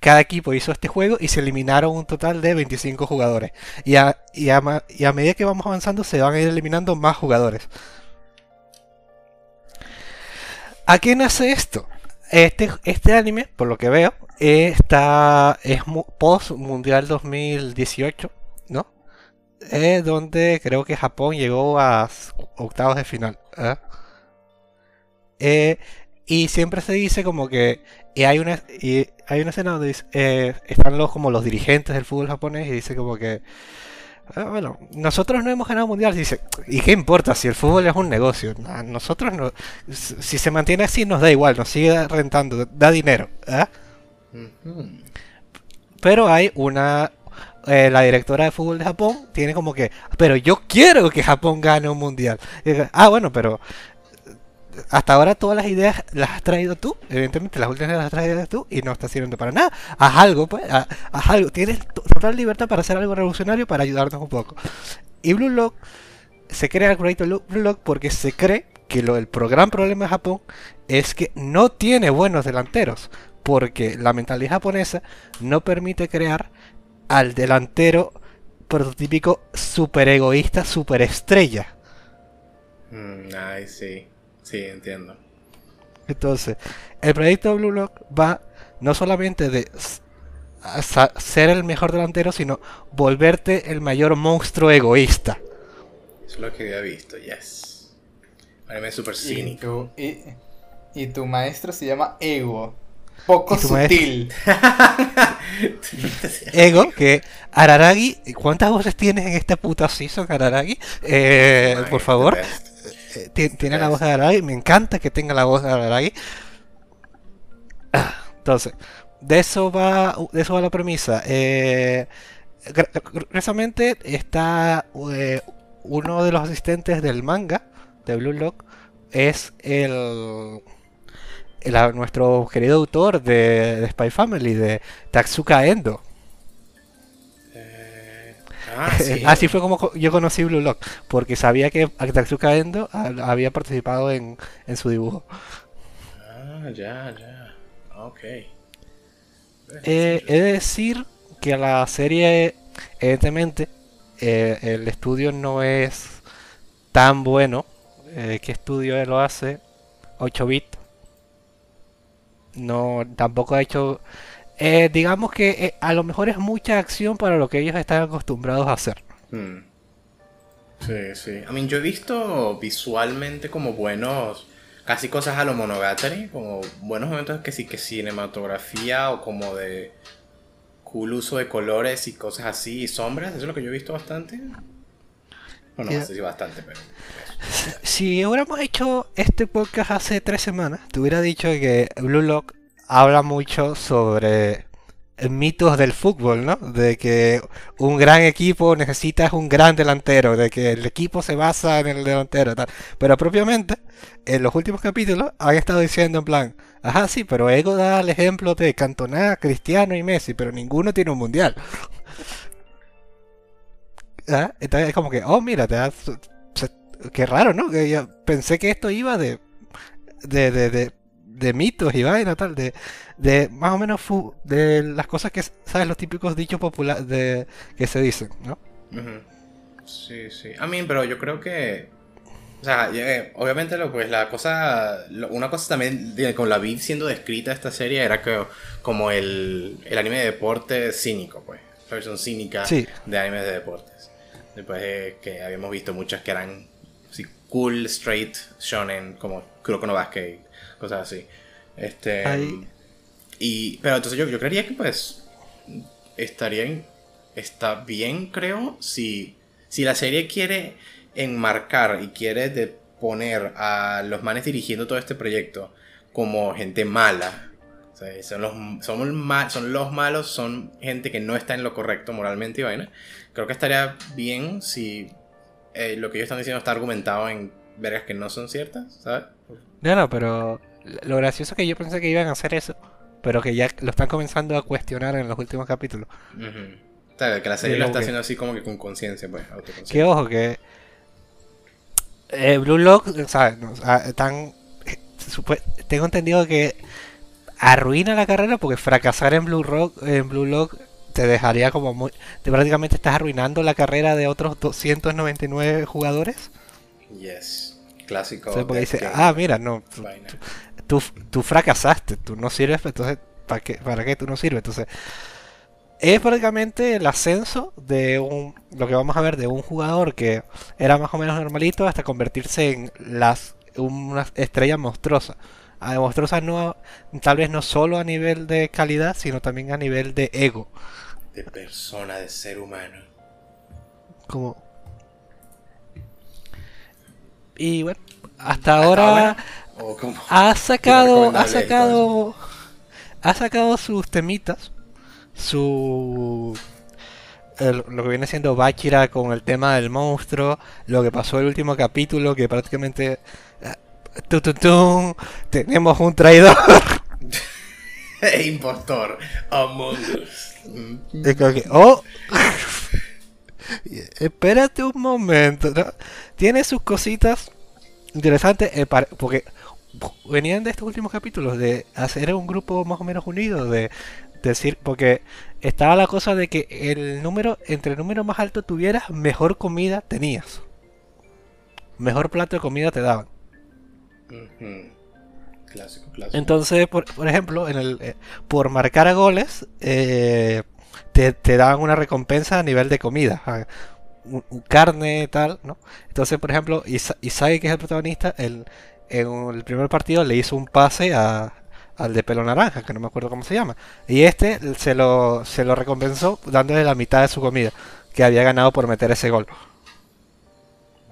cada equipo hizo este juego y se eliminaron un total de 25 jugadores. Y a, y a, y a medida que vamos avanzando se van a ir eliminando más jugadores. ¿A qué nace esto? Este, este anime, por lo que veo, está, es post Mundial 2018, ¿no? Es donde creo que Japón llegó a octavos de final. ¿eh? Eh, y siempre se dice como que hay una y hay una escena donde eh, están los como los dirigentes del fútbol japonés y dice como que bueno, nosotros no hemos ganado mundial. Dice, ¿y qué importa si el fútbol es un negocio? nosotros no, si se mantiene así nos da igual, nos sigue rentando, da dinero. ¿ah? Pero hay una, eh, la directora de fútbol de Japón tiene como que, pero yo quiero que Japón gane un mundial. ah, bueno, pero hasta ahora todas las ideas las has traído tú, evidentemente las últimas las has traído tú y no está sirviendo para nada. Haz algo, pues, haz, algo. Tienes total libertad para hacer algo revolucionario para ayudarnos un poco. Y Blue Lock se crea el proyecto Blue Lock porque se cree que lo, el gran problema de Japón es que no tiene buenos delanteros, porque la mentalidad japonesa no permite crear al delantero prototípico super egoísta, super estrella. Mm, ay, sí. Sí, entiendo. Entonces, el proyecto Blue Lock va no solamente de ser el mejor delantero, sino volverte el mayor monstruo egoísta. Eso es lo que había visto, yes. Parece súper cínico. Y, y, tu maestro se llama Ego. Poco sutil. Ego, que Araragi, ¿cuántas voces tienes en esta puta season, Araragi? Eh, por favor. Eh, tiene la voz de Araragi, me encanta que tenga la voz de Araragi. Entonces, de eso va, de eso va la premisa. Eh, está eh, uno de los asistentes del manga de Blue Lock es el, nuestro querido autor de, de Spy Family de Tatsuka Endo. Ah, Así fue como yo conocí Blue Lock, porque sabía que Tatsuka Endo había participado en, su dibujo. Ah, ya, ya. Ok. Eh, he de decir que la serie, evidentemente, eh, el estudio no es tan bueno. Eh, ¿Qué estudio lo hace? 8 bit. No, tampoco ha hecho eh, digamos que eh, a lo mejor es mucha acción para lo que ellos están acostumbrados a hacer. Hmm. Sí, sí. I mean, yo he visto visualmente como buenos, casi cosas a lo Monogatari, como buenos momentos que sí, que cinematografía o como de cool uso de colores y cosas así, y sombras, eso es lo que yo he visto bastante. Bueno, no sé si bastante, pero... Si hubiéramos hecho este podcast hace tres semanas, te hubiera dicho que Blue Lock habla mucho sobre mitos del fútbol, ¿no? De que un gran equipo necesita un gran delantero, de que el equipo se basa en el delantero, tal. Pero propiamente, en los últimos capítulos han estado diciendo en plan, ajá, sí, pero Ego da el ejemplo de Cantona, Cristiano y Messi, pero ninguno tiene un mundial. ¿Ah? Es como que, oh, mira, te das... Qué raro, ¿no? Que yo pensé que esto iba de, de, de de mitos y vaina tal, de, de más o menos de las cosas que, ¿sabes? Los típicos dichos populares de, que se dicen, ¿no? Sí, sí. A mí, pero yo creo que... O sea, eh, obviamente lo, pues la cosa, una cosa también con la vi siendo descrita esta serie era que como el, el anime de deporte cínico, pues, la versión cínica de animes de deportes. Después de que habíamos visto muchas que eran así, cool, straight, shonen, como Kuroko no Basket cosas así. Este, y, pero entonces yo, yo creería que pues estaría está bien, creo, si, si la serie quiere enmarcar y quiere de poner a los manes dirigiendo todo este proyecto como gente mala. son, los, son, son los malos, son gente que no está en lo correcto moralmente y vaina. Creo que estaría bien si eh, lo que ellos están diciendo está argumentado en vergas que no son ciertas, ¿sabes? No, no, pero lo gracioso es que yo pensé que iban a hacer eso, pero que ya lo están comenzando a cuestionar en los últimos capítulos. que la serie lo está haciendo así como que con conciencia, pues, Que ojo, que eh, Blue Lock, ¿sabes? están, tengo entendido que arruina la carrera porque fracasar en Blue Rock, en Blue Lock te dejaría como muy, te prácticamente estás arruinando la carrera de otros 299 jugadores. Yes, clásico. porque dice, ah, mira, no, tú, fracasaste, tú no sirves, entonces, ¿para qué, ¿para qué tú no sirves? Entonces, es prácticamente el ascenso de un, lo que vamos a ver, de un jugador que era más o menos normalito hasta convertirse en las, una estrella monstruosa. Ah, monstruosa no, tal vez no solo a nivel de calidad, sino también a nivel de ego. De persona, de ser humano. Como... Y bueno, hasta, ahora ha sacado, ha sacado, ha sacado sus temitas, su lo que viene siendo Bachira con el tema del monstruo, lo que pasó el último capítulo, que prácticamente uh, tenemos un traidor. e impostor, Among Us. oh, espérate un momento, tiene sus cositas interesantes, eh, porque venían de estos últimos capítulos de hacer un grupo más o menos unido, de decir, porque estaba la cosa de que el número, entre el número más alto tuvieras, mejor comida tenías. Mejor plato de comida te daban. Clásico, clásico. Entonces, por, ejemplo, en el, eh, por marcar a goles, eh, te, te, daban una recompensa a nivel de comida. Un, carne, tal, ¿no? Entonces, por ejemplo, Isai, que es el protagonista, el, en el primer partido le hizo un pase a, al de pelo naranja, que no me acuerdo cómo se llama. Y este se lo, se lo recompensó dándole la mitad de su comida, que había ganado por meter ese gol.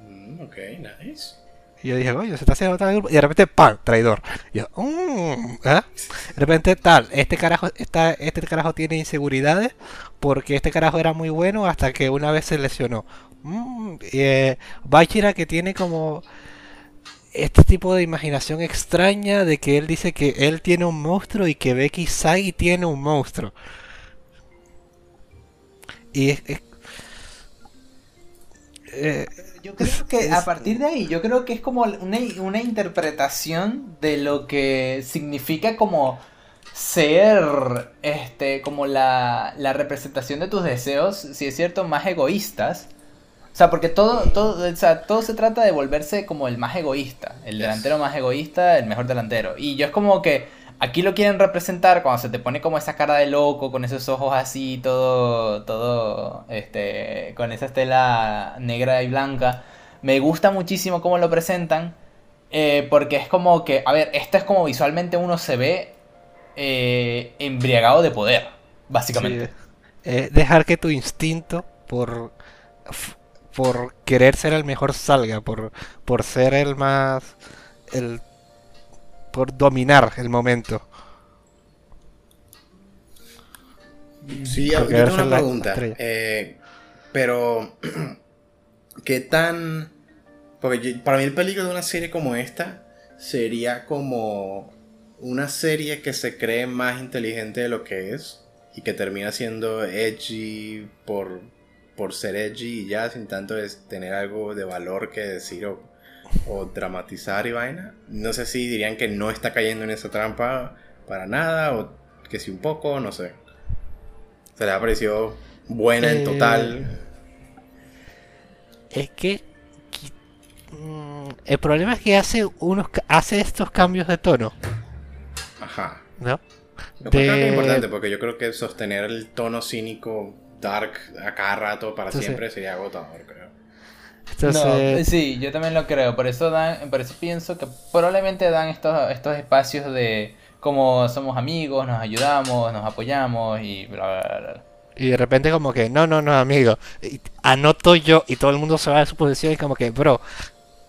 Mm, ok, nice. Y yo dije, oye, se está haciendo tal grupo. Y de repente, ¡pam! Traidor. Y yo, mmm, De repente, tal, este carajo, esta, este carajo tiene inseguridades porque este carajo era muy bueno hasta que una vez se lesionó. Mm, eh, Bachira que tiene como este tipo de imaginación extraña de que él dice que él tiene un monstruo y que Becky Sagi tiene un monstruo. Y es, eh, yo creo que a partir de ahí, yo creo que es como una, una interpretación de lo que significa como ser este como la, la representación de tus deseos, si es cierto, más egoístas sea, porque todo, todo, o sea, todo se trata de volverse como el más egoísta, el delantero más egoísta, el mejor delantero. Y yo es como que aquí lo quieren representar cuando se te pone como esa cara de loco, con esos ojos así, todo, todo, este, con esa estela negra y blanca. Me gusta muchísimo cómo lo presentan, eh, porque es como que, a ver, esto es como visualmente uno se ve eh, embriagado de poder, básicamente. dejar que tu instinto por por querer ser el mejor salga, por, por ser el más... El, por dominar el momento. Sí, yo tengo una pregunta. Eh, pero, ¿qué tan...? Porque para mí el peligro de una serie como esta sería como una serie que se cree más inteligente de lo que es y que termina siendo edgy por, por ser edgy y ya sin tanto es tener algo de valor que decir o, o dramatizar y vaina. No sé si dirían que no está cayendo en esa trampa para nada o que sí un poco, no sé. Se le ha parecido buena en total. Eh, es que mm, el problema es que hace unos hace estos cambios de tono. Ajá. ¿No? es importante porque yo creo que sostener el tono cínico dark a cada rato para siempre sería agotador, creo. Entonces... sí, yo también lo creo. Por eso dan, por eso pienso que probablemente dan estos, estos espacios de como somos amigos, nos ayudamos, nos apoyamos y bla bla bla. Y de repente como que, no, no, no, amigo, anoto yo y todo el mundo se va de su posición y como que, bro,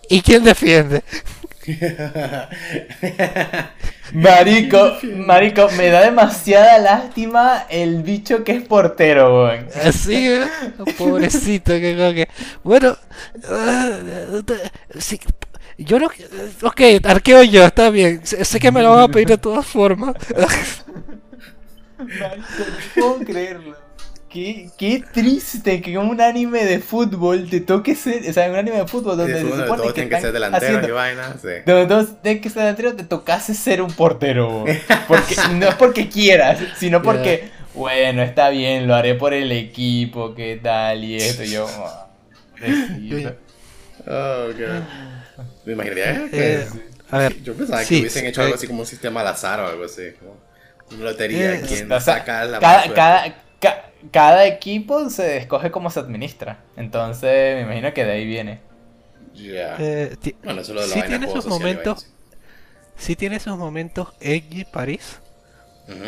¿y quién defiende? marico, marico, me da demasiada lástima el bicho que es portero, weón. Sí, ¿eh? pobrecito, que que, bueno, uh, sí, yo no, ok, arqueo yo, está bien, sé que me lo van a pedir de todas formas. Marico, no puedo creerlo. Qué, qué triste que un anime de fútbol te toque ser, o sea, un anime de fútbol donde se supone que, que ser delantero y vaina, sí. Donde todos tienen que ser delantero, te tocase ser un portero. Porque, no es porque quieras, sino porque, bueno, está bien, lo haré por el equipo, qué tal, y esto, y yo, oh, oh, Me imaginaría que... Eh, a ver, yo pensaba que hubiesen hecho algo así como un sistema al azar o algo así, como una lotería, eh, quien saca la cada, cada, cada equipo se escoge cómo se administra. Entonces, me imagino que de ahí viene. Ya. Eh, bueno, eso lo de la sí tiene esos momentos. Sí tiene esos momentos edgy París.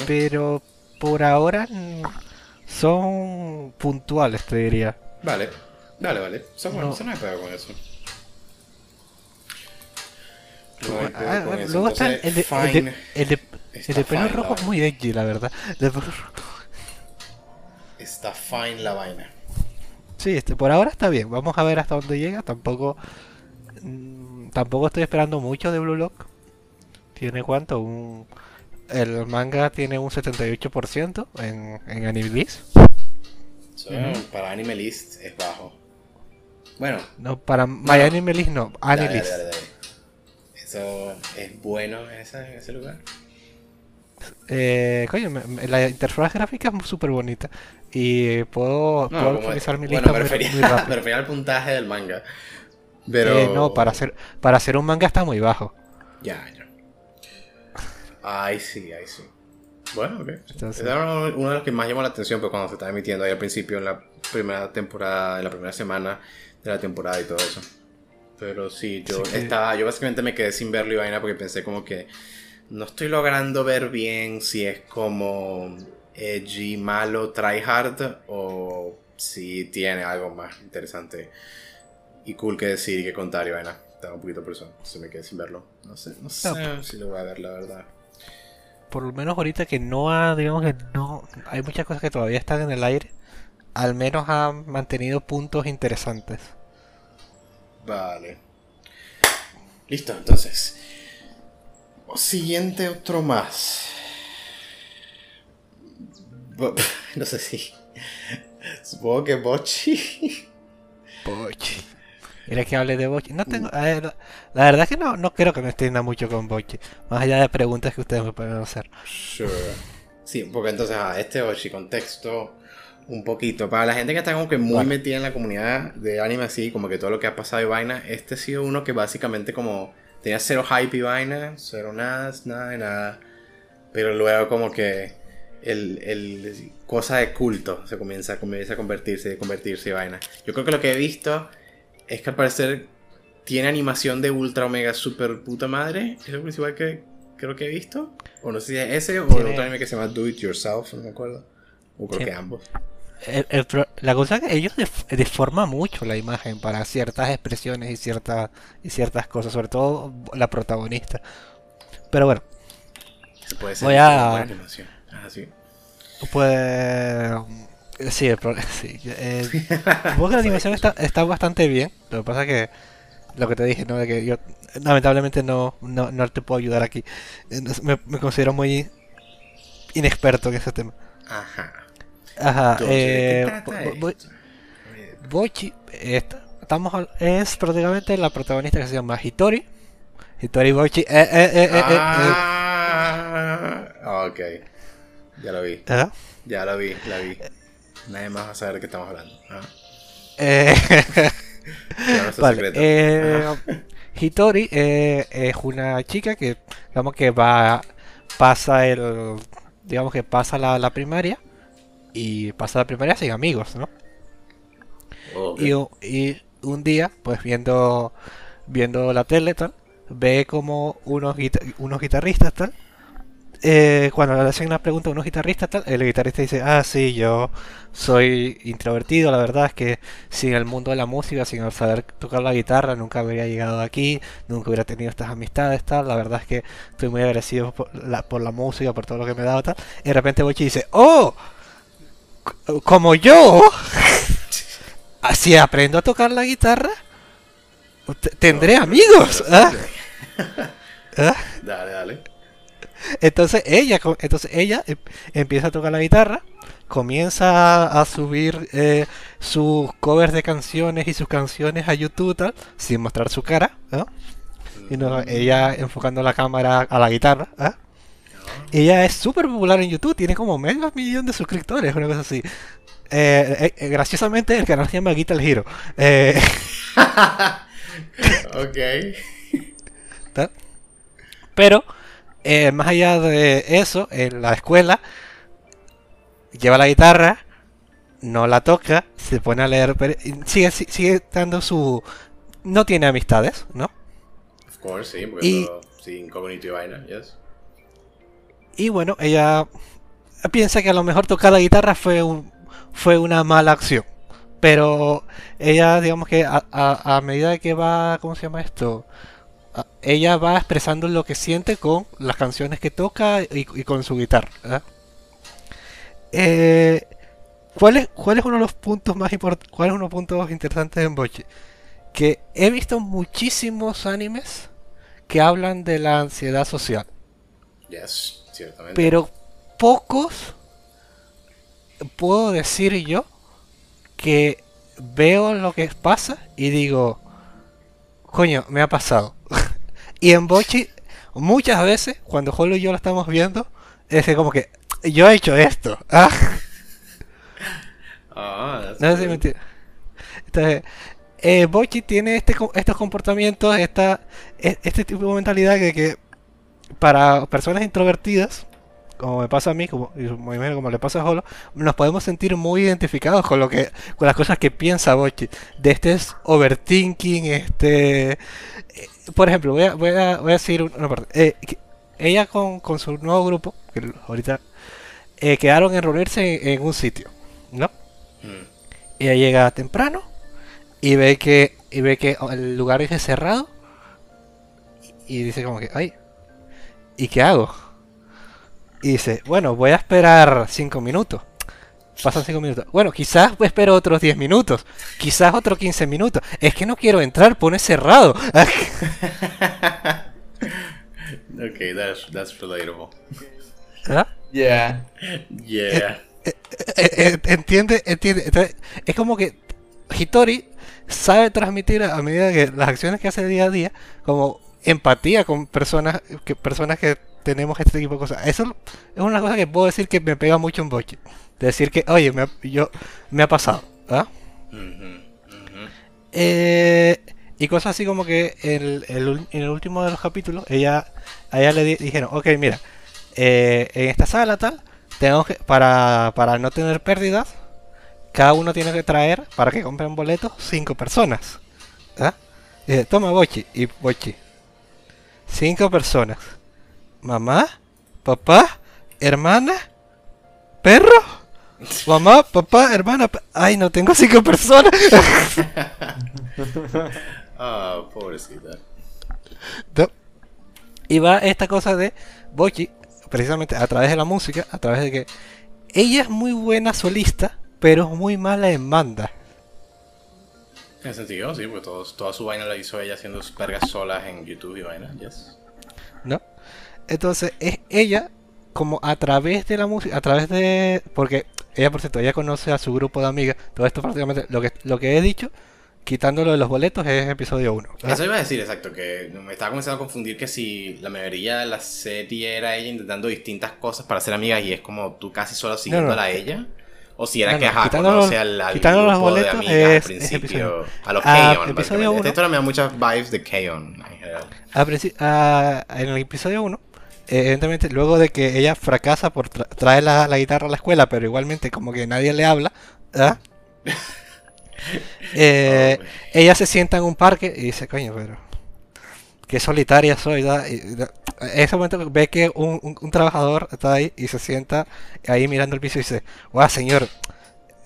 Pero por ahora son puntuales, te diría. Vale, vale, vale. Son buenos, no. no hay con eso. luego está el de, el de, el de, el de pelo rojo muy edgy, la verdad. De está fine la vaina. Sí, este, por ahora está bien. Vamos a ver hasta dónde llega. Tampoco mm, tampoco estoy esperando mucho de Blue Lock. Tiene cuánto? Un el manga tiene un 78% en, en Animalist. Para Animalist es bajo. Bueno. No, para My Animalist no. Animalist. Eso es bueno en ese lugar. Eh, coño, la interfaz gráfica es súper bonita. Y puedo, puedo actualizar mi lista bueno, me refería, muy, rápido. me refería al puntaje del manga. Pero... Eh, no, para hacer, para hacer un manga está muy bajo. Ya, ya. Ay, sí, ay, sí. Bueno, ok. era uno de los que más llamó la atención pues, cuando se estaba emitiendo ahí al principio, en la primera temporada, en la primera semana de la temporada y todo eso. Pero sí, yo estaba, yo básicamente me quedé sin verlo y vaina porque pensé como que no estoy logrando ver bien si es como edgy, malo, tryhard o si tiene algo más interesante y cool que decir y que contar y vaina. Estaba un poquito por eso, se me quedé sin verlo. No sé, no sé si lo voy a ver, la verdad. Por lo menos ahorita que no ha, digamos que no, hay muchas cosas que todavía están en el aire. Al menos ha mantenido puntos interesantes. Vale. Listo, entonces. Siguiente otro más. No sé si. Supongo que Bochi. Bochi. Mira que hable de Bochi. No tengo. la, verdad es que no, no creo que me extienda mucho con Bochi. Más allá de preguntas que ustedes me pueden hacer. Sure. Sí, porque entonces, ah, este Bochi, contexto un poquito. Para la gente que está como que muy metida en la comunidad de anime así, como que todo lo que ha pasado y vaina, este ha sido uno que básicamente como tenía cero hype y vaina, cero nada, nada de nada. Pero luego como que el, el, cosa de culto se comienza, comienza a convertirse, convertirse y vaina. Yo creo que lo que he visto es que al parecer tiene animación de ultra omega super puta madre. Es lo principal que creo que he visto. O no sé si es ese o el otro anime que se llama Do It Yourself, no me acuerdo. O creo que ambos. La cosa es que ellos deforman mucho la imagen para ciertas expresiones y ciertas y ciertas cosas, sobre todo la protagonista. Pero bueno. Se puede ser voy a animación. Ah, sí. Pues sí, el problema sí. Eh, la animación está, está bastante bien. Lo que pasa es que lo que te dije, ¿no? De que yo lamentablemente no, no, no te puedo ayudar aquí. Me, me considero muy inexperto en ese tema. Ajá. Ajá. eh, Bochi, estamos, es prácticamente la protagonista que se llama Hitori. Hitori Bochi. Eh, eh, eh, eh, eh ah, ok. Ya lo vi. Ya lo vi, la vi. Nadie más va a saber de qué estamos hablando. Eh, vale, eh, Hitori eh, es una chica que, digamos que va, pasa el, digamos que pasa la, la primaria y pasa la primaria sin amigos, ¿no? Y, y, un día, pues viendo, viendo la tele, tal, ve como unos, unos guitarristas, tal, eh, cuando le hacen una pregunta a unos guitarristas, tal, el guitarrista dice, ah, sí, yo soy introvertido, la verdad es que sin el mundo de la música, sin saber tocar la guitarra, nunca habría llegado aquí, nunca hubiera tenido estas amistades, tal, la verdad es que estoy muy agradecido por la, por la música, por todo lo que me ha dado, tal. Y de repente Bochi dice, oh, como yo, así aprendo a tocar la guitarra, tendré amigos. ¿ah? ¿Ah? Dale, dale. Entonces ella, entonces ella em, empieza a tocar la guitarra, comienza a subir eh, sus covers de canciones y sus canciones a YouTube tal, sin mostrar su cara, Y no, ella enfocando la cámara a la guitarra. ¿ah? Ella es súper popular en YouTube, tiene como medio millón de suscriptores, una cosa así. Eh, eh, graciosamente el canal se llama Guitar Hero. ok. Pero eh, más allá de eso, en la escuela, lleva la guitarra, no la toca, se pone a leer, sigue, sigue dando su... No tiene amistades, ¿no? Of course, sí, porque y, sin community vaina, yes. Y bueno, ella piensa que a lo mejor tocar la guitarra fue, un, fue una mala acción. Pero ella, digamos que a, medida que va, ¿cómo se llama esto? ella va expresando lo que siente con las canciones que toca y, con su guitarra. Eh, ¿cuál, es, ¿Cuál es uno de los puntos más importantes? ¿Cuál de los puntos interesantes en Boche? Que he visto muchísimos animes que hablan de la ansiedad social. Pero pocos puedo decir yo que veo lo que pasa y digo, coño, me ha pasado. y en Bochi, muchas veces, cuando Holo y yo lo estamos viendo, es como que yo he hecho esto. Ah. Ah, no sé si Entonces, eh, Bochi tiene este, estos comportamientos, esta, e, este tipo de mentalidad que, que para personas introvertidas como me pasa a mí, como, como le pasa a Holo, nos podemos sentir muy identificados con lo que, con las cosas que piensa Bochi. De este es overthinking, este, eh, por ejemplo, voy a, voy a, voy a decir una parte. Eh, ella con, con, su nuevo grupo, que ahorita eh, quedaron en reunirse en, un sitio, ¿no? Mm. Ella llega temprano y ve que y ve que el lugar es cerrado y dice como que, ay, ¿y qué hago? Y dice, bueno, voy a esperar 5 minutos. Pasan 5 minutos. Bueno, quizás espero otros 10 minutos. Quizás otros 15 minutos. Es que no quiero entrar, pone cerrado. ok, that's, that's relatable. ¿Ah? Yeah. Yeah. Eh, eh, eh, entiende, entiende. es como que Hitori sabe transmitir a medida que las acciones que hace día a día, como empatía con personas que, personas que tenemos este tipo de cosas. Eso es una cosa que puedo decir que me pega mucho en Boche. Decir que, oye, me, yo, me ha pasado. ¿ah? Eh, y cosas así como que el, el, en el último de los capítulos, ella, a ella le dijeron, ok, mira, eh, en esta sala tal, tenemos que, para, para no tener pérdidas, cada uno tiene que traer, para que compren boletos, cinco personas. ¿ah? toma Bochi y Bochi. Cinco personas mamá, papá, hermana, perro. mamá, papá, hermana. Ay, no tengo cinco personas. Ah, pobrecita. Y va esta cosa de Bochi, precisamente a través de la música, a través de que ella es muy buena solista, pero es muy mala en banda. En sentido, sí, porque toda su vaina la hizo ella haciendo pergas solas en YouTube y vaina, yes. ¿No? Entonces, es ella como a través de la música, a través de... Porque ella, por cierto, ella conoce a su grupo de amigas. Todo esto prácticamente, lo que, lo que he dicho, quitándolo de los boletos, es episodio 1. Eso iba a decir, exacto, que me estaba comenzando a confundir que si la mayoría de la serie era ella intentando distintas cosas para ser amiga y es como tú casi solo siguiéndola a ella. O si era que ajá, conoce al, al quitando los boletos de amigas al principio. a los ah, K-On! 1. Esto me da muchas vibes de K-On! en general. en el episodio 1 evidentemente luego de que ella fracasa por traer la, guitarra a la escuela, pero igualmente como que nadie le habla, eh, ella se sienta en un parque y dice, coño, pero qué solitaria soy. en ese momento ve que un, trabajador está ahí y se sienta ahí mirando el piso y dice, guau, señor,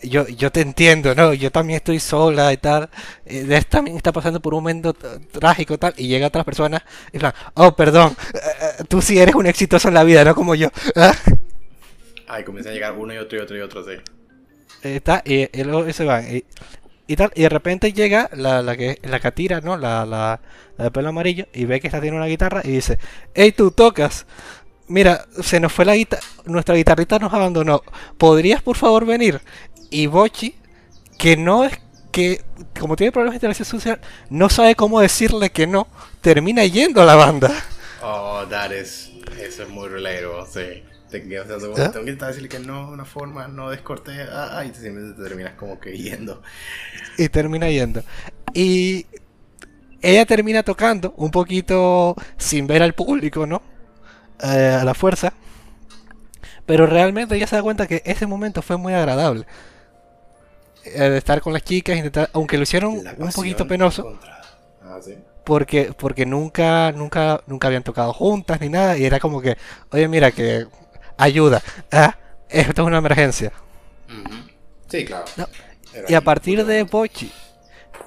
yo, yo te entiendo, ¿no? Yo también estoy sola y tal. Eh, también está pasando por un momento trágico y tal. Y llega otras personas y plan, oh, perdón, eh, eh, tú sí eres un exitoso en la vida, no como yo. Ay, comienza a llegar uno y otro y otro y otro, sí. Está, y, luego se van. Y, tal, y de repente llega la, la que la catira, ¿no? La, la, de pelo amarillo, y ve que está tiene una guitarra y dice, hey, tú tocas. Mira, se nos fue la guitarra, nuestra guitarrita nos abandonó. ¿Podrías por favor venir? Y Bochi, que no es que, como tiene problemas de interacción social, no sabe cómo decirle que no, termina yendo a la banda. Oh, that is, eso es muy relatable, sí. Te, o sea, Tengo que decirle que no, una forma no descortés, ah, y simplemente te terminas como que yendo. Y termina yendo. Y ella termina tocando un poquito sin ver al público, ¿no? Eh, a la fuerza. Pero realmente ella se da cuenta que ese momento fue muy agradable. Eh, estar con las chicas, intentar, aunque lo hicieron un poquito penoso. Ah, porque, porque nunca, nunca, nunca habían tocado juntas ni nada. Y era como que, oye, mira, que ayuda. Ah, esto es una emergencia. Sí, claro. Y a partir de Bochi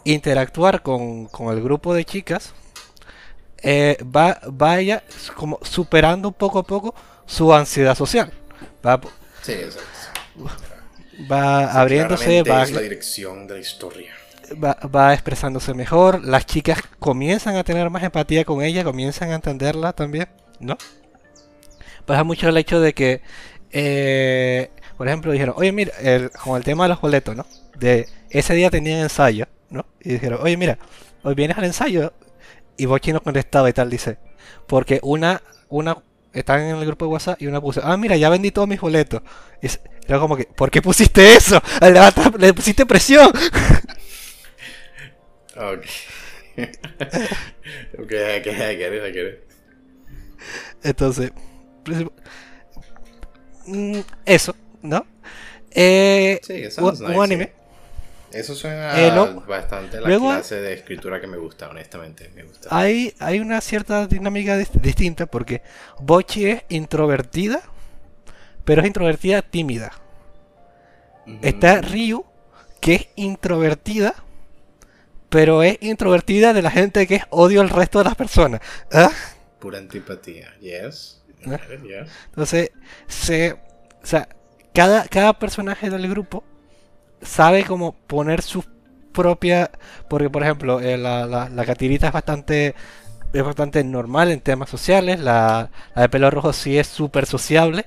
interactuar con, con el grupo de chicas, eh, va, vaya como superando poco a poco su ansiedad social. Va, sí, exacto va abriéndose, va, es la dirección de la historia. Va, expresándose mejor, las chicas comienzan a tener más empatía con ella, comienzan a entenderla también, ¿no? Pasa mucho el hecho de que, eh, por ejemplo, dijeron, oye, mira, con el tema de los boletos, ¿no? De ese día tenían ensayo, ¿no? Y dijeron, oye, mira, hoy vienes al ensayo. Y Bochi no contestaba y tal, dice, porque una, una, están en el grupo de WhatsApp y una puso, ah, mira, ya vendí todos mis boletos. Y era como que, ¿por qué pusiste eso? Le pusiste presión. Ok. ok, I get it, I get it. Entonces, eso, ¿no? Eh, sí, eso es un, anime. Eso suena eh, bastante la clase de escritura que me gusta, honestamente. Me gusta. Hay, hay una cierta dinámica distinta porque Bochi es introvertida pero es introvertida tímida. Está Ryu, que es introvertida, pero es introvertida de la gente que es odio al resto de las personas. ¿Ah? Pura antipatía, yes. ¿Ah? Entonces, se, o sea, cada, cada personaje del grupo sabe cómo poner su propia. Porque, por ejemplo, eh, la, la, catirita es bastante es bastante normal en temas sociales. La, la de pelo rojo sí es súper sociable.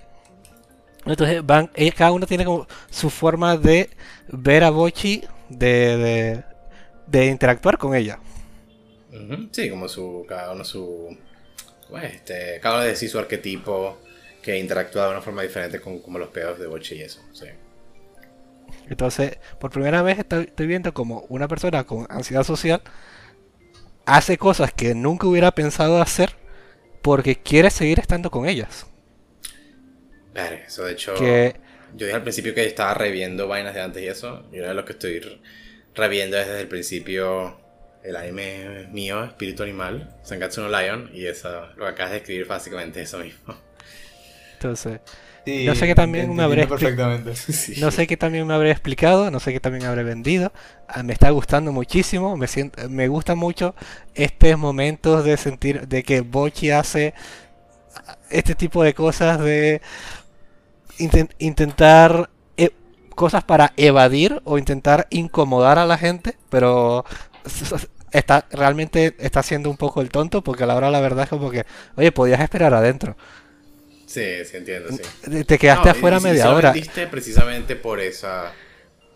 Entonces van, cada uno tiene como su forma de ver a Bochi, de, de, interactuar con ella. Sí, como su, cada uno su, este, cada uno decide su arquetipo que interactúa de una forma diferente con como los pedos de Bochi y eso, sí. Entonces, por primera vez estoy, estoy viendo como una persona con ansiedad social hace cosas que nunca hubiera pensado hacer porque quiere seguir estando con ellas. Claro, eso de hecho. Yo dije al principio que estaba reviendo vainas de antes y eso. Y ahora lo que estoy reviendo es desde el principio el anime mío, Espíritu Animal, Sangatsu no Lion. Y eso, lo que acabas de escribir básicamente eso mismo. Entonces, no sé qué también me habré No sé qué también me habré explicado, no sé qué también habré vendido. Ah, me está gustando muchísimo, me siento, me gusta mucho estos momentos de sentir de que Bochi hace este tipo de cosas de intentar e, cosas para evadir o intentar incomodar a la gente, pero está realmente está haciendo un poco el tonto porque a la hora la verdad es como que, oye, podías esperar adentro. Sí, sí entiendo, sí. Te quedaste afuera media hora. precisamente por esa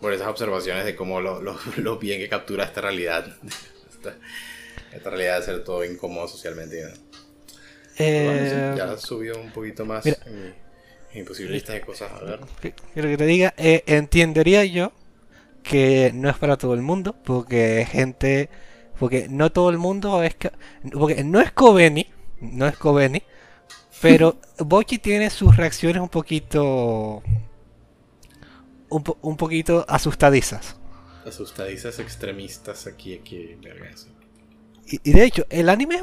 por esas observaciones de cómo lo, lo, bien que captura esta realidad. esta, realidad de ser todo incómodo socialmente. Eh, ya subió un poquito más en, mi, posible lista de cosas. A ver. Quiero que te diga, eh, entendería yo que no es para todo el mundo, porque gente, porque no todo el mundo es, porque no es Coveni, no es Coveni, pero Bochi tiene sus reacciones un poquito. Un, poquito asustadizas. Asustadizas extremistas aquí, aquí, y, y, de hecho, el anime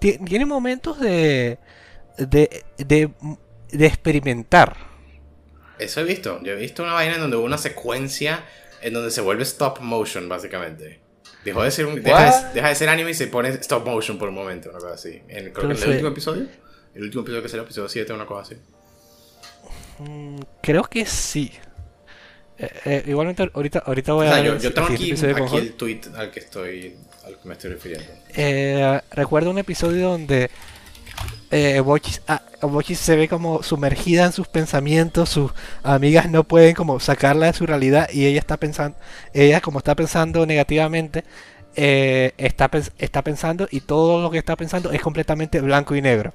tiene momentos de, de, de, de experimentar. Eso he visto. Yo he visto una vaina en donde hubo una secuencia en donde se vuelve stop motion, básicamente. Dejó de ser un, deja, de, ser anime y se pone stop motion por un momento, una cosa así. En, creo que en el último episodio. El último episodio que salió, el episodio 7, una cosa así. Mm, creo que sí. Eh, eh, igualmente ahorita, ahorita voy a... yo, yo tengo aquí, aquí el tweet al que estoy al que me estoy refiriendo. Eh, recuerdo un episodio donde eh, ah, Bochi, se ve como sumergida en sus pensamientos, sus amigas no pueden como sacarla de su realidad y ella está pensando, ella como está pensando negativamente, está, está pensando y todo lo que está pensando es completamente blanco y negro.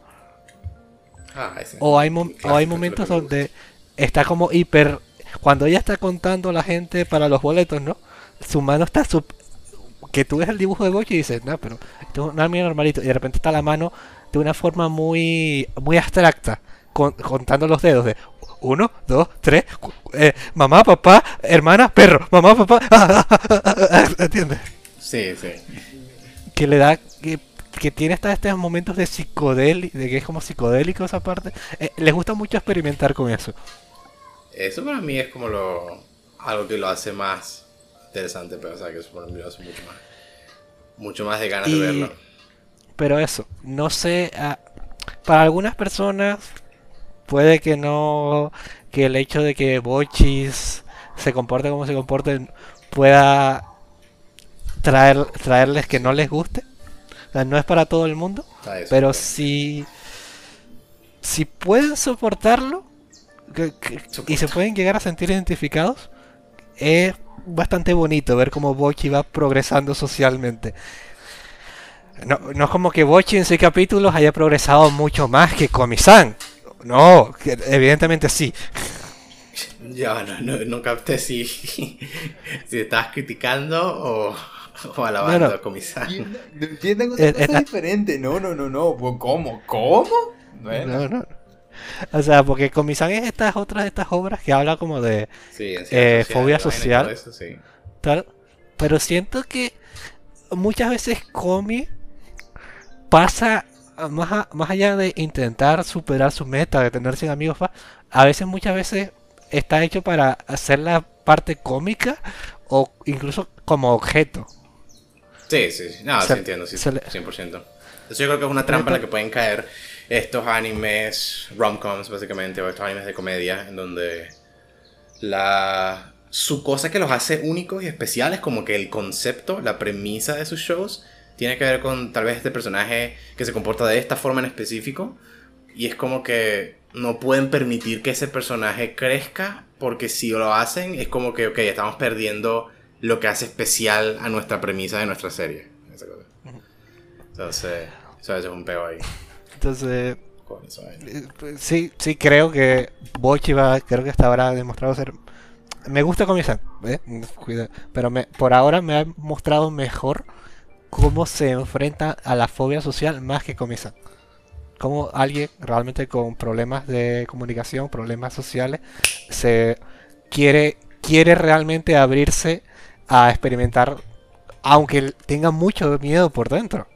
Ah, o hay, hay momentos donde está como hiper... Cuando ella está contando a la gente para los boletos, ¿no? Su mano está... Que tú ves el dibujo de Bochi y dices, no, pero esto es un arma normalito. Y de repente está la mano de una forma muy, muy abstracta, contando los dedos de uno, dos, tres, eh, mamá, papá, hermana, perro, mamá, papá, ¿entiendes? Sí, sí. Que le da, que que tiene hasta estos momentos de psicodélico, de que es como psicodélico esa parte. Eh, les gusta mucho experimentar con eso. Eso para mí es como lo algo que lo hace más interesante, pero o sea, que eso para mí lo hace mucho más mucho más de ganas de verlo. Pero eso, no sé, ah, para algunas personas puede que no que el hecho de que Bochis se comporte como se comporte pueda traer traerles que no les guste. No es para todo el mundo, pero si, si pueden soportarlo y se pueden llegar a sentir identificados, es bastante bonito ver cómo Bochi va progresando socialmente. No, no es como que Bochi en seis capítulos haya progresado mucho más que Komi-san. No, evidentemente sí. Ya, no, no, no capté si, si estás criticando o, O alabando no, no. a cosa eh, diferente. No, no, no, no. ¿Cómo? ¿Cómo? No, no. O sea, porque Comisan es estas otras estas obras que habla como de eh, fobia social. tal, pero siento que muchas veces Comi pasa más, más allá de intentar superar su meta de tener 100 amigos, a veces muchas veces está hecho para hacer la parte cómica o incluso como objeto. Sí, sí, sí. No, sí entiendo, sí, 100%. Eso yo creo que es una trampa en la que pueden caer estos animes rom-coms, básicamente, o estos animes de comedia, en donde la su cosa que los hace únicos y especiales, como que el concepto, la premisa de sus shows, tiene que ver con tal vez este personaje que se comporta de esta forma en específico. Y es como que no pueden permitir que ese personaje crezca, porque si lo hacen, es como que, ok, estamos perdiendo lo que hace especial a nuestra premisa de nuestra serie. Entonces, eso es un pego ahí. Entonces, eh, pues, sí, sí creo que Bochi va, creo que hasta ahora ha demostrado ser... Me gusta comenzar, ¿eh? pero me, por ahora me ha mostrado mejor cómo se enfrenta a la fobia social más que comienza. Como alguien realmente con problemas de comunicación, problemas sociales, se quiere, quiere realmente abrirse a experimentar, aunque tenga mucho miedo por dentro.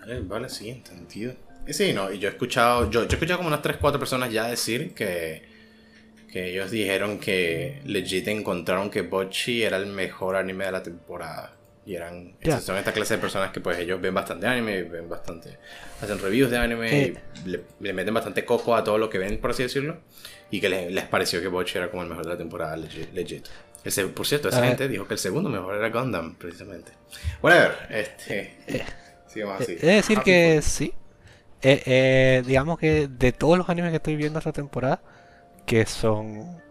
Vale, vale, sí, entendido. Sí, no, y yo he escuchado, yo, yo he escuchado como unas 3, 4 personas ya decir que, que ellos dijeron que legit encontraron que Bocchi era el mejor anime de la temporada. Y eran, son esta clase de personas que pues ellos ven bastante anime, ven bastante, hacen reviews de anime, y eh. le, meten bastante coco a todo lo que ven, por así decirlo, y que les, pareció que Bocchi era como el mejor de la temporada, legit. Ese, por cierto, esa gente dijo que el segundo mejor era Gundam, precisamente. Whatever, este... Eh, sigamos así. Es decir que sí. Eh, digamos que de todos los animes que estoy viendo esta temporada, que son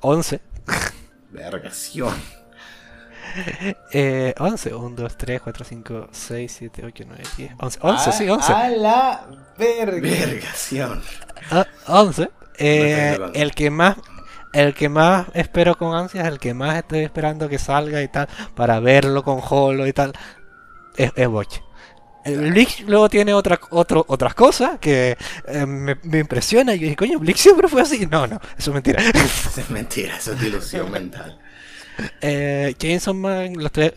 11. Vergación. Eh, 11, 1, 2, 3, 4, 5, 6, 7, 8, 9, 10, 11, 11, sí, 11. A la verga. Vergación. 11. Eh, el que más el que más espero con ansias, el que más estoy esperando que salga y tal, para verlo con Holo y tal, es, es Boche. Bleach luego tiene otra, otro, otras cosas que eh, me, me, impresiona. Y yo dije, coño, Bleach siempre fue así. No, no, eso es mentira. eso es mentira, eso es ilusión mental. Eh, Chainsaw Man,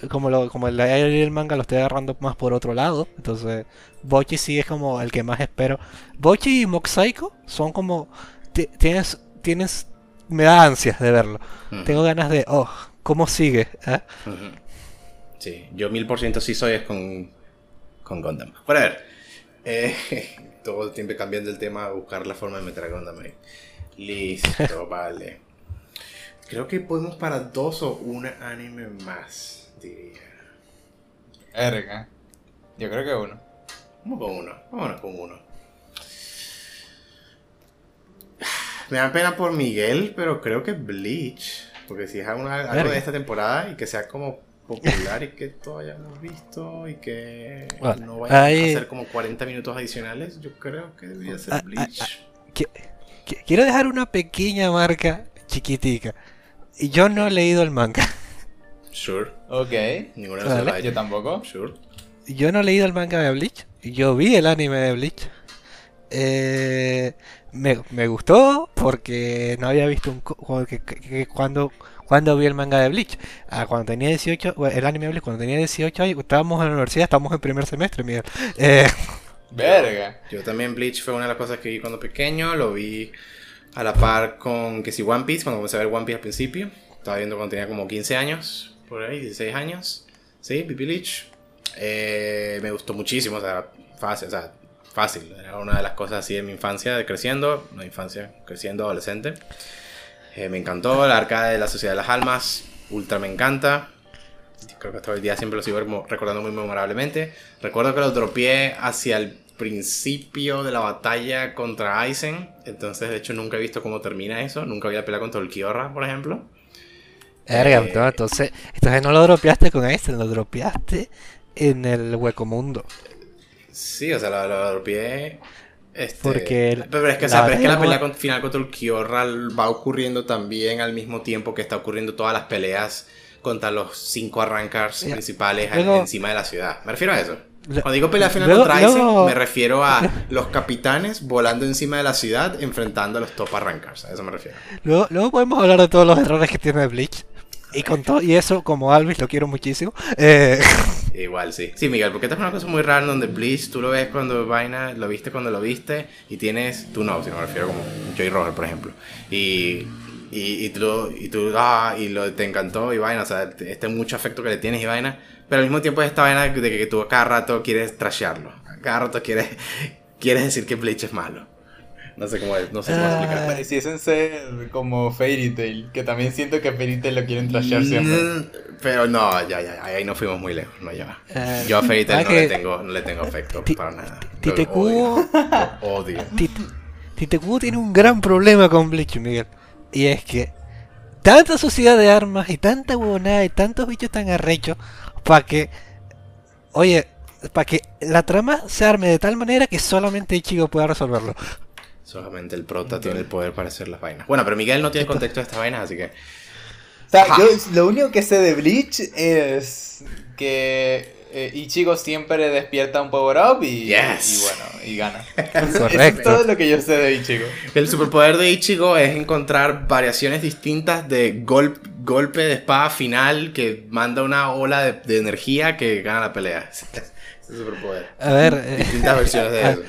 como, lo, como el, el manga, lo estoy agarrando más por otro lado. Entonces, Bochi sí es como el que más espero. Bochi y Mock son como. Tienes, tienes. Me da ansias de verlo. Tengo ganas de. Oh, ¿cómo sigue? ¿Eh? Sí, yo mil por ciento sí soy es con, con Gundam. Bueno, a ver. Eh, todo el tiempo cambiando el tema, buscar la forma de meter a Gundam ahí. Listo, vale. Creo que podemos para dos o un anime más, diría. Erga. Yo creo que uno. Vamos con uno. Vámonos con uno. Me da pena por Miguel, pero creo que Bleach. Porque si es algo, de esta temporada y que sea como popular y que todos hayamos visto y que no vaya a ser como 40 minutos adicionales, yo creo que debería ser Bleach. quiero dejar una pequeña marca chiquitica. Yo no he leído el manga. Sure. Ok. Ninguna vale. Yo tampoco. Sure. Yo no he leído el manga de Bleach. Yo vi el anime de Bleach. Eh, me, me, gustó porque no había visto un que, que, cuando cuando vi el manga de Bleach. Ah, cuando tenía 18, el anime de Bleach, cuando tenía 18 años, estábamos en la universidad, estábamos en primer semestre, Miguel. Eh, Verga. Yo, también Bleach fue una de las cosas que vi cuando pequeño, lo vi a la par con que si One Piece, cuando comencé a ver One Piece al principio, estaba viendo cuando tenía como 15 años, por ahí, 16 años, sí, Pipi Leech. Eh, me gustó muchísimo, o sea, fácil, o sea, fácil, era una de las cosas así de mi infancia, de creciendo, no infancia, creciendo, adolescente. Eh, me encantó, la arcade de la Sociedad de las Almas, ultra me encanta. Creo que hasta hoy día siempre lo sigo recordando muy memorablemente. Recuerdo que lo dropeé hacia el principio de la batalla contra Aizen. Entonces, de hecho, nunca he visto cómo termina eso. Nunca vi la pelea contra el Kiorra, por ejemplo. Verga, eh, entonces, entonces no lo dropeaste con Aizen, lo dropeaste en el hueco mundo. Sí, o sea, lo, lo dropeé. Este, Porque pero es que, la, es que la pelea final contra el Kiorra va ocurriendo también al mismo tiempo que está ocurriendo todas las peleas contra los cinco arrancars principales encima de la ciudad. Me refiero a eso. Cuando digo pelea final contra Aizen, me refiero a los capitanes volando encima de la ciudad enfrentando a los top arrancars. A eso me refiero. Luego, luego podemos hablar de todos los errores que tiene Bleach. Y con todo, y eso, como Alvis, lo quiero muchísimo. Eh... Igual, sí. Sí, Miguel, porque esta es una cosa muy rara donde Bleach, tú lo ves cuando vaina, lo viste cuando lo viste, y tienes, tú no, si me refiero como Joy Roger, por ejemplo. Y, y, tú, y tú, ah, y lo, te encantó, y vaina, o sea, este mucho afecto que le tienes, y vaina pero al mismo tiempo esta vaina de que tú cada rato quieres trashearlo. Cada rato quieres, quieres decir que Bleach es malo. No sé cómo, no sé cómo ah. explicar. Pareciesen ser como Fairy Tail, que también siento que Fairy Tail lo quieren trashear mm, siempre. Pero no, ya, ya, ahí nos fuimos muy lejos, no ya. Ah, Yo a Fairy Tail no, le tengo, no le tengo afecto para nada. Tite Kubo odio. Tite Kubo tiene un gran problema con Bleach, Miguel. Y es que tanta sociedad de armas y tanta huevonada y tantos bichos tan arrechos para que, oye, para que la trama se arme de tal manera que solamente Ichigo pueda resolverlo. Solamente el prota tiene el poder para hacer las vainas. Bueno, pero Miguel no tiene contexto de estas vainas, así que. O sea, yo lo único que sé de Bleach es que eh, Ichigo siempre despierta un power up y, bueno, y gana. Correcto. Eso es todo lo que yo sé de Ichigo. El superpoder de Ichigo es encontrar variaciones distintas de golpe de espada final que manda una ola de, energía que gana la pelea. Ese superpoder. A ver. Eh, Distintas versiones de eso.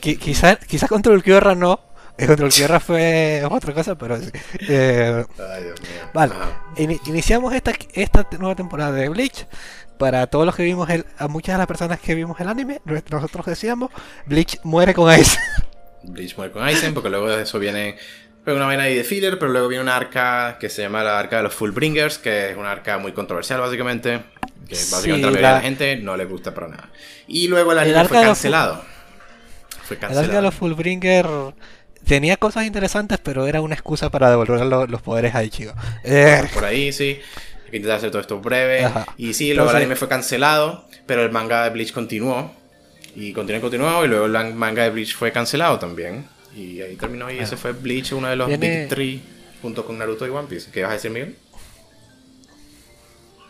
Quizás quizá Control Tierra no. Control Tierra fue otra cosa, pero sí. Eh, Ay, Dios mío. Vale. iniciamos esta, esta nueva temporada de Bleach. Para todos los que vimos el, a muchas de las personas que vimos el anime, nosotros decíamos, Bleach muere con Aizen. Bleach muere con Aizen, porque luego de eso viene una vaina ahí de filler, pero luego viene una arca que se llama la arca de los Fullbringers, que es una arca muy controversial básicamente, que básicamente a la mayoría de la gente no le gusta para nada. Y luego el anime fue cancelado. Fue cancelado. De los Fullbringers tenía cosas interesantes, pero era una excusa para devolver los, poderes a Ichigo. Eh. Por ahí, sí. Hay que intentar hacer todo esto breve. Y sí, luego el anime fue cancelado, pero el manga de Bleach continuó. Y continuó y continuó, y luego el manga de Bleach fue cancelado también. Y ahí terminó y ese fue Bleach, uno de los Big Three, junto con Naruto y One Piece. ¿Qué vas a decir, Miguel?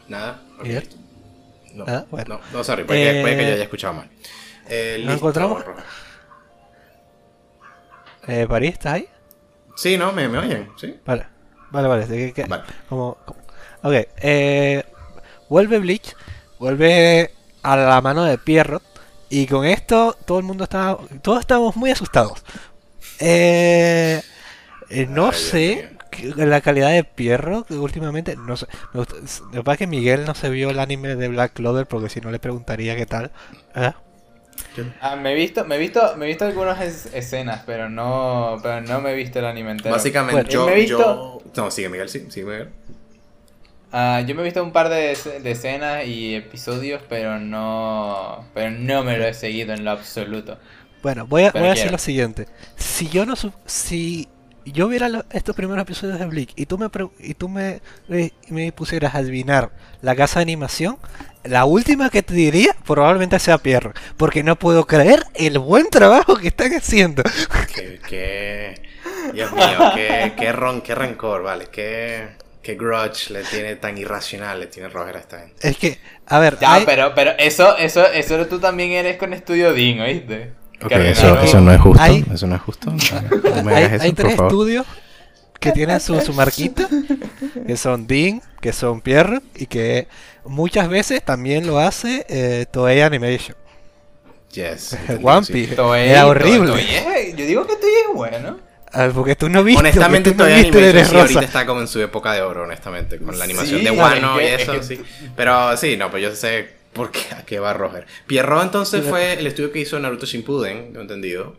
Nada. No, ah, bueno. no, no, sorry, puede, que, que, yo haya escuchado mal. Eh, ¿Nos encontramos? Eh, ¿París está ahí? Sí, no, me, me oyen, sí. Vale, vale, vale. ¿De qué, vale. Como, Ok, eh, vuelve Bleach, vuelve a la mano de Pierrot. Y con esto todo el mundo está, todos estamos muy asustados. Eh, eh, no sé la calidad de Pierro últimamente, no sé. Me gusta, lo que pasa es que Miguel no se vio el anime de Black Clover porque si no le preguntaría qué tal. ¿Ah? Ah me he visto, me he visto, me he visto algunas escenas, pero no, pero no me he visto el anime entero. Básicamente yo, yo, no sigue Miguel, sí, sigue Miguel. Ah, yo me he visto un par de, de, escenas y episodios, pero no, pero no me lo he seguido en lo absoluto. Bueno, voy a, voy a decir lo siguiente. Si yo no si yo viera estos primeros episodios de Bleach y tú me y tú me, me, pusieras a adivinar la casa de animación, la última que te diría probablemente sea Pierre, porque no puedo creer el buen trabajo que están haciendo. Qué, Dios mío, qué, qué, ron, qué rencor, vale, qué, qué grudge le tiene tan irracional le tiene Roger a esta gente. Es que, a ver, ya, pero, pero eso, eso, eso tú también eres con Estudio Dean, ¿oíste? Ok, eso, eso, no es justo. eso no es justo. hay, tres estudios que tienen su, su, marquita, que son Dean, que son Pierre, y que muchas veces también lo hace eh, Toei Animation. Yes. One Piece. era horrible. yo digo que Toei es bueno. Ah, porque tú no viste. Honestamente, Toei Animation ahorita está como en su época de oro, honestamente, con la animación de Wano y eso, sí. Pero sí, no, pues yo sé ¿Por qué? ¿A qué va Roger? Pierrot entonces fue el estudio que hizo Naruto Shippuden, he entendido.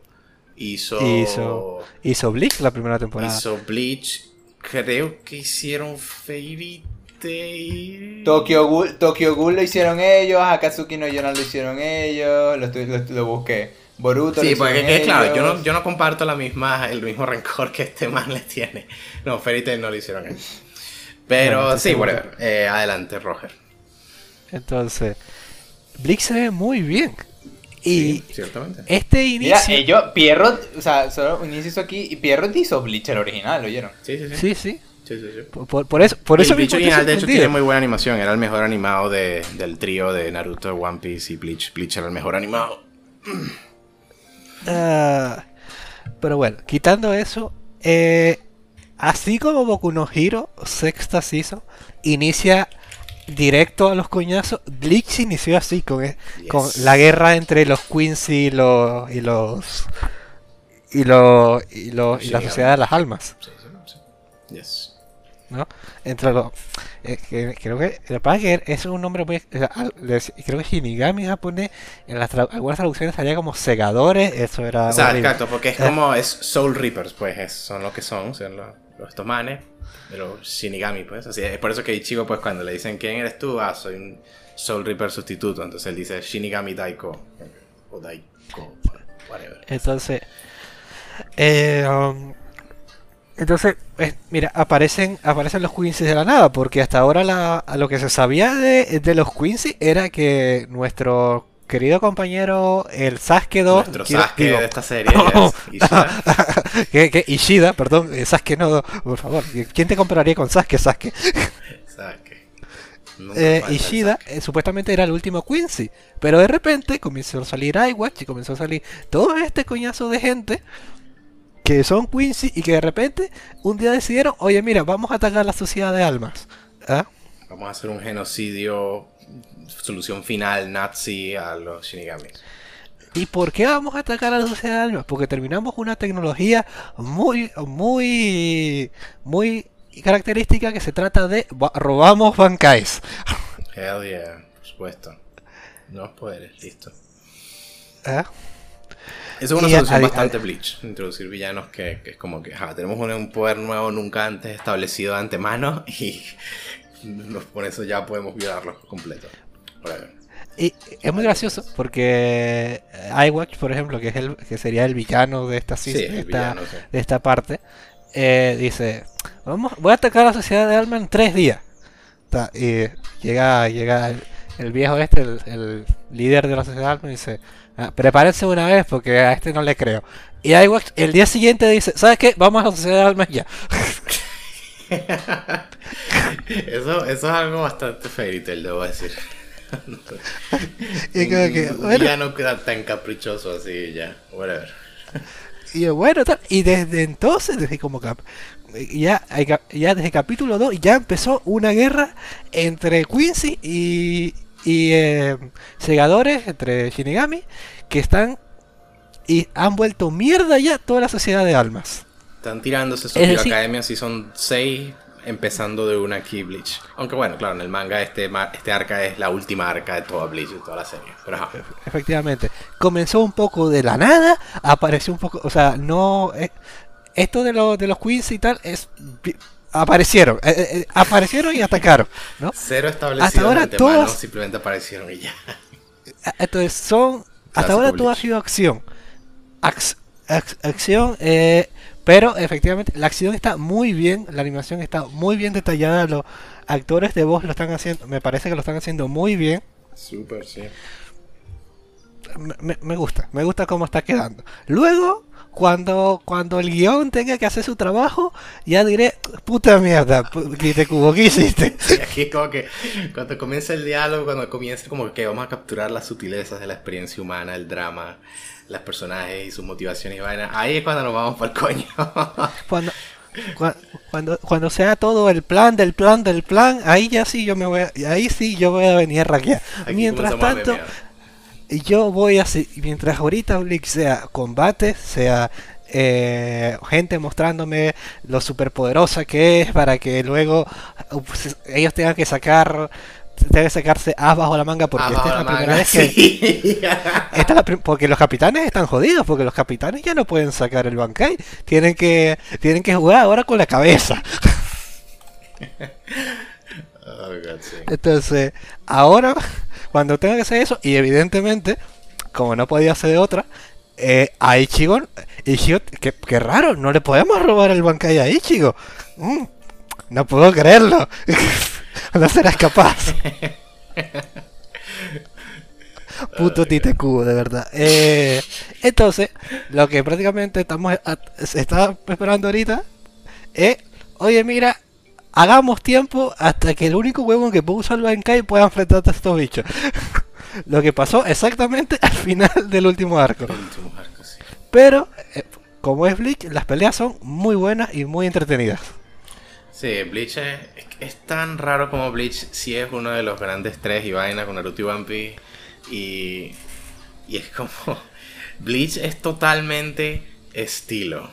Hizo... hizo... Hizo Bleach la primera temporada. Hizo Bleach. Creo que hicieron Fairy Tail. Tokyo Ghoul, Tokyo Ghoul lo hicieron ellos, Akatsuki no Yona lo hicieron ellos, lo, lo, busqué. Boruto sí, porque es claro, yo no, yo no comparto la misma, el mismo rencor que este man le tiene. No, Fairy Tail no lo hicieron ellos. Pero sí, whatever. Eh, adelante, Roger. Entonces, Blix se ve muy bien. Y ciertamente. este inicio. Mira, yo, Pierrot, o sea, solo un inciso aquí, y Pierrot hizo Bleach el original, ¿lo oyeron? Sí, sí, sí. Sí, sí. Por, por, eso, por eso el Bleach original, de hecho, tiene muy buena animación. Era el mejor animado de, del trío de Naruto, One Piece y Bleach. Bleach era el mejor animado. Uh, pero bueno, quitando eso, eh, así como Boku no Hero, sexta season, inicia directo a los coñazos. Bleach inició así, con, e, con la guerra entre los Quincy y los. y los. y, los, y, los, y la sociedad de las almas. Yes. ¿No? Entre los. Eh, creo que. Lo que es un nombre muy. Creo que Shinigami japonés. En las algunas traducciones salía como segadores. Eso era. O sea, exacto, porque es como. es Soul Reapers, pues. son lo que son. Son los, los estos manes de Shinigami, pues. Así es por eso que Ichigo, pues, cuando le dicen quién eres tú, ah, soy un Soul Reaper sustituto. Entonces él dice Shinigami Daiko. O Daiko, whatever. Entonces. Eh, um, entonces, mira, aparecen, aparecen los Quincy de la nada, porque hasta ahora la, lo que se sabía de, de los Quincy era que nuestro querido compañero, el Sasuke 2. Nuestro Sasuke de esta serie Ishida. que, Ishida, perdón, eh, Sasuke no, por favor. ¿Quién te compraría con Sasuke, Sasuke? Sasuke. Eh, Ishida eh, supuestamente era el último Quincy, pero de repente comenzó a salir iWatch y comenzó a salir todo este coñazo de gente que son Quincy y que de repente un día decidieron, oye mira, vamos a atacar la sociedad de almas. ¿Ah? Vamos a hacer un genocidio solución final nazi a los Shinigami. ¿Y por qué vamos a atacar a la sociedad de almas? Porque terminamos una tecnología muy, muy, muy característica que se trata de robamos bancais. Hell yeah, por supuesto. Nuevos poderes, listo. ¿Eh? Eso es una solución bastante bleach, introducir villanos que, es como que tenemos un, poder nuevo nunca antes establecido de antemano y por eso ya podemos violarlos completo. Y es muy gracioso porque iWatch, por ejemplo, que es el que sería el villano de esta, de, esta parte, eh, dice, vamos, voy a atacar a la sociedad de Alma en tres días. y llega, llega el, viejo este, el, líder de la sociedad de Alma, y dice, ah, prepárense una vez porque a este no le creo. Y iWatch el día siguiente dice, ¿sabes qué? Vamos a la sociedad de Alma ya. eso, eso es algo bastante fairy debo decir. y que, ya no queda tan caprichoso así, ya, whatever. Y bueno, y desde entonces, desde como ya, ya desde capítulo 2, ya empezó una guerra entre Quincy y, y eh, segadores, entre Shinigami, que están y han vuelto mierda ya toda la sociedad de almas. Están tirándose su academia si son seis empezando de una Key Bleach. Aunque bueno, claro, en el manga este, este arca es la última arca de toda Bleach, de toda la serie. Efectivamente. Comenzó un poco de la nada, apareció un poco, o sea, no... Eh, esto de, lo, de los Queens y tal es aparecieron, eh, eh, aparecieron y atacaron, ¿no? Cero establecido hasta ahora todos simplemente aparecieron y ya. Entonces son, hasta ahora todo ha sido acción, acción, eh, pero efectivamente, la acción está muy bien, la animación está muy bien detallada, los actores de voz lo están haciendo, me parece que lo están haciendo muy bien. Súper, sí. Me, gusta, me gusta cómo está quedando. Luego, cuando, cuando el guion tenga que hacer su trabajo, ya diré, puta mierda, te cubo, ¿qué hiciste? aquí como que cuando comienza el diálogo, cuando comienza como que vamos a capturar las sutilezas de la experiencia humana, el drama, las personajes y sus motivaciones y vainas. Ahí es cuando nos vamos por el coño. cuando, cuando, cuando sea todo el plan del plan del plan, ahí ya sí yo me voy a, ahí sí yo voy a venir a raquear. Mientras tanto, yo voy a mientras ahorita Blix sea combate, sea eh, gente mostrándome lo superpoderosa que es para que luego pues, ellos tengan que sacar debe sacarse as bajo la manga porque esta es la, primera vez que. esta porque los capitanes están jodidos, porque los capitanes ya no pueden sacar el Bankai. Tienen que, tienen que jugar ahora con la cabeza. Oh, Entonces, ahora, cuando tenga que hacer eso, y evidentemente, como no podía ser de otra, eh, a Ichigo, Ichigo que, que, raro, no le podemos robar el Bankai a Ichigo. Mm, no puedo creerlo. no serás capaz. Puto Tite Cubo, de verdad. Eh, entonces, lo que prácticamente estamos está esperando ahorita es, oye, mira, hagamos tiempo hasta que el único huevo que pueda usar el Kai pueda enfrentarte a estos bichos. lo que pasó exactamente al final del último arco. Pero, eh, como es Bleach, las peleas son muy buenas y muy entretenidas. Sí, Bleach es, tan raro como Bleach si es uno de los grandes tres y vaina con Naruto y One Piece. Y, y es como... Bleach es totalmente estilo.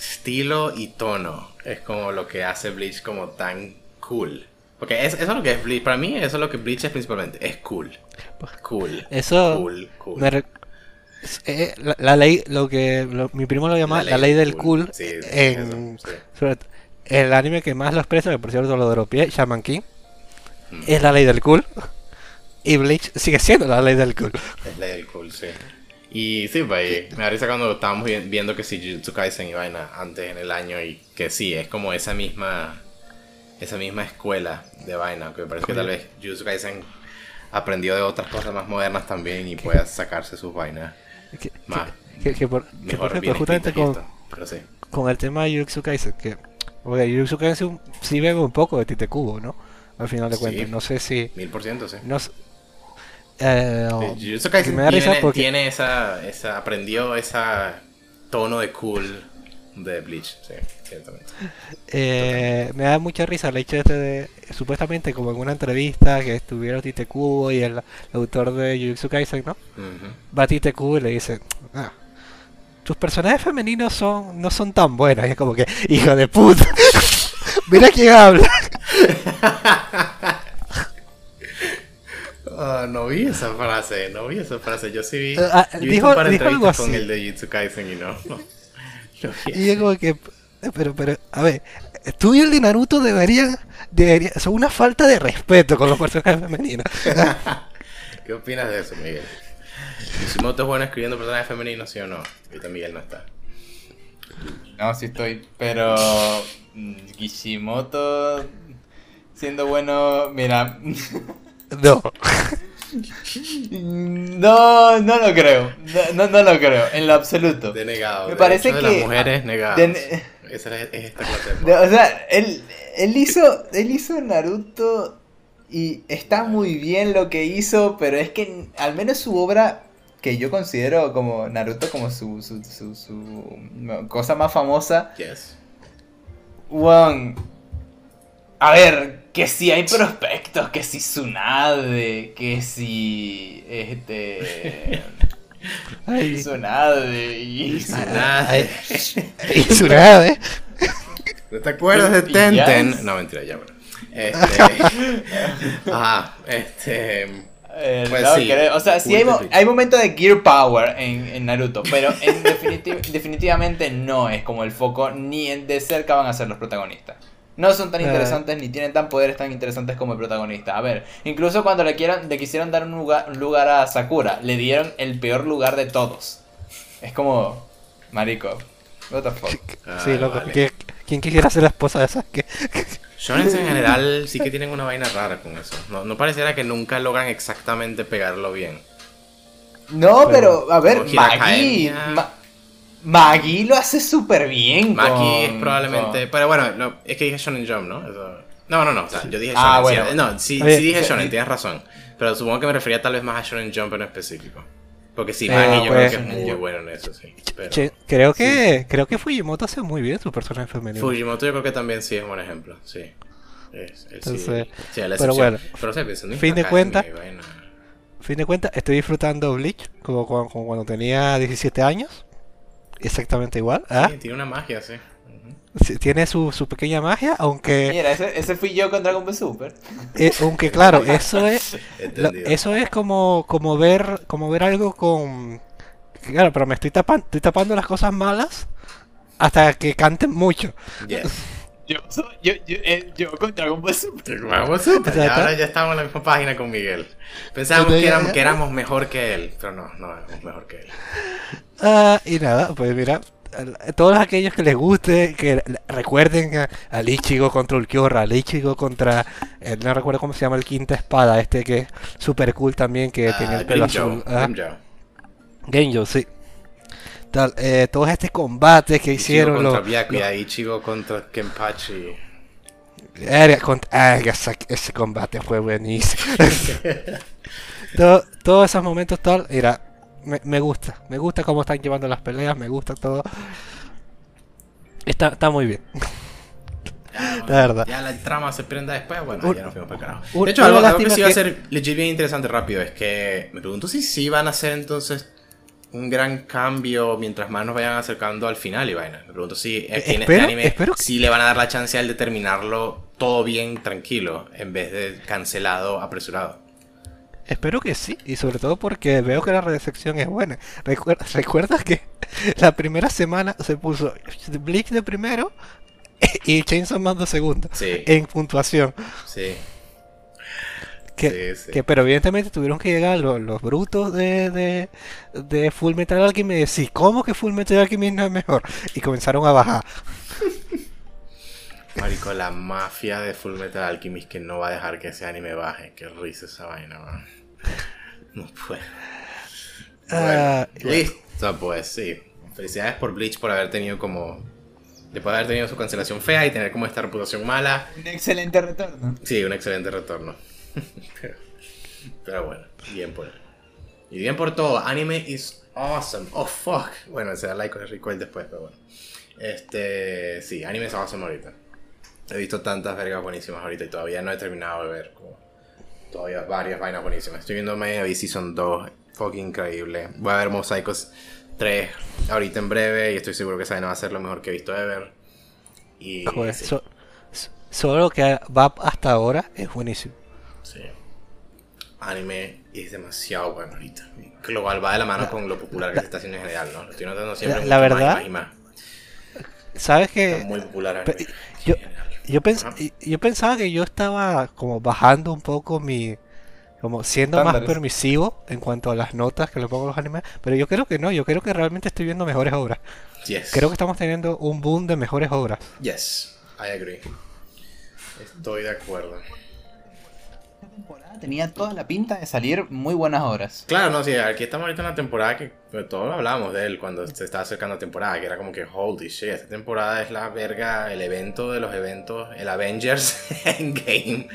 Estilo y tono. Es como lo que hace Bleach como tan cool. Porque eso es lo que es Bleach. Para mí eso es lo que Bleach es principalmente. Es cool. Cool. Eso... Cool, cool. Eh, la, ley, lo que mi primo lo llama la ley, del cool, en, el anime que más lo expresa, que por cierto lo dropeé, Shaman King, mm. es la ley del cool. Y Bleach sigue siendo la ley del cool. Es la ley del cool, sí. Y sí, pues, me da risa cuando estábamos viendo que si Jujutsu Kaisen y vaina antes en el año y que sí, es como esa misma esa misma escuela de vaina, que me parece que tal vez Jujutsu Kaisen aprendió de otras cosas más modernas también y pueda sacarse sus vainas más que, por, justamente con, con el tema de Jujutsu Kaisen, que porque Jujutsu Kaisen sí bebe un poco de Tite Cubo, ¿no? Al final de cuentas, no sé si... Mil por ciento, sí. No, eh, Jujutsu Kaisen tiene, tiene esa, esa, aprendió esa tono de cool de Bleach, sí, ciertamente. Eh, me da mucha risa el hecho este de, supuestamente como en una entrevista que estuvieron Tite Kubo y el, autor de Jujutsu Kaisen, ¿no? Va a Tite Kubo y le dice, ah, tus personajes femeninos son no son tan buenos. Y es como que, hijo de puta, mira quién habla. Ah, no vi esa frase, no vi esa frase. Yo sí vi. Uh, dijo, dijo con el de Kaisen y no. y es como que. Pero, pero, a ver, tú y el de Naruto deberían. deberían son una falta de respeto con los personajes femeninos. ¿Qué opinas de eso, Miguel? ¿Kishimoto es bueno escribiendo personajes femeninos, sí o no? Ahorita Miguel no está. No, sí estoy, pero. Kishimoto. Siendo bueno, mira. No. No, no lo creo. No, no, lo creo, en lo absoluto. Denegado. Me parece que. las mujeres negadas. Esa es, esta clase O sea, él, él, hizo, él hizo Naruto y está muy bien lo que hizo, pero es que al menos su obra, que yo considero como Naruto como su, su, su, su cosa más famosa. Yes. One. A ver, que si hay prospectos, que si Tsunade, que si este Ay. Tsunade y Tsunade. y Tsunade. ¿No te acuerdas de Tenten? No, mentira, ya, bueno. Este. Ajá, este. Eh, pues sí, o sea, sí hay, hay momentos de Gear Power en, en Naruto, pero en definitivamente no es como el foco, ni de cerca van a ser los protagonistas no son tan eh. interesantes ni tienen tan poderes tan interesantes como el protagonista. A ver, incluso cuando le, quieran, le quisieron dar un lugar, a Sakura, le dieron el peor lugar de todos. Es como, marico, what the fuck. sí, loco, ¿quién quisiera ser la esposa de Sasuke? Shonen en general sí que tienen una vaina rara con eso. No, no pareciera que nunca logran exactamente pegarlo bien. No, pero, a ver, Maggie, Maggie lo hace súper bien. Maggie es probablemente. Pero bueno, es que dije Shonen Jump, ¿no? No, no, no. O sea, yo dije ah, Shonen. Ah, bueno. no, sí, sí dije Shonen, tienes razón. Pero supongo que me refería tal vez más a Shonen Jump en específico. Porque sí, Maggie yo creo que es muy bueno en eso, sí. creo que creo que Fujimoto hace muy bien su personaje femenino. Fujimoto yo creo que también sí es un buen ejemplo, sí. Es, Entonces, sí, pero bueno, pero, fin de cuentas, fin de cuentas, estoy disfrutando Bleach como, como cuando tenía 17 años exactamente igual. ¿ah? Sí, tiene una magia, sí. Tiene su, su, pequeña magia, aunque... Mira, ese, ese fui yo con Dragon Ball Super. Eh, aunque claro, eso es... eso es como, como, ver, como ver algo con... Claro, pero me estoy tapando, estoy tapando las cosas malas hasta que canten mucho. Yo, yo, yo, eh, yo con Dragon Ball Super. ahora ya estamos en la misma página con Miguel. Pensábamos que éramos, que éramos mejor que él, pero no, no éramos mejor que él. Ah, y nada, pues mira, todos aquellos que les guste, que recuerden al Ichigo contra Ulquiorra, al Ichigo contra, eh, no recuerdo cómo se llama el quinta espada, este que es super cool también, que tiene el pelo azul. ¿ah? Genjo, sí. Tal, eh, todos estos combates que hicieron contra los, Byakuya, los... Ichigo contra Kenpachi. ah, ese, ese, combate fue buenísimo. todo, todos esos momentos tal, era me, me, gusta, me gusta cómo están llevando las peleas, me gusta todo. Está, está muy bien. la verdad. Ya la trama se prenda después, bueno, ya nos fuimos para carajo. De hecho, algo, que sí va a ser legit bien interesante rápido es que me pregunto si sí van a hacer entonces un gran cambio mientras más nos vayan acercando al final y vaina. Me pregunto si en este anime sí le van a dar la chance al de terminarlo todo bien tranquilo en vez de cancelado apresurado. Espero que sí, y sobre todo porque veo que la recepción es buena. ¿Recuerdas que la primera semana se puso Bleach de primero y Chainsaw Man de segundo? En puntuación. Sí. Que, que, pero evidentemente tuvieron que llegar los, brutos de, de, de, Full Metal Alchemy y decir, ¿cómo que Full Metal Alchemy no es mejor? Y comenzaron a bajar. Marico, la mafia de Full Metal Alchemist que no va a dejar que ese anime baje. Qué risa esa vaina, man. No puedo. Ah, listo, pues sí. Felicidades por Bleach por haber tenido como. Después de haber tenido su cancelación fea y tener como esta reputación mala. Un excelente retorno. Sí, un excelente retorno. pero, bueno, bien por él. Y bien por todo. Anime is awesome. Oh fuck. Bueno, se da like con el recoil después, pero bueno. Este, sí, anime se awesome ahorita. He visto tantas vergas buenísimas ahorita y todavía no he terminado de ver. Como, todavía varias vainas buenísimas. Estoy viendo Miami Season 2, fucking increíble. Voy a ver Mosaicos 3 ahorita en breve y estoy seguro que esa vaina va a ser lo mejor que he visto ever. Y Joder, so- so- solo lo que va hasta ahora es buenísimo. Sí. Anime es demasiado bueno ahorita. Global va de la mano con lo popular que se está haciendo en general, ¿no? Lo estoy notando siempre. La- la mucho más y verdad, más y más. ¿Sabes Está que muy popular anime. yo- yo, pens- Ajá. yo pensaba que yo estaba como bajando un poco mi... Como siendo más permisivo en cuanto a las notas que le pongo a los animes, pero yo creo que no, yo creo que realmente estoy viendo mejores obras. Yes. Creo que estamos teniendo un boom de mejores obras. Yes, I agree. Estoy de acuerdo. Temporada tenía toda la pinta de salir muy buenas obras. Claro, no, sí, aquí estamos ahorita en la temporada que pues, todos hablábamos de él cuando se estaba acercando la temporada, que era como que holy shit, esta temporada es la verga, el evento de los eventos, el Avengers Endgame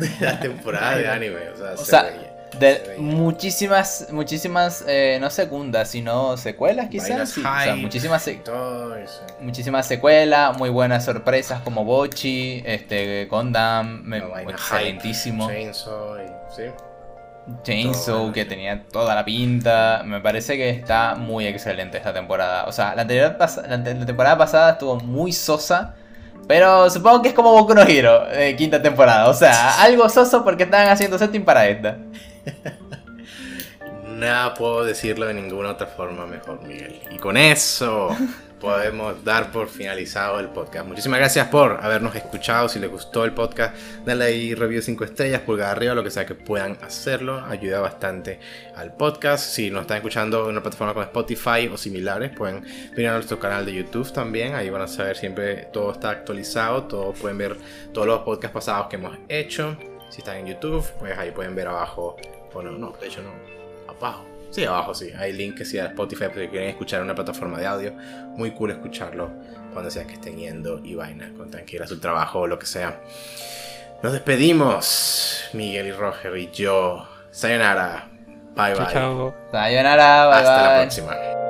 de la temporada de anime. O sea, O se sea, de muchísimas, muchísimas, eh, no segundas, sino secuelas quizás. Vainas sí. O sea, hype, muchísimas, se- muchísimas secuelas, muy buenas sorpresas como Bochi, este, Gundam, vaina excelentísimo. Chainsaw, y, sí. Chainsaw, que tenía toda la pinta. Me parece que está muy excelente esta temporada. O sea, la, anterior la, la temporada pasada estuvo muy sosa. Pero supongo que es como Boku no Hero, eh, quinta temporada. O sea, algo soso porque estaban haciendo setting para esta. Nada puedo decirlo de ninguna otra forma mejor, Miguel. Y con eso podemos dar por finalizado el podcast. Muchísimas gracias por habernos escuchado. Si les gustó el podcast, denle ahí review 5 estrellas, pulgar arriba, lo que sea que puedan hacerlo. Ayuda bastante al podcast. Si nos están escuchando en una plataforma como Spotify o similares, pueden venir a nuestro canal de YouTube también. Ahí van a saber siempre todo está actualizado. Todos pueden ver todos los podcasts pasados que hemos hecho. Si están en YouTube, pues ahí pueden ver abajo. Bueno, no, de hecho no abajo. Sí, abajo sí. Hay link que sí a Spotify porque quieren escuchar una plataforma de audio. Muy cool escucharlo cuando sea que estén yendo y vaina, con tranquila su trabajo o lo que sea. Nos despedimos, Miguel y Roger y yo. Sayonara. Bye bye. Chao, chao. Sayonara, bye Hasta la próxima.